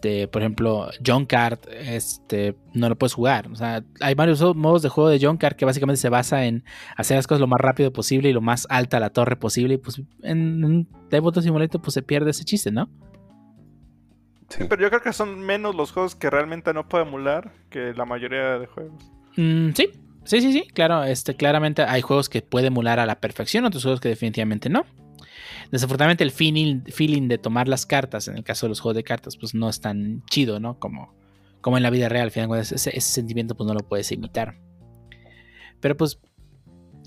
S1: Este, por ejemplo, John Card, este, no lo puedes jugar. O sea, hay varios modos de juego de John Card que básicamente se basa en hacer las cosas lo más rápido posible y lo más alta la torre posible. Y pues en un Tabletop Simulator pues se pierde ese chiste, ¿no?
S5: Sí.
S2: Pero yo creo que son menos los juegos que realmente no puedo emular que la mayoría de juegos.
S1: Mm, sí, sí, sí, sí, claro, este, claramente hay juegos que puede emular a la perfección, otros juegos que definitivamente no. Desafortunadamente el feeling, feeling de tomar las cartas, en el caso de los juegos de cartas, pues no es tan chido, ¿no? Como, como en la vida real, al final ese, sentimiento pues no lo puedes imitar. Pero pues,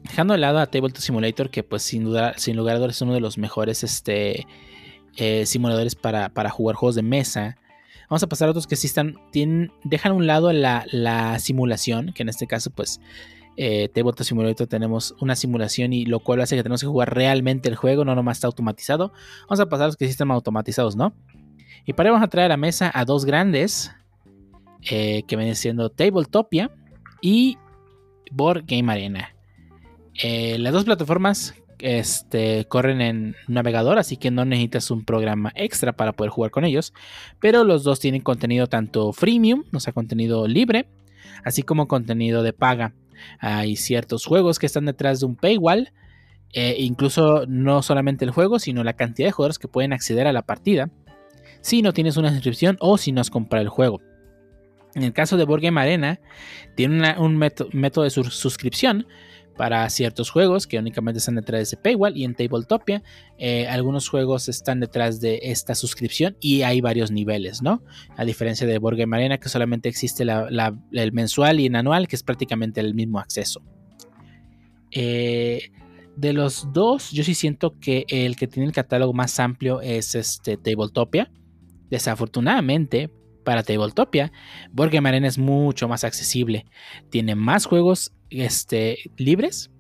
S1: dejando de lado a Tabletop Simulator, que pues sin duda, sin lugar a dudas es uno de los mejores este, eh, simuladores para, para jugar juegos de mesa. Vamos a pasar a otros que sí están, dejan a un lado la, la simulación, que en este caso, pues, eh, Tabletop Simulator tenemos una simulación y lo cual hace que tenemos que jugar realmente el juego, no nomás está automatizado. Vamos a pasar a los que sí están automatizados, ¿no? Y para ello vamos a traer a la mesa a dos grandes, eh, que vienen siendo Tabletopia y Board Game Arena. Eh, las dos plataformas este, corren en navegador, así que no necesitas un programa extra para poder jugar con ellos. Pero los dos tienen contenido tanto freemium, o sea, contenido libre, así como contenido de paga. Hay ciertos juegos que están detrás de un paywall, eh, incluso no solamente el juego, sino la cantidad de jugadores que pueden acceder a la partida si no tienes una suscripción o si no has comprado el juego. En el caso de Board Arena, tiene un método, de sus- suscripción, para ciertos juegos que únicamente están detrás de paywall y en Tabletopia eh, algunos juegos están detrás de esta suscripción y hay varios niveles, ¿no? A diferencia de Board Game Arena que solamente existe el mensual y el anual que es prácticamente el mismo acceso. Eh, de los dos, yo sí siento que el que tiene el catálogo más amplio es este Tabletopia. Desafortunadamente, para Tabletopia, Board Game Arena es mucho más accesible. Tiene más juegos este, libres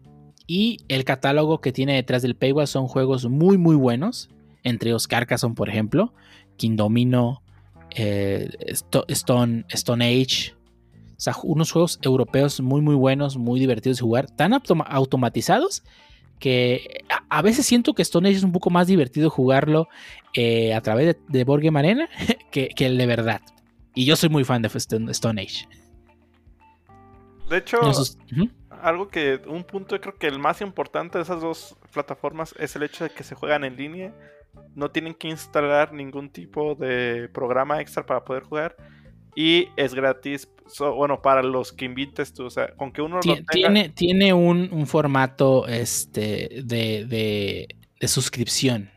S1: y el catálogo que tiene detrás del paywall son juegos muy muy buenos. Entre ellos Carcassonne, por ejemplo, King Domino, eh, Stone, Stone Age. O sea, unos juegos europeos muy muy buenos, muy divertidos de jugar, tan automatizados que a, veces siento que Stone Age es un poco más divertido jugarlo eh, a través de, de Board Game Arena que, que, el de verdad. Y yo soy muy fan de Stone Age.
S2: De hecho, algo que, un punto creo que el más importante de esas dos plataformas es el hecho de que se juegan en línea. No tienen que instalar ningún tipo de programa extra para poder jugar. Y es gratis, bueno, para los que invites tú, o sea, con que uno
S1: Tiene, tiene un, formato este, de, de, suscripción.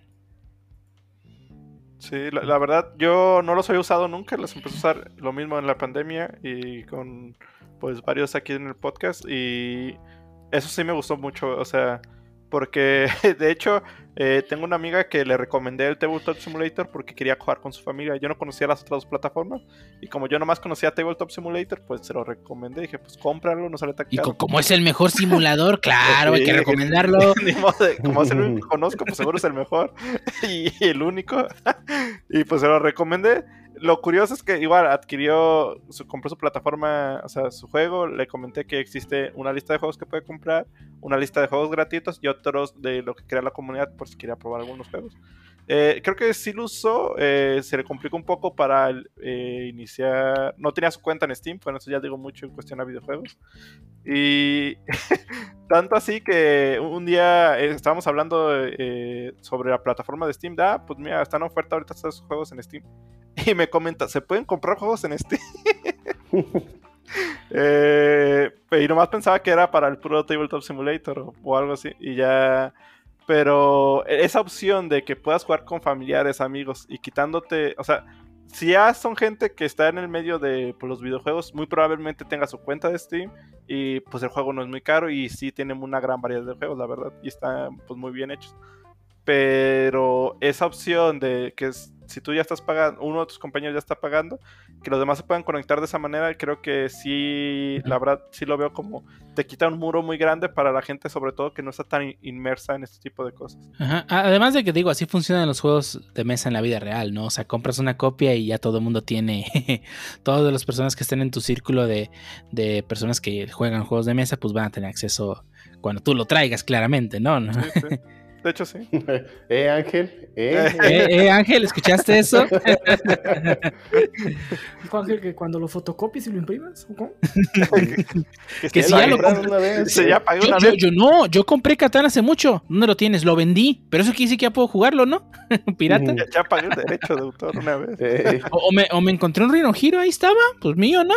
S2: Sí, la, la, verdad, yo no los había usado nunca, los empecé a usar lo mismo en la pandemia y con pues varios aquí en el podcast y eso sí me gustó mucho, o sea, porque de hecho eh, tengo una amiga que le recomendé el Tabletop Simulator porque quería jugar con su familia. Yo no conocía las otras dos plataformas y como yo nomás conocía Tabletop Simulator, pues se lo recomendé. Dije, pues cómpralo, no sale tan
S1: Y como es el mejor simulador, claro, hay que recomendarlo.
S2: como es el único que conozco, pues seguro es el mejor y el único. y pues se lo recomendé lo curioso es que igual adquirió, su, compró su plataforma, o sea, su juego. Le comenté que existe una lista de juegos que puede comprar, una lista de juegos gratuitos y otros de lo que crea la comunidad por si quería probar algunos juegos. Eh, creo que sí lo usó, eh, se le complicó un poco para eh, iniciar. No tenía su cuenta en Steam, bueno, eso ya digo mucho en cuestión a videojuegos. Y tanto así que un día estábamos hablando sobre la plataforma de Steam. Ah, pues mira, están en oferta ahorita estos juegos en Steam. Y me comenta, ¿se pueden comprar juegos en Steam? y nomás pensaba que era para el puro Tabletop Simulator o algo así. Y ya pero esa opción de que puedas jugar con familiares, amigos y quitándote, o sea, si ya son gente que está en el medio de pues, los videojuegos, muy probablemente tenga su cuenta de Steam y pues el juego no es muy caro y sí tienen una gran variedad de juegos, la verdad, y están pues muy bien hechos. Pero esa opción de que es si tú ya estás pagando, uno de tus compañeros ya está pagando, que los demás se puedan conectar de esa manera, creo que sí, la verdad, sí lo veo como te quita un muro muy grande para la gente, sobre todo que no está tan inmersa en este tipo de cosas.
S1: Además de que digo, así funcionan los juegos de mesa en la vida real, ¿no? O sea, compras una copia y ya todo el mundo tiene, todas las personas que estén en tu círculo de, de, personas que juegan juegos de mesa, pues van a tener acceso cuando tú lo traigas, claramente, ¿no? Sí, sí.
S2: De hecho, sí.
S5: eh, Ángel.
S1: Eh, eh, eh Ángel, ¿escuchaste eso?
S3: Dijo Ángel que cuando lo fotocopies y lo imprimas, ¿o
S1: que, si ya lo
S2: una vez. Se ya pagó
S1: yo,
S2: una
S1: yo,
S2: vez.
S1: Yo, no, yo compré Catán hace mucho. ¿Dónde lo tienes? Lo vendí. Pero eso quiere decir que ya puedo jugarlo, ¿no? Pirata.
S2: Ya, ya, pagué el derecho de autor una vez.
S1: Eh. O, me, o me encontré un Rino Giro, ahí estaba. Pues mío, ¿no?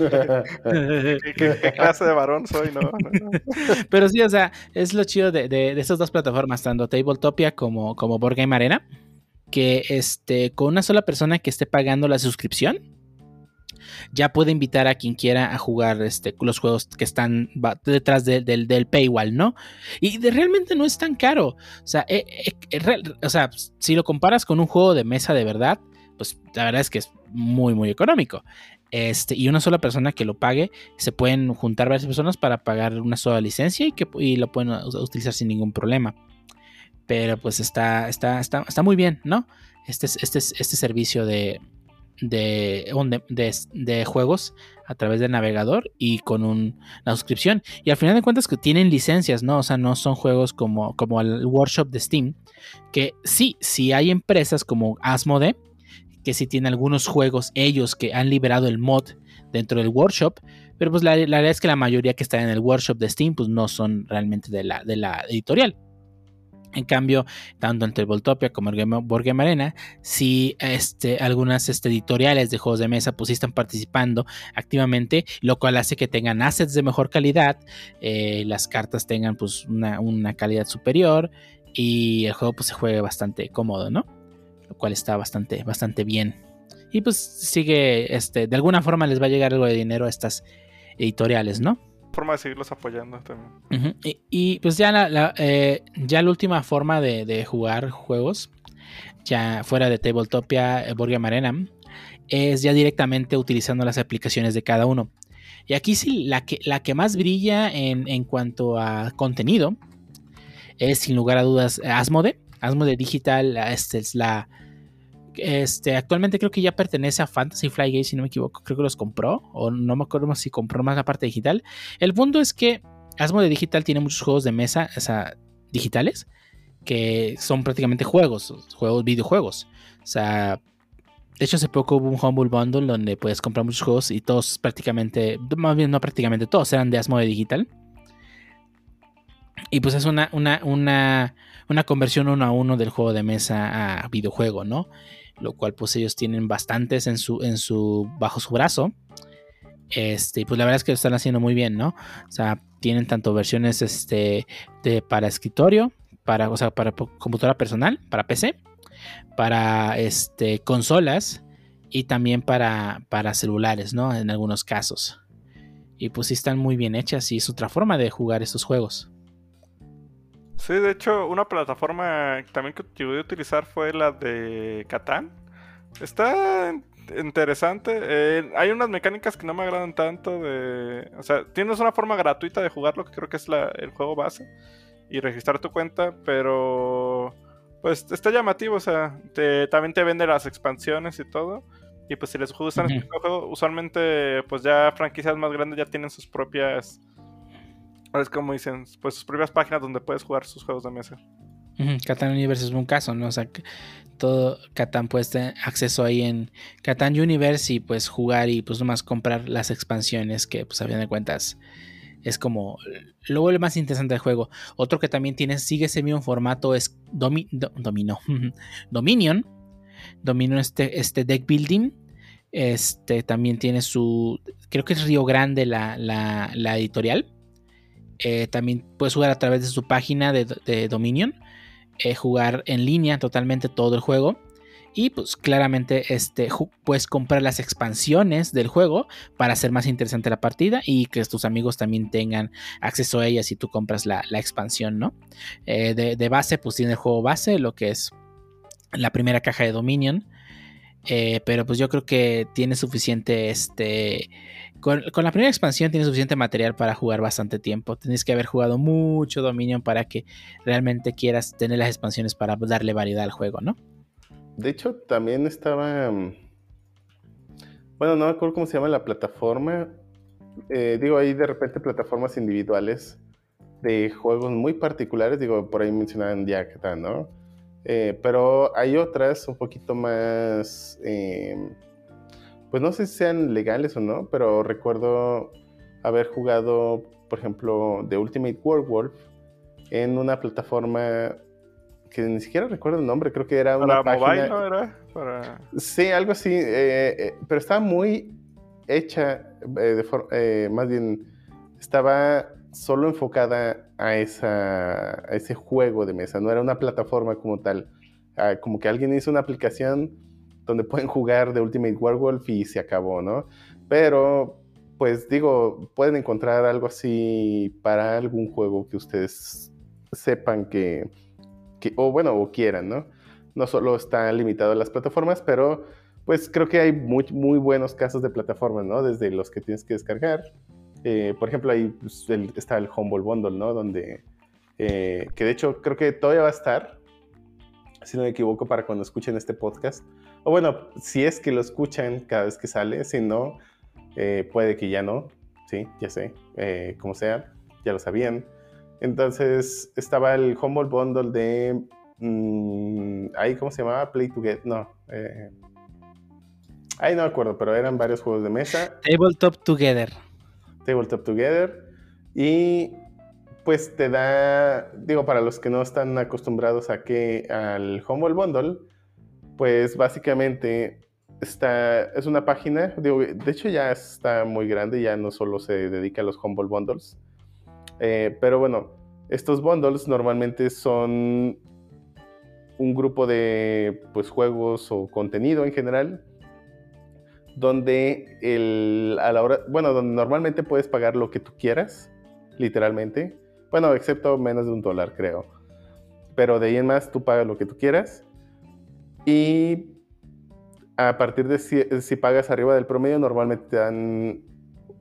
S2: ¿Qué, clase de varón soy? No,
S1: Pero sí, o sea, es lo chido de, de, estas dos plataformas, tanto Tabletopia como, como Board Game Arena, que este, con una sola persona que esté pagando la suscripción, ya puede invitar a quien quiera a jugar este, los juegos que están detrás del, del paywall, ¿no? Y realmente no es tan caro. O sea, eh, eh, o sea, si lo comparas con un juego de mesa de verdad, pues la verdad es que es muy, muy económico. Este, y una sola persona que lo pague, se pueden juntar varias personas para pagar una sola licencia y que lo pueden utilizar sin ningún problema. Pero pues está, está, está, está muy bien, ¿no? Este, este, este servicio de, de, de, juegos a través del navegador y con una suscripción. Y al final de cuentas que tienen licencias, ¿no? O sea, no son juegos como, como el workshop de Steam. Que sí, sí hay empresas como Asmode que sí tiene algunos juegos ellos que han liberado el mod dentro del workshop, pero pues la, la, verdad es que la mayoría que están en el workshop de Steam pues no son realmente de la, de la editorial. En cambio, tanto en Tabletopia como en Board Game Arena, si este, algunas este, editoriales de juegos de mesa pues sí están participando activamente, lo cual hace que tengan assets de mejor calidad, eh, las cartas tengan pues una, una, calidad superior y el juego pues se juegue bastante cómodo, ¿no? Lo cual está bastante, bastante bien. Y pues sigue, este, de alguna forma les va a llegar algo de dinero a estas editoriales, ¿no?
S2: forma de seguirlos apoyando también.
S1: y, pues ya la, eh, ya la última forma de, jugar juegos, ya fuera de Tabletopia, eh, Board Arena, es ya directamente utilizando las aplicaciones de cada uno. Y aquí sí, la que, la que más brilla en, en cuanto a contenido es sin lugar a dudas Asmode. Asmode Digital este es la, este, actualmente creo que ya pertenece a Fantasy Fly si no me equivoco. Creo que los compró. O no me acuerdo si compró más la parte digital. El punto es que Asmode Digital tiene muchos juegos de mesa o sea, digitales. Que son prácticamente juegos. Juegos, videojuegos. O sea. De hecho, hace poco hubo un Humble Bundle donde puedes comprar muchos juegos y todos prácticamente, más bien no prácticamente todos, eran de Asmode Digital. Y pues es una, una, una conversión uno a uno del juego de mesa a videojuego, ¿no? Lo cual pues ellos tienen bastantes en su, en su, bajo su brazo. Este, pues la verdad es que lo están haciendo muy bien, ¿no? O sea, tienen tanto versiones este, de, para escritorio, para, o sea, para computadora personal, para PC, para este, consolas y también para, para celulares, ¿no? En algunos casos. Y pues sí están muy bien hechas y es otra forma de jugar estos juegos.
S2: Sí, de hecho, una plataforma también que pude utilizar fue la de Catán. Está interesante. Eh, hay unas mecánicas que no me agradan tanto de... O sea, tienes una forma gratuita de jugarlo, que creo que es el juego base, y registrar tu cuenta, pero... Pues está llamativo, o sea, también te vende las expansiones y todo. Y pues si les gustan este juego, usualmente pues ya franquicias más grandes ya tienen sus propias es como dicen, pues sus propias páginas donde puedes jugar sus juegos de mesa.
S1: Catan Universe es un caso, ¿no? O sea, todo Catan puedes tener acceso ahí en Catan Universe y pues jugar y pues nomás comprar las expansiones que pues a fin de cuentas es como lo más interesante el juego. Otro que también tiene, sigue ese mismo formato es Domino. Dominion. Dominion este, este deck building. Este también tiene su. Creo que es Río Grande la, la editorial. Eh, también puedes jugar a través de su página de, Dominion. Eh, jugar en línea totalmente todo el juego. Y pues claramente este, puedes comprar las expansiones del juego para hacer más interesante la partida y que tus amigos también tengan acceso a ellas si tú compras la, expansión, ¿no? Eh, de, de, base pues tiene el juego base, lo que es la primera caja de Dominion. pero pues yo creo que tiene suficiente este con, la primera expansión tienes suficiente material para jugar bastante tiempo. Tienes que haber jugado mucho Dominion para que realmente quieras tener las expansiones para darle variedad al juego, ¿no?
S5: De hecho, también estaba. Mm, bueno, no me acuerdo cómo se llama la plataforma. Eh, digo, hay de repente plataformas individuales de juegos muy particulares. Digo, por ahí mencionaban ya ¿no? Eh, pero hay otras un poquito más. Eh, pues no sé si sean legales o no, pero recuerdo haber jugado, por ejemplo, The Ultimate Werewolf en una plataforma que ni siquiera recuerdo el nombre, creo que era una
S2: ¿Para mobile, ¿no era? Para...
S5: Sí, algo así, eh, eh, pero estaba muy hecha, eh, de más bien, estaba solo enfocada a, esa, a ese juego de mesa, no era una plataforma como tal, ah, como que alguien hizo una aplicación donde pueden jugar de Ultimate Werewolf y se acabó, ¿no? Pero, pues digo, pueden encontrar algo así para algún juego que ustedes sepan que, o bueno, o quieran, ¿no? No solo está limitado a las plataformas, pero pues creo que hay muy, muy buenos casos de plataformas, ¿no? Desde los que tienes que descargar. Eh, por ejemplo, ahí pues, está el Humble Bundle, ¿no? Donde, eh, que de hecho creo que todavía va a estar, si no me equivoco, para cuando escuchen este podcast. O bueno, si es que lo escuchan cada vez que sale, si no, eh, puede que ya no, sí, ya sé, eh, como sea, ya lo sabían. Entonces estaba el Humble Bundle de... Mm, ahí, ¿cómo se llamaba? Play Together, no. Eh, ahí no me acuerdo, pero eran varios juegos de mesa.
S1: Tabletop Together.
S5: Tabletop Together. Y pues te da, digo, para los que no están acostumbrados a que al Humble Bundle, pues básicamente está, es una página, digo, de hecho ya está muy grande, ya no solo se dedica a los Humble Bundles, eh, pero bueno, estos bundles normalmente son un grupo de pues, juegos o contenido en general, donde el, a la hora, bueno, donde normalmente puedes pagar lo que tú quieras, literalmente, bueno, excepto menos de un dólar, creo. Pero de ahí en más tú pagas lo que tú quieras. Y a partir de si, pagas arriba del promedio, normalmente te dan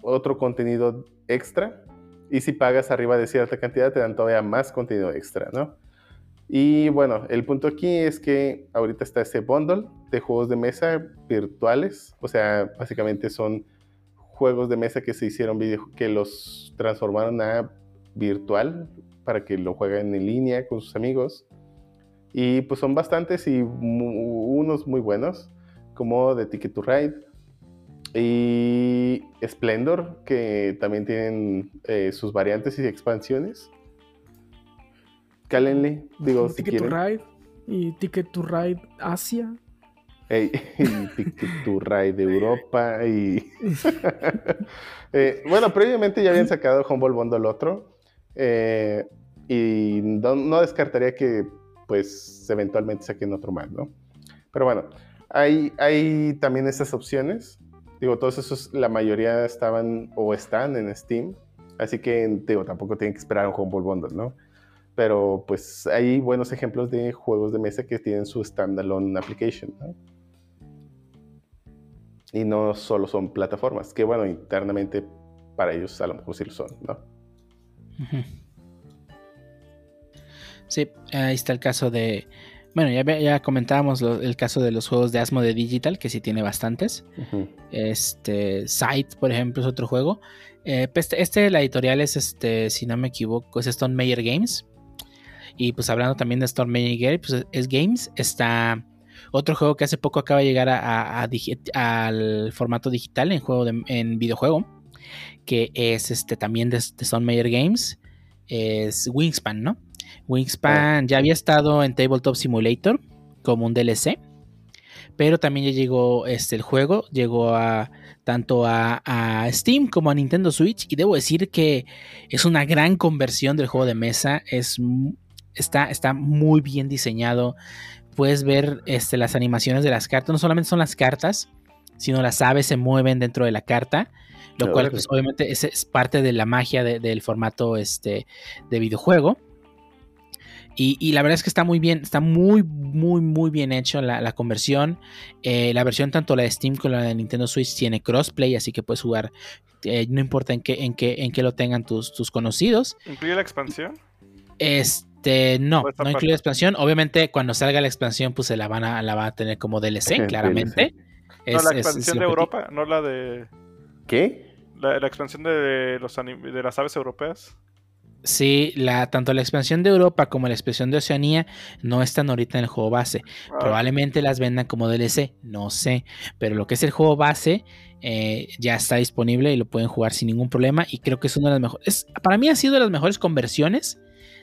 S5: otro contenido extra. Y si pagas arriba de cierta cantidad, te dan todavía más contenido extra, ¿no? Y bueno, el punto aquí es que ahorita está ese bundle de juegos de mesa virtuales. O sea, básicamente son juegos de mesa que se hicieron, que los transformaron a virtual para que lo jueguen en línea con sus amigos. Y pues son bastantes y unos muy buenos, como The Ticket to Ride y Splendor, que también tienen eh, sus variantes y expansiones. Cálenle, digo,
S3: Ticket to Ride y Ticket to Ride Asia.
S5: y Ticket to Ride de Europa y... Eh, bueno, previamente ya habían sacado Humble Bundle otro, eh, y no, descartaría que pues eventualmente saquen otro más, ¿no? Pero bueno, hay, hay también esas opciones. Digo, todos esos, la mayoría estaban o están en Steam. Así que, digo, tampoco tienen que esperar un Humble Bundle, ¿no? Pero pues hay buenos ejemplos de juegos de mesa que tienen su standalone application, ¿no? Y no solo son plataformas, que bueno, internamente para ellos a lo mejor sí lo son, ¿no?
S1: Sí, ahí está el caso de. Bueno, ya, ya comentábamos el caso de los juegos de Asmo de Digital, que sí tiene bastantes. Este, Sight, por ejemplo, es otro juego. Eh, pues, este, este, la editorial es, este, si no me equivoco, es Stone Meyer Games. Y pues hablando también de Stone Games, pues es Games. Está otro juego que hace poco acaba de llegar a, al formato digital en juego en videojuego que es este también de, Stone Meyer Games, es Wingspan, ¿no? Wingspan ya había estado en Tabletop Simulator como un DLC, pero también ya llegó este, el juego, llegó a tanto a, Steam como a Nintendo Switch y debo decir que es una gran conversión del juego de mesa, es, está, está muy bien diseñado, puedes ver este, las animaciones de las cartas, no solamente son las cartas, sino las aves se mueven dentro de la carta lo cual pues, obviamente es, parte de la magia del formato este, de videojuego. Y, la verdad es que está muy bien, está muy, muy, muy bien hecho la, conversión. Eh, la versión tanto la de Steam como la de Nintendo Switch tiene crossplay, así que puedes jugar, eh, no importa en qué, en qué, en qué lo tengan tus, tus conocidos.
S2: ¿Incluye la expansión?
S1: Este, no, no incluye la expansión. Obviamente, cuando salga la expansión, pues se la van a, la va a tener como DLC, claramente.
S2: no, la expansión de Europa, no la de.
S5: ¿Qué?
S2: La, expansión de, los de las aves europeas.
S1: Sí, la, tanto la expansión de Europa como la expansión de Oceanía no están ahorita en el juego base. Ah. Probablemente las vendan como DLC, no sé. Pero lo que es el juego base eh, ya está disponible y lo pueden jugar sin ningún problema. Y creo que es una de las mejores. Para mí ha sido de las mejores conversiones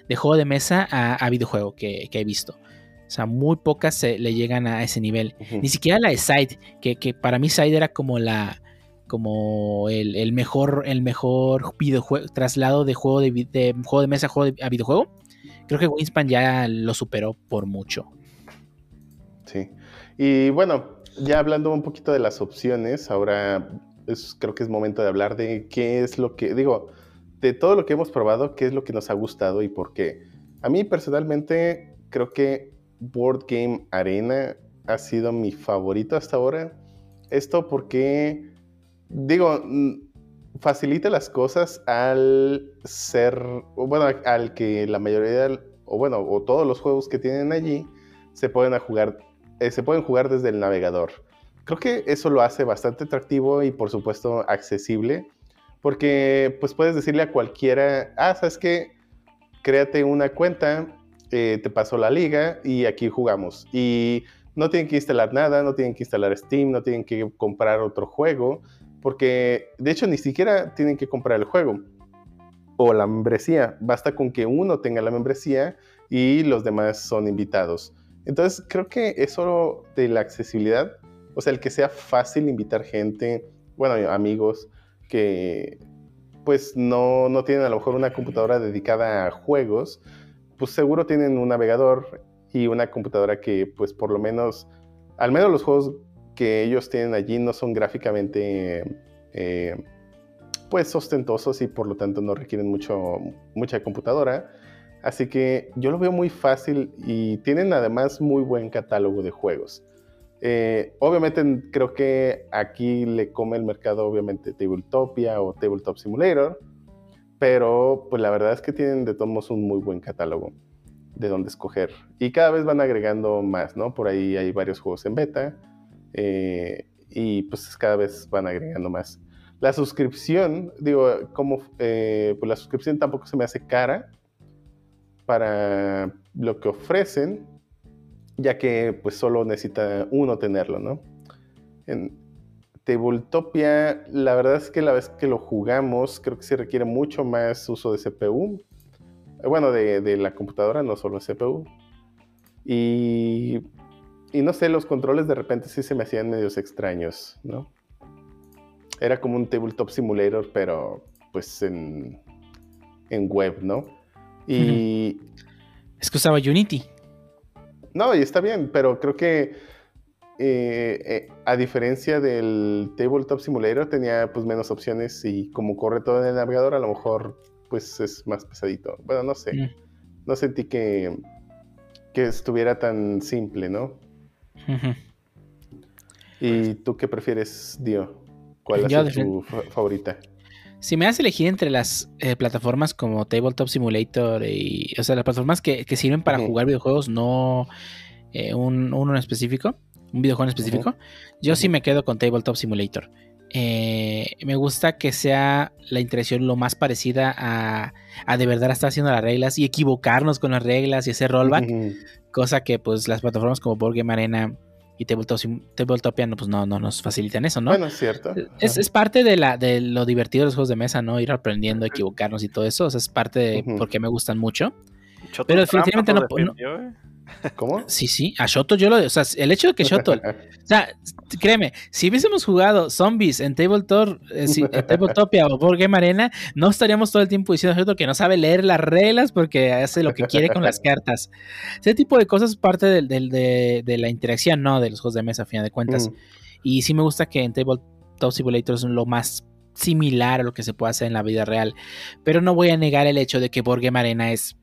S1: de juego de mesa a, videojuego que, he visto. O sea, muy pocas se le llegan a ese nivel. Ni siquiera la de Side, que, que para mí Side era como la como el, mejor, el mejor videojuego, traslado de juego de, juego de mesa juego a videojuego. Creo que Winspan ya lo superó por mucho.
S5: Sí. Y bueno, ya hablando un poquito de las opciones, ahora creo que es momento de hablar de qué es lo que, digo, de todo lo que hemos probado, qué es lo que nos ha gustado y por qué. A mí personalmente creo que Board Game Arena ha sido mi favorito hasta ahora. Esto porque digo, facilita las cosas al ser, bueno, al que la mayoría, o bueno, o todos los juegos que tienen allí se pueden jugar, eh, se pueden jugar desde el navegador. Creo que eso lo hace bastante atractivo y por supuesto accesible, porque pues puedes decirle a cualquiera, ah, sabes qué, créate una cuenta, eh, te paso la liga y aquí jugamos. Y no tienen que instalar nada, no tienen que instalar Steam, no tienen que comprar otro juego porque de hecho ni siquiera tienen que comprar el juego. o la membresía. Basta con que uno tenga la membresía y los demás son invitados. Entonces, creo que eso de la accesibilidad, o sea, el que sea fácil invitar gente, bueno, amigos que pues no, no tienen a lo mejor una computadora dedicada a juegos, pues seguro tienen un navegador y una computadora que pues por lo menos, al menos los juegos que ellos tienen allí no son gráficamente eh, pues ostentosos y por lo tanto no requieren mucho, mucha computadora. Así que yo lo veo muy fácil y tienen además muy buen catálogo de juegos. Eh, obviamente creo que aquí le come el mercado obviamente Tabletopia o Tabletop Simulator, pero pues la verdad es que tienen de todos modos un muy buen catálogo de dónde escoger. Y cada vez van agregando más, ¿no? Por ahí hay varios juegos en beta eh, y pues cada vez van agregando más. La suscripción, digo, como eh, pues la suscripción tampoco se me hace cara para lo que ofrecen, ya que pues solo necesita uno tenerlo, ¿no? En Tabletopia, la verdad es que la vez que lo jugamos, creo que se requiere mucho más uso de CPU. Bueno, de, la computadora, no solo CPU. Y, y no sé, los controles de repente sí se me hacían medios extraños, ¿no? Era como un tabletop simulator, pero pues en, en web, ¿no? Y...
S1: Es que usaba Unity.
S5: No, y está bien, pero creo que eh, eh, a diferencia del Tabletop Simulator tenía pues menos opciones y como corre todo en el navegador a lo mejor pues es más pesadito. Bueno, no sé. Mm. No sentí que, que estuviera tan simple, ¿no? ¿Y tú qué prefieres, Dio? ¿Cuál es tu favorita?
S1: Si me das elegir entre las eh, plataformas como Tabletop Simulator y. O sea, las plataformas que, sirven para jugar videojuegos, no eh, un, uno en específico, un videojuego en específico, yo sí me quedo con Tabletop Simulator. Eh, me gusta que sea la interacción lo más parecida a, a, de verdad estar haciendo las reglas y equivocarnos con las reglas y hacer rollback, cosa que pues las plataformas como Board Game Arena y Tabletopia pues no, no nos facilitan eso, ¿no?
S5: Bueno, es cierto.
S1: Es, parte de, la, de lo divertido de los juegos de mesa, ¿no? Ir aprendiendo, equivocarnos y todo eso. O sea, es parte de por qué me gustan mucho. Pero definitivamente no, ¿eh?
S5: ¿Cómo?
S1: Sí, sí, a Shoto yo lo. O sea, el hecho de que Shoto. o sea, créeme, si hubiésemos jugado zombies en Tabletop, eh, Tabletopia o Board Game Arena, no estaríamos todo el tiempo diciendo que no sabe leer las reglas porque hace lo que quiere con las cartas. Ese tipo de cosas es parte de, la interacción, ¿no? De los juegos de mesa, a fin de cuentas. Mm. Y sí me gusta que en Tabletop Simulator es lo más similar a lo que se puede hacer en la vida real. Pero no voy a negar el hecho de que Board Game Arena es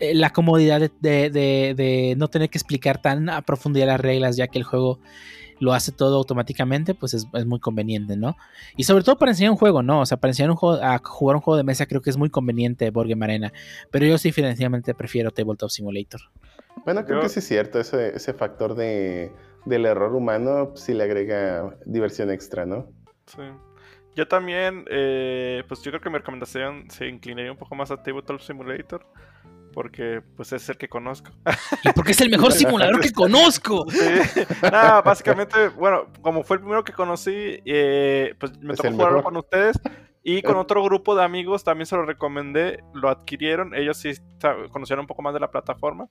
S1: eh, la comodidad de, no tener que explicar tan a profundidad las reglas, ya que el juego lo hace todo automáticamente, pues es, muy conveniente, ¿no? Y sobre todo para enseñar un juego, ¿no? O sea, para enseñar un juego, a jugar un juego de mesa creo que es muy conveniente Board Arena, pero yo sí definitivamente prefiero Tabletop Simulator.
S5: Bueno, creo que sí es cierto, ese, ese factor de, del error humano sí le agrega diversión extra, ¿no?
S2: Sí. Yo también, eh, pues yo creo que mi recomendación se inclinaría un poco más a Tabletop Simulator porque pues es el que conozco.
S1: Y porque es el mejor simulador que conozco.
S2: Sí. Nada, básicamente, bueno, como fue el primero que conocí, eh, pues me tocó jugarlo con ustedes y con otro grupo de amigos también se lo recomendé, lo adquirieron, ellos sí conocieron un poco más de la plataforma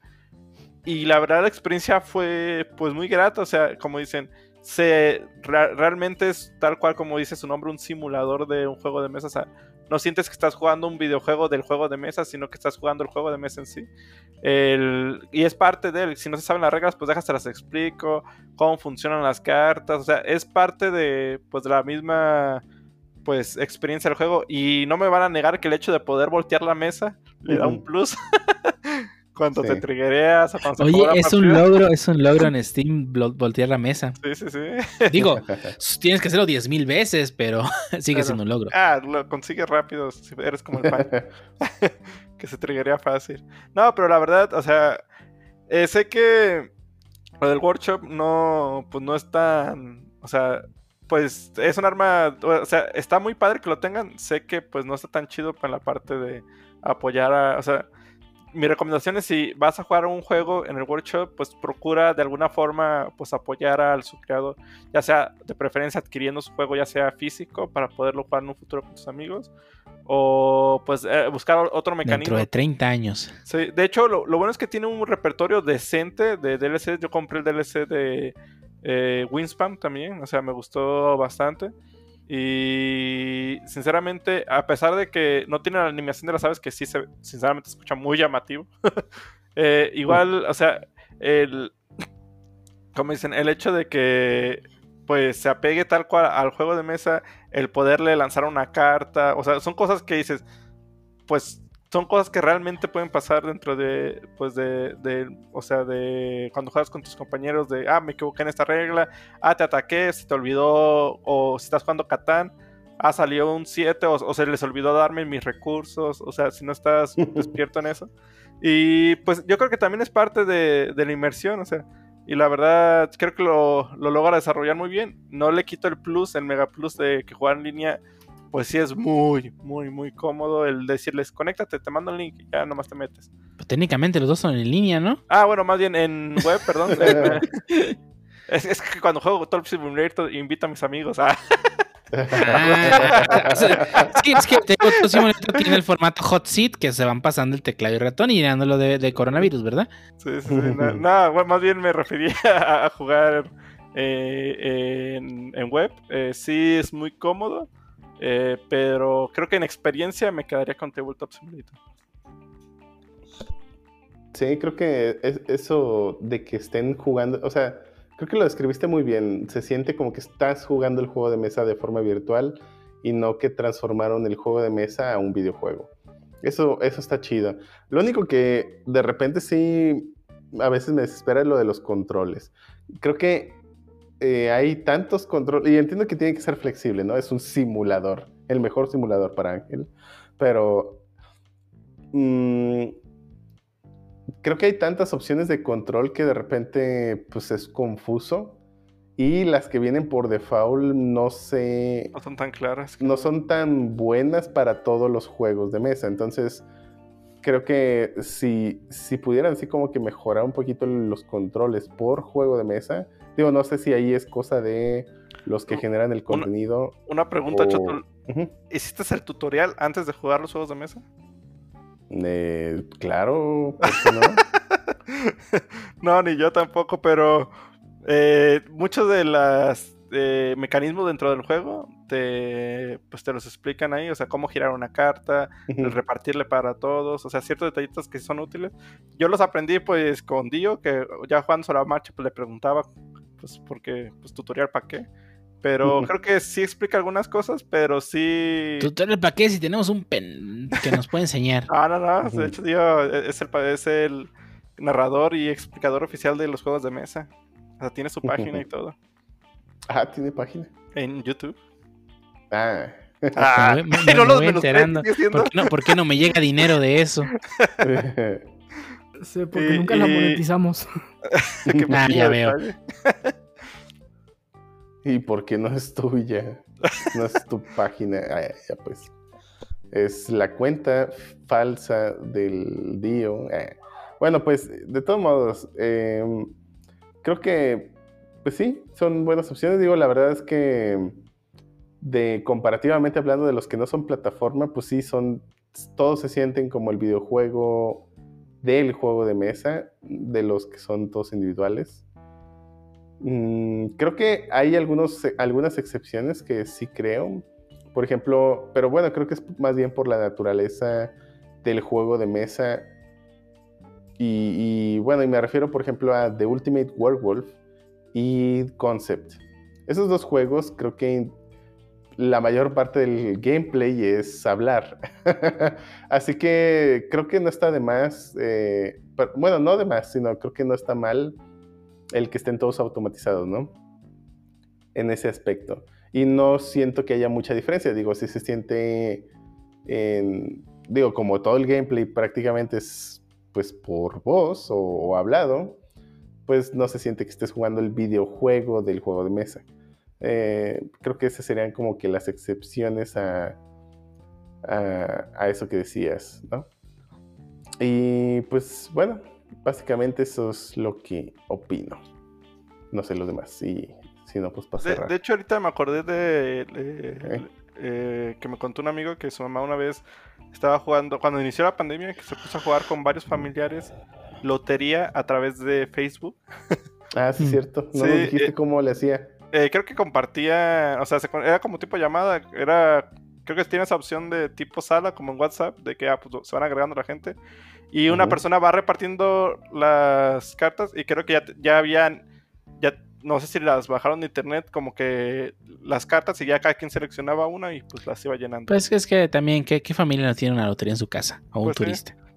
S2: y la verdad la experiencia fue pues muy grata, o sea, como dicen, se realmente es tal cual como dice su nombre, un simulador de un juego de mesa, o sea, no sientes que estás jugando un videojuego del juego de mesa, sino que estás jugando el juego de mesa en sí. y es parte de él. Si no se saben las reglas, pues déjate las explico, cómo funcionan las cartas. O sea, es parte de, pues, de la misma pues experiencia del juego. Y no me van a negar que el hecho de poder voltear la mesa le da un plus. cuando te triggereas.
S1: Oye, es un logro, es un logro en Steam voltear la mesa.
S2: Sí, sí, sí.
S1: Digo, tienes que hacerlo 10.000 veces, pero sigue siendo un logro.
S2: Ah, lo consigues rápido si eres como el pan. que se triggerea fácil. No, pero la verdad, o sea, eh, sé que lo del workshop no, pues no es tan, o sea, pues es un arma, o sea, está muy padre que lo tengan. Sé que pues no está tan chido para la parte de apoyar a, o sea, mi recomendación es si vas a jugar un juego en el workshop, pues procura de alguna forma pues apoyar al su creador, ya sea de preferencia adquiriendo su juego, ya sea físico para poderlo jugar en un futuro con tus amigos, o pues eh, buscar otro mecanismo.
S1: Dentro de 30 años.
S2: Sí, de hecho, lo, lo bueno es que tiene un repertorio decente de DLC. Yo compré el DLC de eh, Winspan también, o sea, me gustó bastante. Y sinceramente, a pesar de que no tiene la animación de las aves, que sí se, sinceramente escucha muy llamativo, eh, igual, o sea, el, como dicen, el hecho de que pues se apegue tal cual al juego de mesa, el poderle lanzar una carta, o sea, son cosas que dices, pues son cosas que realmente pueden pasar dentro de, pues de, de, o sea, de cuando juegas con tus compañeros de, ah, me equivoqué en esta regla, ah, te ataqué, se te olvidó, o si estás jugando Catán, ah, salió un 7, o, o, se les olvidó darme mis recursos, o sea, si no estás despierto en eso. Y pues yo creo que también es parte de, de la inmersión, o sea, y la verdad creo que lo, lo logra desarrollar muy bien. No le quito el plus, el mega plus de que jugar en línea pues sí es muy, muy, muy cómodo el decirles, conéctate, te mando el link ya nomás te metes.
S1: Pues técnicamente los dos son en línea, ¿no?
S2: Ah, bueno, más bien en web, perdón. es, es, que cuando juego Top Simulator invito a mis amigos a...
S1: Ah, sí, es que Top Simulator tiene el formato hot seat que se van pasando el teclado y ratón y llenándolo de, de coronavirus, ¿verdad?
S2: Sí, sí, sí. no, no bueno, más bien me refería a, a jugar eh, en, en, web. Eh, sí, es muy cómodo. Eh, pero creo que en experiencia me quedaría con Tabletop Simulator.
S5: Sí, creo que es eso de que estén jugando, o sea, creo que lo describiste muy bien. Se siente como que estás jugando el juego de mesa de forma virtual y no que transformaron el juego de mesa a un videojuego. Eso, eso está chido. Lo único que de repente sí a veces me desespera es lo de los controles. Creo que eh, hay tantos controles, y entiendo que tiene que ser flexible, ¿no? Es un simulador, el mejor simulador para Ángel, pero mmm, creo que hay tantas opciones de control que de repente pues es confuso. Y las que vienen por default no sé...
S2: No son tan claras.
S5: No son tan buenas para todos los juegos de mesa. Entonces, creo que si, si pudieran así como que mejorar un poquito los controles por juego de mesa, Digo, no sé si ahí es cosa de los que generan el contenido.
S2: Una, una pregunta, o... Uh -huh. ¿Hiciste el tutorial antes de jugar los juegos de mesa?
S5: Eh, claro, ¿por qué no?
S2: no, ni yo tampoco, pero eh, muchos de los eh, mecanismos dentro del juego te, pues te los explican ahí, o sea, cómo girar una carta, uh -huh. repartirle para todos, o sea, ciertos detallitos que son útiles. Yo los aprendí pues con Dio, que ya jugando sobre la marcha pues le preguntaba pues porque, pues tutorial para qué. Pero creo que sí explica algunas cosas, pero sí.
S1: ¿Tutorial para qué? Si tenemos un pen que nos puede enseñar.
S2: ah, no, no. De hecho, tío, es el, es el narrador y explicador oficial de los juegos de mesa. O sea, tiene su página y todo.
S5: Ah, tiene página.
S2: En YouTube.
S5: Ah.
S1: Ah, me, me, me, no me voy enterando. ¿Por qué, no, ¿Por qué no me llega dinero de eso?
S3: Sí, porque y, nunca y... la monetizamos.
S1: ah, ya veo.
S5: ¿Y por qué no es tuya? No es tu página. Ah, ya, pues. Es la cuenta falsa del Dio. Eh. Bueno, pues, de todos modos, eh, creo que, pues sí, son buenas opciones. Digo, la verdad es que, de comparativamente hablando de los que no son plataforma, pues sí, son, todos se sienten como el videojuego del juego de mesa, de los que son todos individuales. Mm, creo que hay algunos, algunas excepciones que sí creo. Por ejemplo, pero bueno, creo que es más bien por la naturaleza del juego de mesa. Y, y bueno, y me refiero, por ejemplo, a The Ultimate Werewolf y Concept. Esos dos juegos creo que la mayor parte del gameplay es hablar. Así que creo que no está de más, eh, bueno, no de más, sino creo que no está mal el que estén todos automatizados, ¿no? En ese aspecto. Y no siento que haya mucha diferencia, digo, si se siente en, digo, como todo el gameplay prácticamente es pues por voz o hablado, pues no se siente que estés jugando el videojuego del juego de mesa. Eh, creo que esas serían como que las excepciones a, a, a, eso que decías, ¿no? Y pues bueno, básicamente eso es lo que opino. No sé los demás, y si no, pues para
S2: de, de, hecho, ahorita me acordé de, de eh, que me contó un amigo que su mamá una vez estaba jugando, cuando inició la pandemia, que se puso a jugar con varios familiares lotería a través de Facebook.
S5: Ah, sí,
S1: Mm.
S5: cierto. No
S2: Sí,
S5: nos dijiste
S2: eh,
S5: cómo le hacía.
S2: Eh, creo que compartía, o sea, era como tipo llamada, era, creo que tiene esa opción de tipo sala, como en WhatsApp, de que ah, pues, se van agregando la gente. Y una
S5: Ujú.
S2: persona va repartiendo las cartas y creo que ya, ya habían, ya no sé si las bajaron de internet, como que las cartas y ya cada quien seleccionaba una y pues las iba llenando.
S1: Pues es que también, ¿qué, qué familia no tiene una lotería en su casa? O un
S2: Pues sí.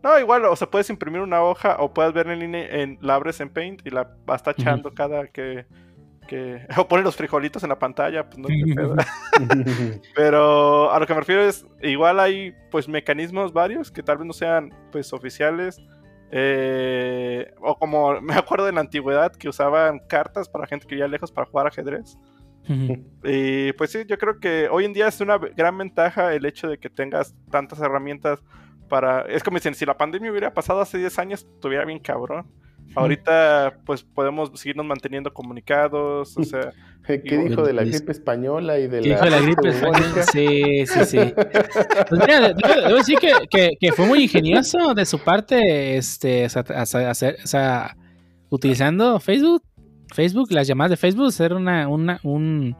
S2: No, igual, o sea, puedes imprimir una hoja o puedes ver en línea, en, la abres en Paint y la vas tachando cada que, que... O pones los frijolitos en la pantalla, pues no hay pedo. Pero a lo que me refiero es, igual hay pues mecanismos varios que tal vez no sean pues oficiales. eh, o como me acuerdo de la antigüedad que usaban cartas para gente que vivía lejos para jugar ajedrez. Y pues sí, yo creo que hoy en día es una gran ventaja el hecho de que tengas tantas herramientas para... Es como dicen, si la pandemia hubiera pasado hace 10 años, estuviera bien cabrón. Ahorita pues podemos seguirnos manteniendo comunicados, o sea...
S5: ¿Qué dijo de la gripe española y de
S1: ¿Qué
S5: la,
S1: dijo de la gripe española? Sí, sí, sí. Pues mira, debo, debo decir que, que- que fue muy ingenioso de su parte, este, o sea, hacer- hacer- o sea, utilizando Facebook, Facebook, las llamadas de Facebook, hacer una, una, un-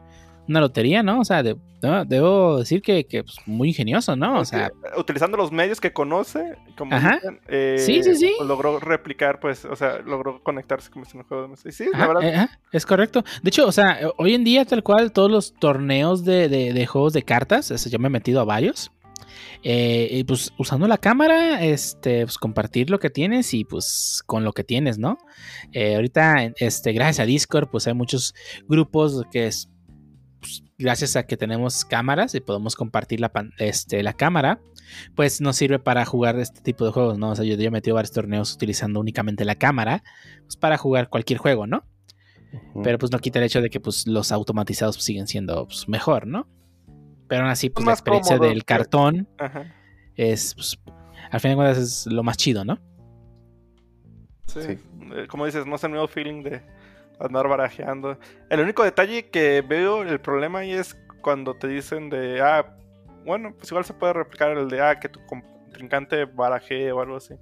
S1: una lotería, ¿no? O sea, de- no, debo decir que, que, pues, muy ingenioso, ¿no? O sea,
S2: utilizando los medios que conoce, como
S1: Ajá.
S2: dicen, eh,
S1: Sí, sí, sí.
S2: logró replicar, pues, o sea, logró conectarse como en un juego de mesa. Y sí, la verdad,
S1: eh, ajá, es correcto. De hecho, o sea, hoy en día, tal cual, todos los torneos de, de- de juegos de cartas, eso, yo me he metido a varios. eh, y pues usando la cámara, este, pues compartir lo que tienes y pues con lo que tienes, ¿no? Eh, ahorita, este, gracias a Discord, pues hay muchos grupos que es pues, gracias a que tenemos cámaras y podemos compartir la, pan- este, la cámara, pues nos sirve para jugar este tipo de juegos, ¿no? O sea, yo, yo he metido varios torneos utilizando únicamente la cámara, pues para jugar cualquier juego, ¿no? Pero pues no quita el hecho de que pues los automatizados pues, siguen siendo pues, mejor, ¿no? Pero aún así, pues la experiencia
S2: cómodo,
S1: del cartón
S2: ajá.
S1: es, pues, al final de cuentas es lo más chido, ¿no?
S2: Sí.
S5: Sí.
S2: Eh, Como dices, no es el mismo feeling de andar barajeando. El único detalle que veo el problema ahí es cuando te dicen de, ah, bueno, pues igual se puede replicar el de, ah, que tu contrincante barajee o algo así.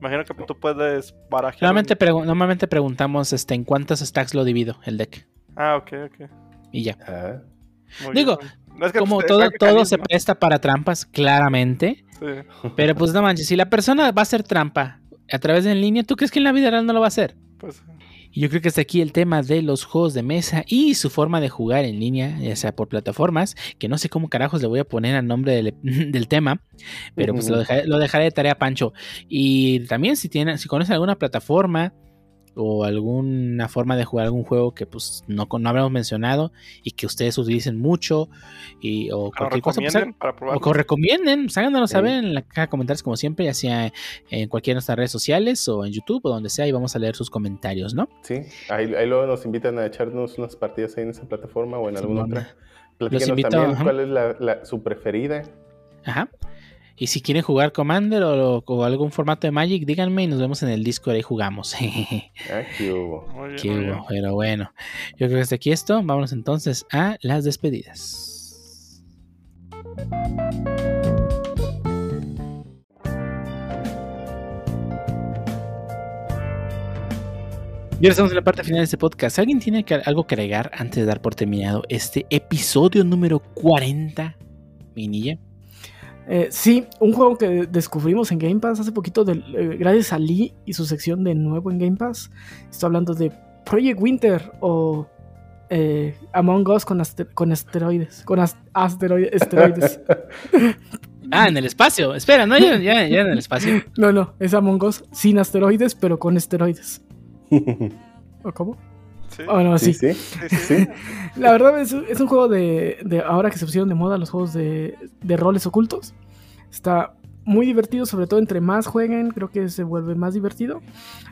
S2: Imagino que tú puedes barajear.
S1: Normalmente,
S2: un-
S1: pregu- normalmente preguntamos este, en cuántos stacks lo divido el deck.
S2: Ah, ok, ok.
S1: Y ya.
S5: Ah,
S1: Digo,
S2: bien. No, es que,
S1: Como todo, todo se presta para trampas, claramente.
S2: Sí,
S1: Pero pues no manches, si la persona va a hacer trampa a través de en línea, ¿tú crees que en la vida real no lo va a hacer?
S2: pues.
S1: Y yo creo que hasta aquí el tema de los juegos de mesa y su forma de jugar en línea, ya sea por plataformas, que no sé cómo carajos le voy a poner al nombre del, del tema, pero pues lo dejaré, lo dejaré de tarea Pancho. Y también si tienen, si conocen alguna plataforma o alguna forma de jugar algún juego que pues no, con- no habremos mencionado y que ustedes utilicen mucho y, o cualquier cosa, pues,
S2: para probar.
S1: o que recomienden, pues háganoslo
S5: Sí.
S1: saber en la caja de comentarios como siempre, ya sea en cualquiera de nuestras redes sociales o en YouTube o donde sea y vamos a leer sus comentarios, ¿no?
S5: sí, ahí, ahí luego nos invitan a echarnos unas partidas ahí en esa plataforma o en alguna otra. Platíquenos
S1: invito,
S5: también
S1: ajá.
S5: cuál es la, la- su preferida.
S1: Ajá. Y si quieren jugar Commander o, o algún formato de Magic, díganme y nos vemos en el Discord y jugamos.
S5: Ah, qué hubo.
S1: Qué hubo, pero bueno. Yo creo que hasta aquí esto. Vámonos entonces a las despedidas. Y ahora estamos en la parte final de este podcast. ¿Alguien tiene que- algo que agregar antes de dar por terminado este episodio número 40? Minilla.
S3: Eh, sí, un juego que descubrimos en Game Pass hace poquito, eh, gracias a Lee y su sección de nuevo en Game Pass. Estoy hablando de Project Winter o eh, Among Us con, aster- con esteroides. Con as- asteroides.
S1: Ah, en el espacio. Espera, no, ya, ya, ya en el espacio.
S3: no, no, es Among Us sin asteroides, pero con esteroides. ¿O cómo?
S2: Sí,
S3: no, sí.
S5: sí, sí.
S2: sí, sí.
S5: sí.
S3: La verdad es, es un juego de, de ahora que se pusieron de moda los juegos de, de roles ocultos. Está muy divertido, sobre todo entre más jueguen, creo que se vuelve más divertido.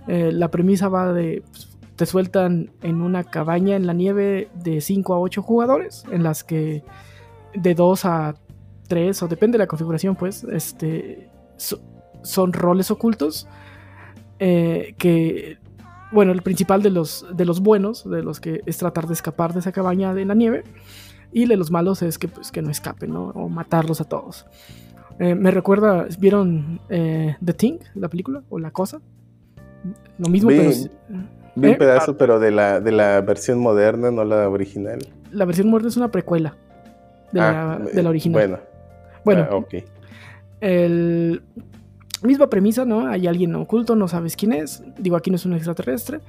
S3: Eh, la premisa va de, pues, te sueltan en una cabaña en la nieve de 5 a 8 jugadores, en las que de 2 a 3, o depende de la configuración, pues, este, so- son roles ocultos eh, que bueno, el principal de los, de los buenos, de los que es tratar de escapar de esa cabaña de la nieve. Y de los malos es que, pues, que no escapen, ¿no? O matarlos a todos. Eh, me recuerda, ¿vieron eh, The Thing, la película? ¿O La Cosa? Lo mismo,
S5: Vi-
S3: pero...
S5: Vi
S3: ¿Eh?
S5: un pedazo, pero de la, de la versión moderna, no la original.
S3: La versión muerta es una precuela de,
S5: Ah,
S3: la, de la original.
S5: Bueno,
S3: Bueno,
S5: ah, ok.
S3: el misma premisa, ¿no? Hay alguien oculto, no sabes quién es. Digo, aquí no es un extraterrestre.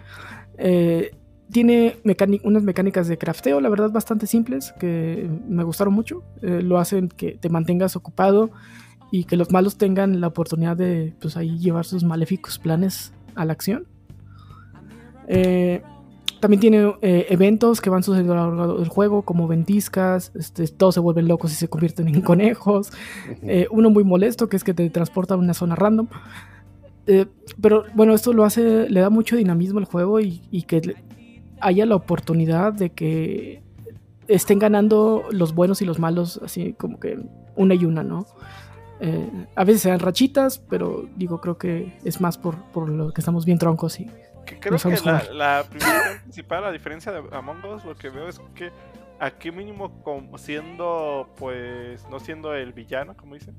S3: Eh, tiene unas mecánicas de crafteo, la verdad, bastante simples, que me gustaron mucho. Eh, lo hacen que te mantengas ocupado y que los malos tengan la oportunidad de, pues, ahí llevar sus maléficos planes a la acción. Eh, también tiene eh, eventos que van sucediendo a lo largo del juego, como ventiscas, este, todos se vuelven locos y se convierten en conejos. Eh, uno muy molesto, que es que te transporta a una zona random. Eh, pero bueno, esto lo hace, le da mucho dinamismo al juego y, y que haya la oportunidad de que estén ganando los buenos y los malos, así como que una y una, ¿no? Eh, a veces se dan rachitas, pero digo, creo que es más por, por lo que estamos bien troncos y
S2: creo
S3: No
S2: que la, la primera principal, a diferencia de Among Us, lo que veo es que aquí mínimo como siendo, pues, no siendo el villano, como dicen,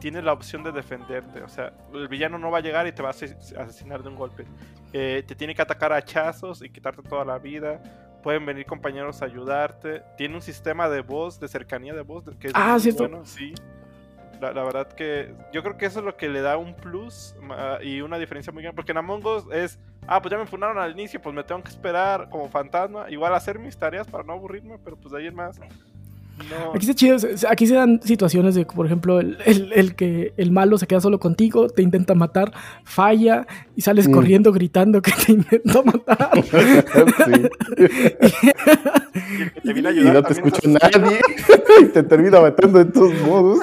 S2: tienes la opción de defenderte. O sea, el villano no va a llegar y te va a ases- asesinar de un golpe. Eh, te tiene que atacar a hachazos y quitarte toda la vida. Pueden venir compañeros a ayudarte. Tiene un sistema de voz, de cercanía de voz, que es
S3: Ah,
S2: muy
S3: ¿cierto?
S2: bueno, sí. La, verdad que yo creo que eso es lo que le da un plus y una diferencia muy grande. Porque en Among Us es, ah, pues ya me funaron al inicio, pues me tengo que esperar como fantasma. Igual hacer mis tareas para no aburrirme, pero pues de ahí en más. No.
S3: Aquí está chido, aquí se dan situaciones de, por ejemplo, el, el- el que el malo se queda solo contigo, te intenta matar, falla y sales
S5: Mm.
S3: corriendo gritando que te intentó matar.
S2: Y el que te viene a
S5: Y
S2: ayudar
S5: no te
S2: también es
S5: escuchó
S2: asesino.
S5: nadie. y te termina matando de todos modos.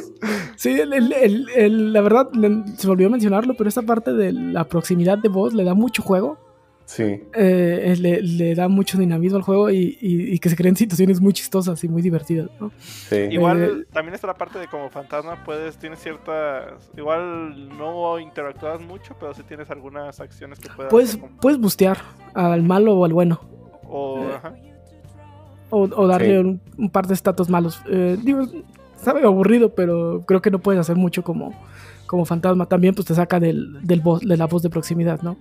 S3: Sí, el- el- el- el- la verdad, se me olvidó mencionarlo, pero esta parte de la proximidad de voz le da mucho juego,
S5: Sí.
S3: eh, le, le da mucho dinamismo al juego y, y- y que se creen situaciones muy chistosas y muy divertidas. ¿no?
S5: Sí.
S2: Igual
S3: Eh,
S2: también está la parte de como fantasma, puedes, tienes ciertas. Igual no interactúas mucho, pero sí tienes algunas acciones que puedes.
S3: Puedes,
S2: como-
S3: puedes bustear al malo o al bueno.
S2: O,
S3: eh,
S2: ajá.
S3: O, o darle
S5: Sí.
S3: un, un par de estatus malos. Eh, digo, está medio aburrido, pero creo que no puedes hacer mucho como, como fantasma. También pues te saca del, del voz, de la voz de proximidad, ¿no?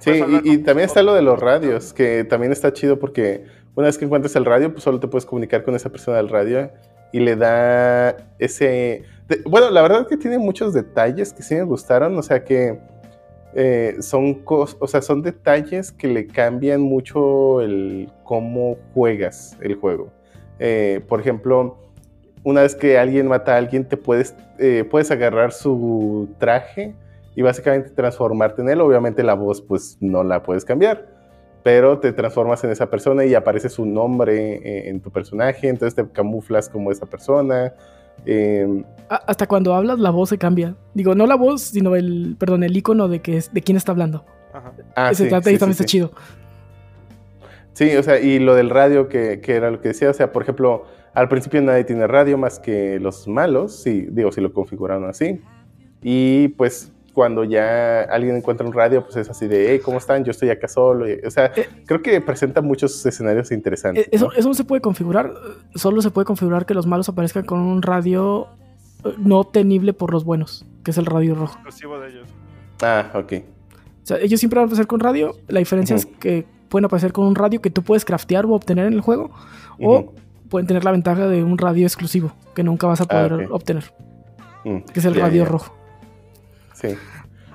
S2: Sí,
S5: y, también está lo de los radios, que también está chido porque una vez que encuentres el radio, pues solo te puedes comunicar con esa persona del radio y le da ese... de- bueno, la verdad que tiene muchos detalles que sí me gustaron, o sea que eh, son, cos- o sea, son detalles que le cambian mucho el cómo juegas el juego. Eh, por ejemplo, una vez que alguien mata a alguien, te puedes, eh, puedes agarrar su traje y básicamente transformarte en él. Obviamente la voz pues no la puedes cambiar, pero te transformas en esa persona y aparece su nombre eh, en tu personaje, entonces te camuflas como esa persona. Eh,
S3: A- hasta cuando hablas la voz se cambia. Digo, no la voz, sino el, perdón, el icono de que es, de quién está hablando.
S2: Ajá.
S5: ah,
S3: Ese
S5: sí,
S3: trata
S5: sí,
S3: y también
S5: sí,
S3: está
S5: sí.
S3: chido.
S5: Sí, o sea, y lo del radio, que, que era lo que decía, o sea, por ejemplo, al principio nadie tiene radio más que los malos, sí, digo, si lo configuraron así. Y pues cuando ya alguien encuentra un radio, pues es así de, hey, ¿cómo están? Yo estoy acá solo. o sea,
S3: Eh,
S5: creo que presenta muchos escenarios interesantes.
S3: Eh, Eso,
S5: ¿no?
S3: eso no se puede configurar. eh, Solo se puede configurar que los malos aparezcan con un radio no obtenible por los buenos, que es el radio rojo.
S2: Exclusivo de ellos.
S5: Ah, ok.
S3: O sea, ellos siempre van a aparecer con radio. La diferencia es que pueden aparecer con un radio que tú puedes craftear o obtener en el juego. O pueden tener la ventaja de un radio exclusivo que nunca vas a poder
S5: Ah,
S3: obtener,
S5: Mm,
S3: que es el radio rojo.
S5: Sí.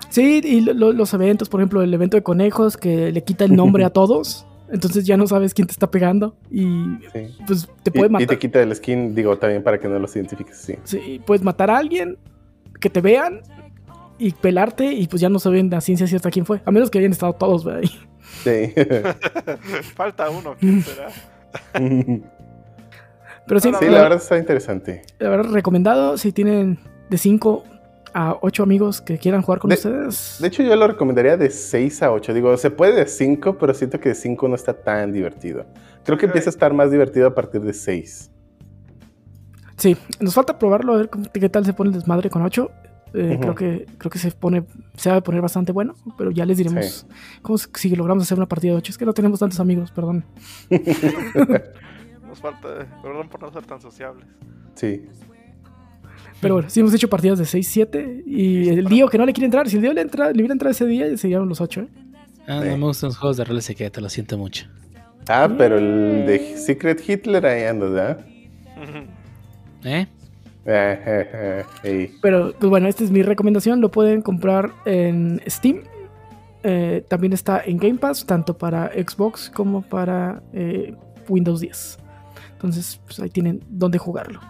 S3: Sí, y lo- lo- los eventos, por ejemplo, el evento de conejos que le quita el nombre a todos. Entonces ya no sabes quién te está pegando y
S5: sí.
S3: pues te
S5: Y,
S3: puede
S5: y
S3: matar.
S5: te quita el skin, digo, también para que no los identifiques, sí.
S3: Sí, puedes matar a alguien, que te vean y pelarte y pues ya no saben a ciencia cierta quién fue. A menos que hayan estado todos ¿verdad? ahí.
S5: Sí.
S2: Falta uno, ¿quién será?
S3: Pero sí,
S2: Sí,
S5: Sí,
S3: la,
S5: la verdad está interesante.
S3: la verdad, recomendado si tienen de 5 a 8 amigos que quieran jugar con
S5: De-
S3: ustedes.
S5: De hecho, yo lo recomendaría de 6 a 8. Digo, se puede de 5, pero siento que de 5 no está tan divertido. Creo que empieza a estar más divertido a partir de 6.
S3: Sí, nos falta probarlo a ver qué tal se pone el desmadre con 8. Eh. Creo que creo que se pone se va a poner bastante bueno, pero ya les diremos
S5: Sí.
S3: cómo si logramos hacer una partida de 8. Es que no tenemos tantos amigos, perdón.
S2: Nos falta, perdón por no ser tan sociables.
S5: Sí.
S3: Pero bueno, sí hemos hecho partidas de 6-7 y el Dio que no le quiere entrar, si el Dio le, entra, le hubiera entrado ese día, serían los 8. ¿eh?
S1: Ah, no me gustan los juegos de rol secreto, lo siento mucho.
S5: Ah, pero el de Secret Hitler ahí anda, ¿verdad?
S1: ¿Eh?
S5: Eh, eh, eh.
S3: Pero pues bueno, esta es mi recomendación. Lo pueden comprar en Steam. Eh, también está en Game Pass, tanto para Xbox como para eh, Windows 10. Entonces, pues ahí tienen dónde jugarlo.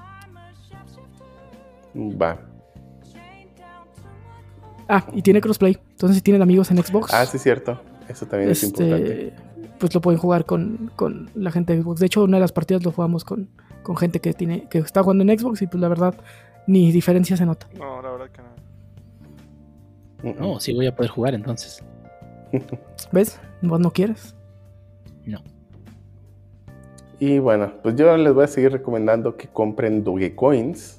S5: Va.
S3: Ah, y tiene crossplay. Entonces, si tienen amigos en Xbox,
S5: Ah, sí, cierto. Eso también es importante.
S3: este, pues lo pueden jugar con, con la gente de Xbox. De hecho, una de las partidas lo jugamos con, con gente que tiene que está jugando en Xbox y pues la verdad ni diferencia se nota.
S2: No, la verdad que no.
S1: No, sí voy a poder jugar entonces.
S3: ¿Ves? Vos no quieres.
S1: No.
S5: Y bueno, pues yo les voy a seguir recomendando que compren Dogecoins.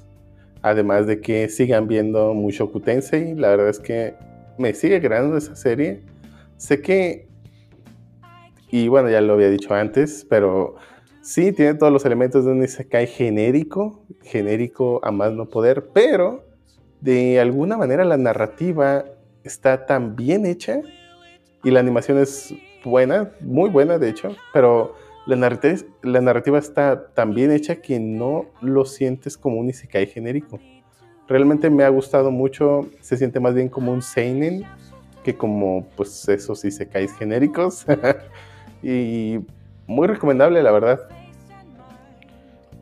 S5: Además de que sigan viendo Mushoku Tensei. La verdad es que me sigue agradando esa serie. Sé que. Y bueno, ya lo había dicho antes, pero sí tiene todos los elementos de un Isekai genérico. Genérico a más no poder. Pero de alguna manera la narrativa está tan bien hecha. Y la animación es buena, muy buena de hecho. Pero la narrativa, está tan bien hecha que no lo sientes como un Isekai genérico. Realmente me ha gustado mucho, se siente más bien como un Seinen que como pues esos Isekais genéricos. y muy recomendable, la verdad.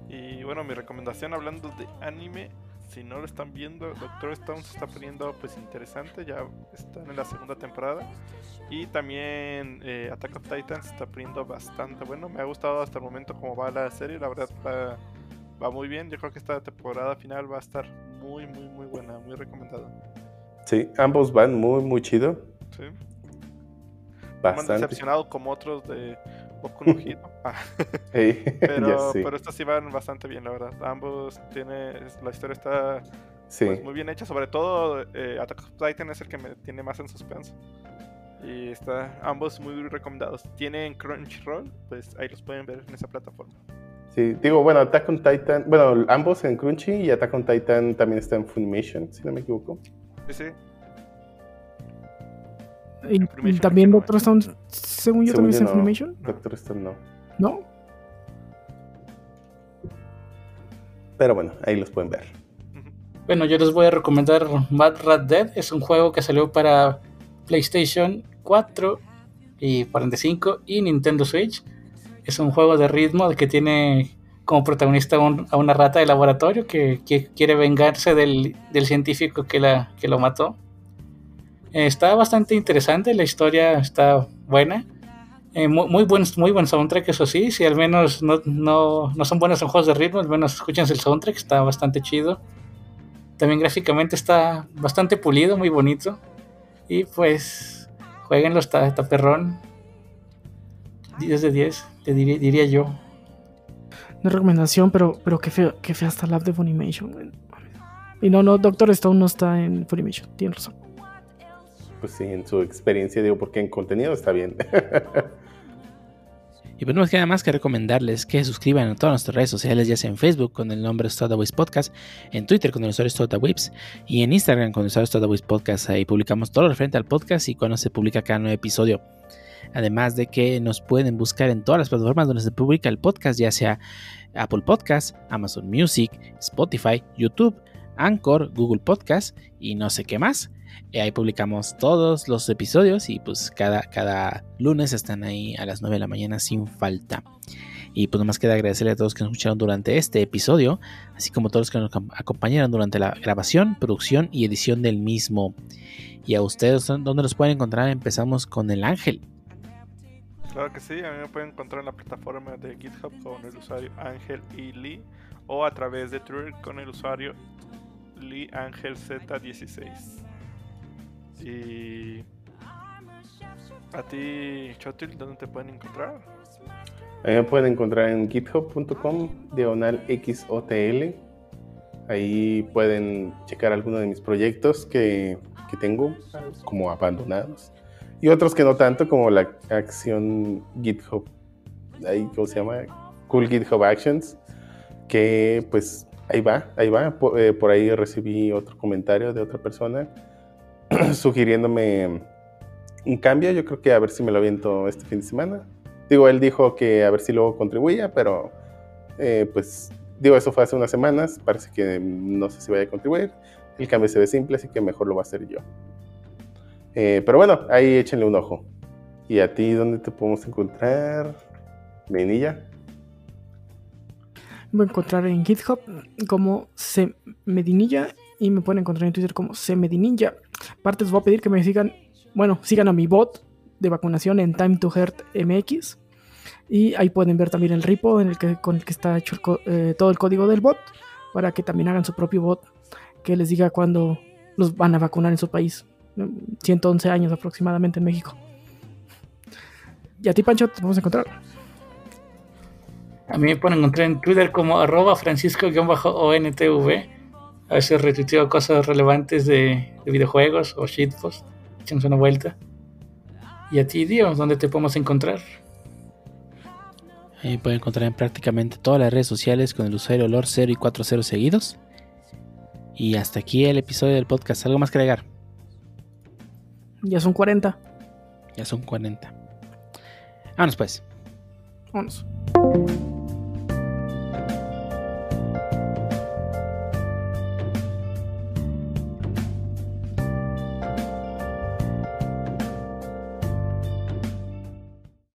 S2: Y bueno, mi recomendación hablando de anime, si no lo están viendo, Doctor Stone se está poniendo pues interesante, ya están en la segunda temporada. Y también eh, Attack of Titan se está poniendo bastante bueno. Me ha gustado hasta el momento cómo va la serie, la verdad va, va muy bien. Yo creo que esta temporada final va a estar muy, muy, muy buena, muy recomendada.
S5: Sí, ambos van muy, muy chido.
S2: Sí. No
S5: Bastante.
S2: decepcionado como otros de Boku no Hero. Ah, pero,
S5: sí.
S2: pero estos sí van bastante bien, la verdad. Ambos tiene, la historia está
S5: Sí.
S2: pues, muy bien hecha. Sobre todo eh, Attack of Titan es el que me tiene más en suspenso. Y está ambos muy recomendados. Tienen Crunchyroll, pues ahí los pueden ver en esa plataforma.
S5: Sí, digo, bueno, Attack on Titan, bueno, ambos en Crunchy y Attack on Titan también está en Funimation, si no me equivoco.
S2: Sí, sí.
S3: Y, y
S2: Funimation,
S3: también Doctor Stone, según yo, también
S5: Según
S3: es
S5: yo
S3: en
S5: no.
S3: Funimation.
S5: Doctor Stone no.
S3: ¿No?
S5: Pero bueno, ahí los pueden ver.
S4: Bueno, yo les voy a recomendar Mad Rat Dead. Es un juego que salió para PlayStation 4 y 45 y Nintendo Switch. Es un juego de ritmo que tiene como protagonista a un- a una rata de laboratorio que, que quiere vengarse del, del científico que, la, que lo mató. Está bastante interesante, la historia está buena. Eh, muy, buen, muy buen soundtrack, eso sí. Si al menos no, no, no son buenos en juegos de ritmo, al menos escúchense el soundtrack, está bastante chido. También gráficamente está bastante pulido, muy bonito. Y pues, jueguenlo, está, está perrón. 10 de 10, te diría, yo.
S3: No recomendación, pero, pero qué feo, qué fea está la app de Funimation. Y no, no, Doctor Stone no está en Funimation, tienes razón.
S5: Pues sí, en su experiencia, digo, porque en contenido está bien.
S1: Y pues no nos queda más que recomendarles que suscriban a todas nuestras redes sociales, ya sea en Facebook con el nombre Stadaways Podcast, en Twitter con el usuario Stadaways y en Instagram con el usuario Stadaways Podcast. Ahí publicamos todo lo referente al podcast y cuando se publica cada nuevo episodio. Además de que nos pueden buscar en todas las plataformas donde se publica el podcast, ya sea Apple Podcast, Amazon Music, Spotify, YouTube, Anchor, Google Podcast y no sé qué más. Ahí publicamos todos los episodios y pues cada, cada lunes están ahí a las 9 de la mañana sin falta. Y pues nomás queda agradecerle a todos que nos escucharon durante este episodio, así como a todos los que nos acom- acompañaron durante la grabación, producción y edición del mismo. Y a ustedes, ¿dónde los pueden encontrar? Empezamos con el ángel.
S2: Claro que sí, a mí me pueden encontrar en la plataforma de GitHub con el usuario Ángel y Lee o a través de Twitter con el usuario Lee Ángel Z16. Y a ti, Chotil, ¿dónde te pueden encontrar?
S5: A mí me pueden encontrar en github.com, diagonal XOTL. Ahí pueden checar algunos de mis proyectos que, que tengo como abandonados. Y otros que no tanto, como la acción GitHub. Ahí, ¿cómo se llama? Cool GitHub Actions, que pues ahí va, ahí va. Por, eh, por ahí recibí otro comentario de otra persona sugiriéndome un cambio. Yo creo que a ver si me lo aviento este fin de semana. Digo, él dijo que a ver si luego contribuía, pero eh, pues digo, eso fue hace unas semanas. Parece que no sé si vaya a contribuir. El cambio se ve simple, así que mejor lo va a hacer yo. Eh, pero bueno, ahí échenle un ojo. ¿Y a ti dónde te podemos encontrar?
S3: Voy a encontrar en GitHub como Cmedinilla y me pueden encontrar en Twitter como Cmedininja. Aparte les voy a pedir que me sigan, bueno, sigan a mi bot de vacunación en Time to Heart. Y ahí pueden ver también el repo en el que, con el que está hecho eh, todo el código del bot para que también hagan su propio bot que les diga cuándo los van a vacunar en su país. 111 años aproximadamente en México. Y a ti, Pancho, te vamos a encontrar.
S4: A mí me pueden encontrar en Twitter como arroba francisco-ontv. A veces retuiteo cosas relevantes de, de videojuegos o shitpost. Échenos una vuelta. Y a ti, Dios, ¿dónde te podemos encontrar?
S1: Ahí pueden encontrar en prácticamente todas las redes sociales con el usuario olor 0 y 40 seguidos. Y hasta aquí el episodio del podcast. ¿Algo más que agregar?
S3: Ya son 40.
S1: Ya son 40. Vámonos pues.
S3: Vámonos.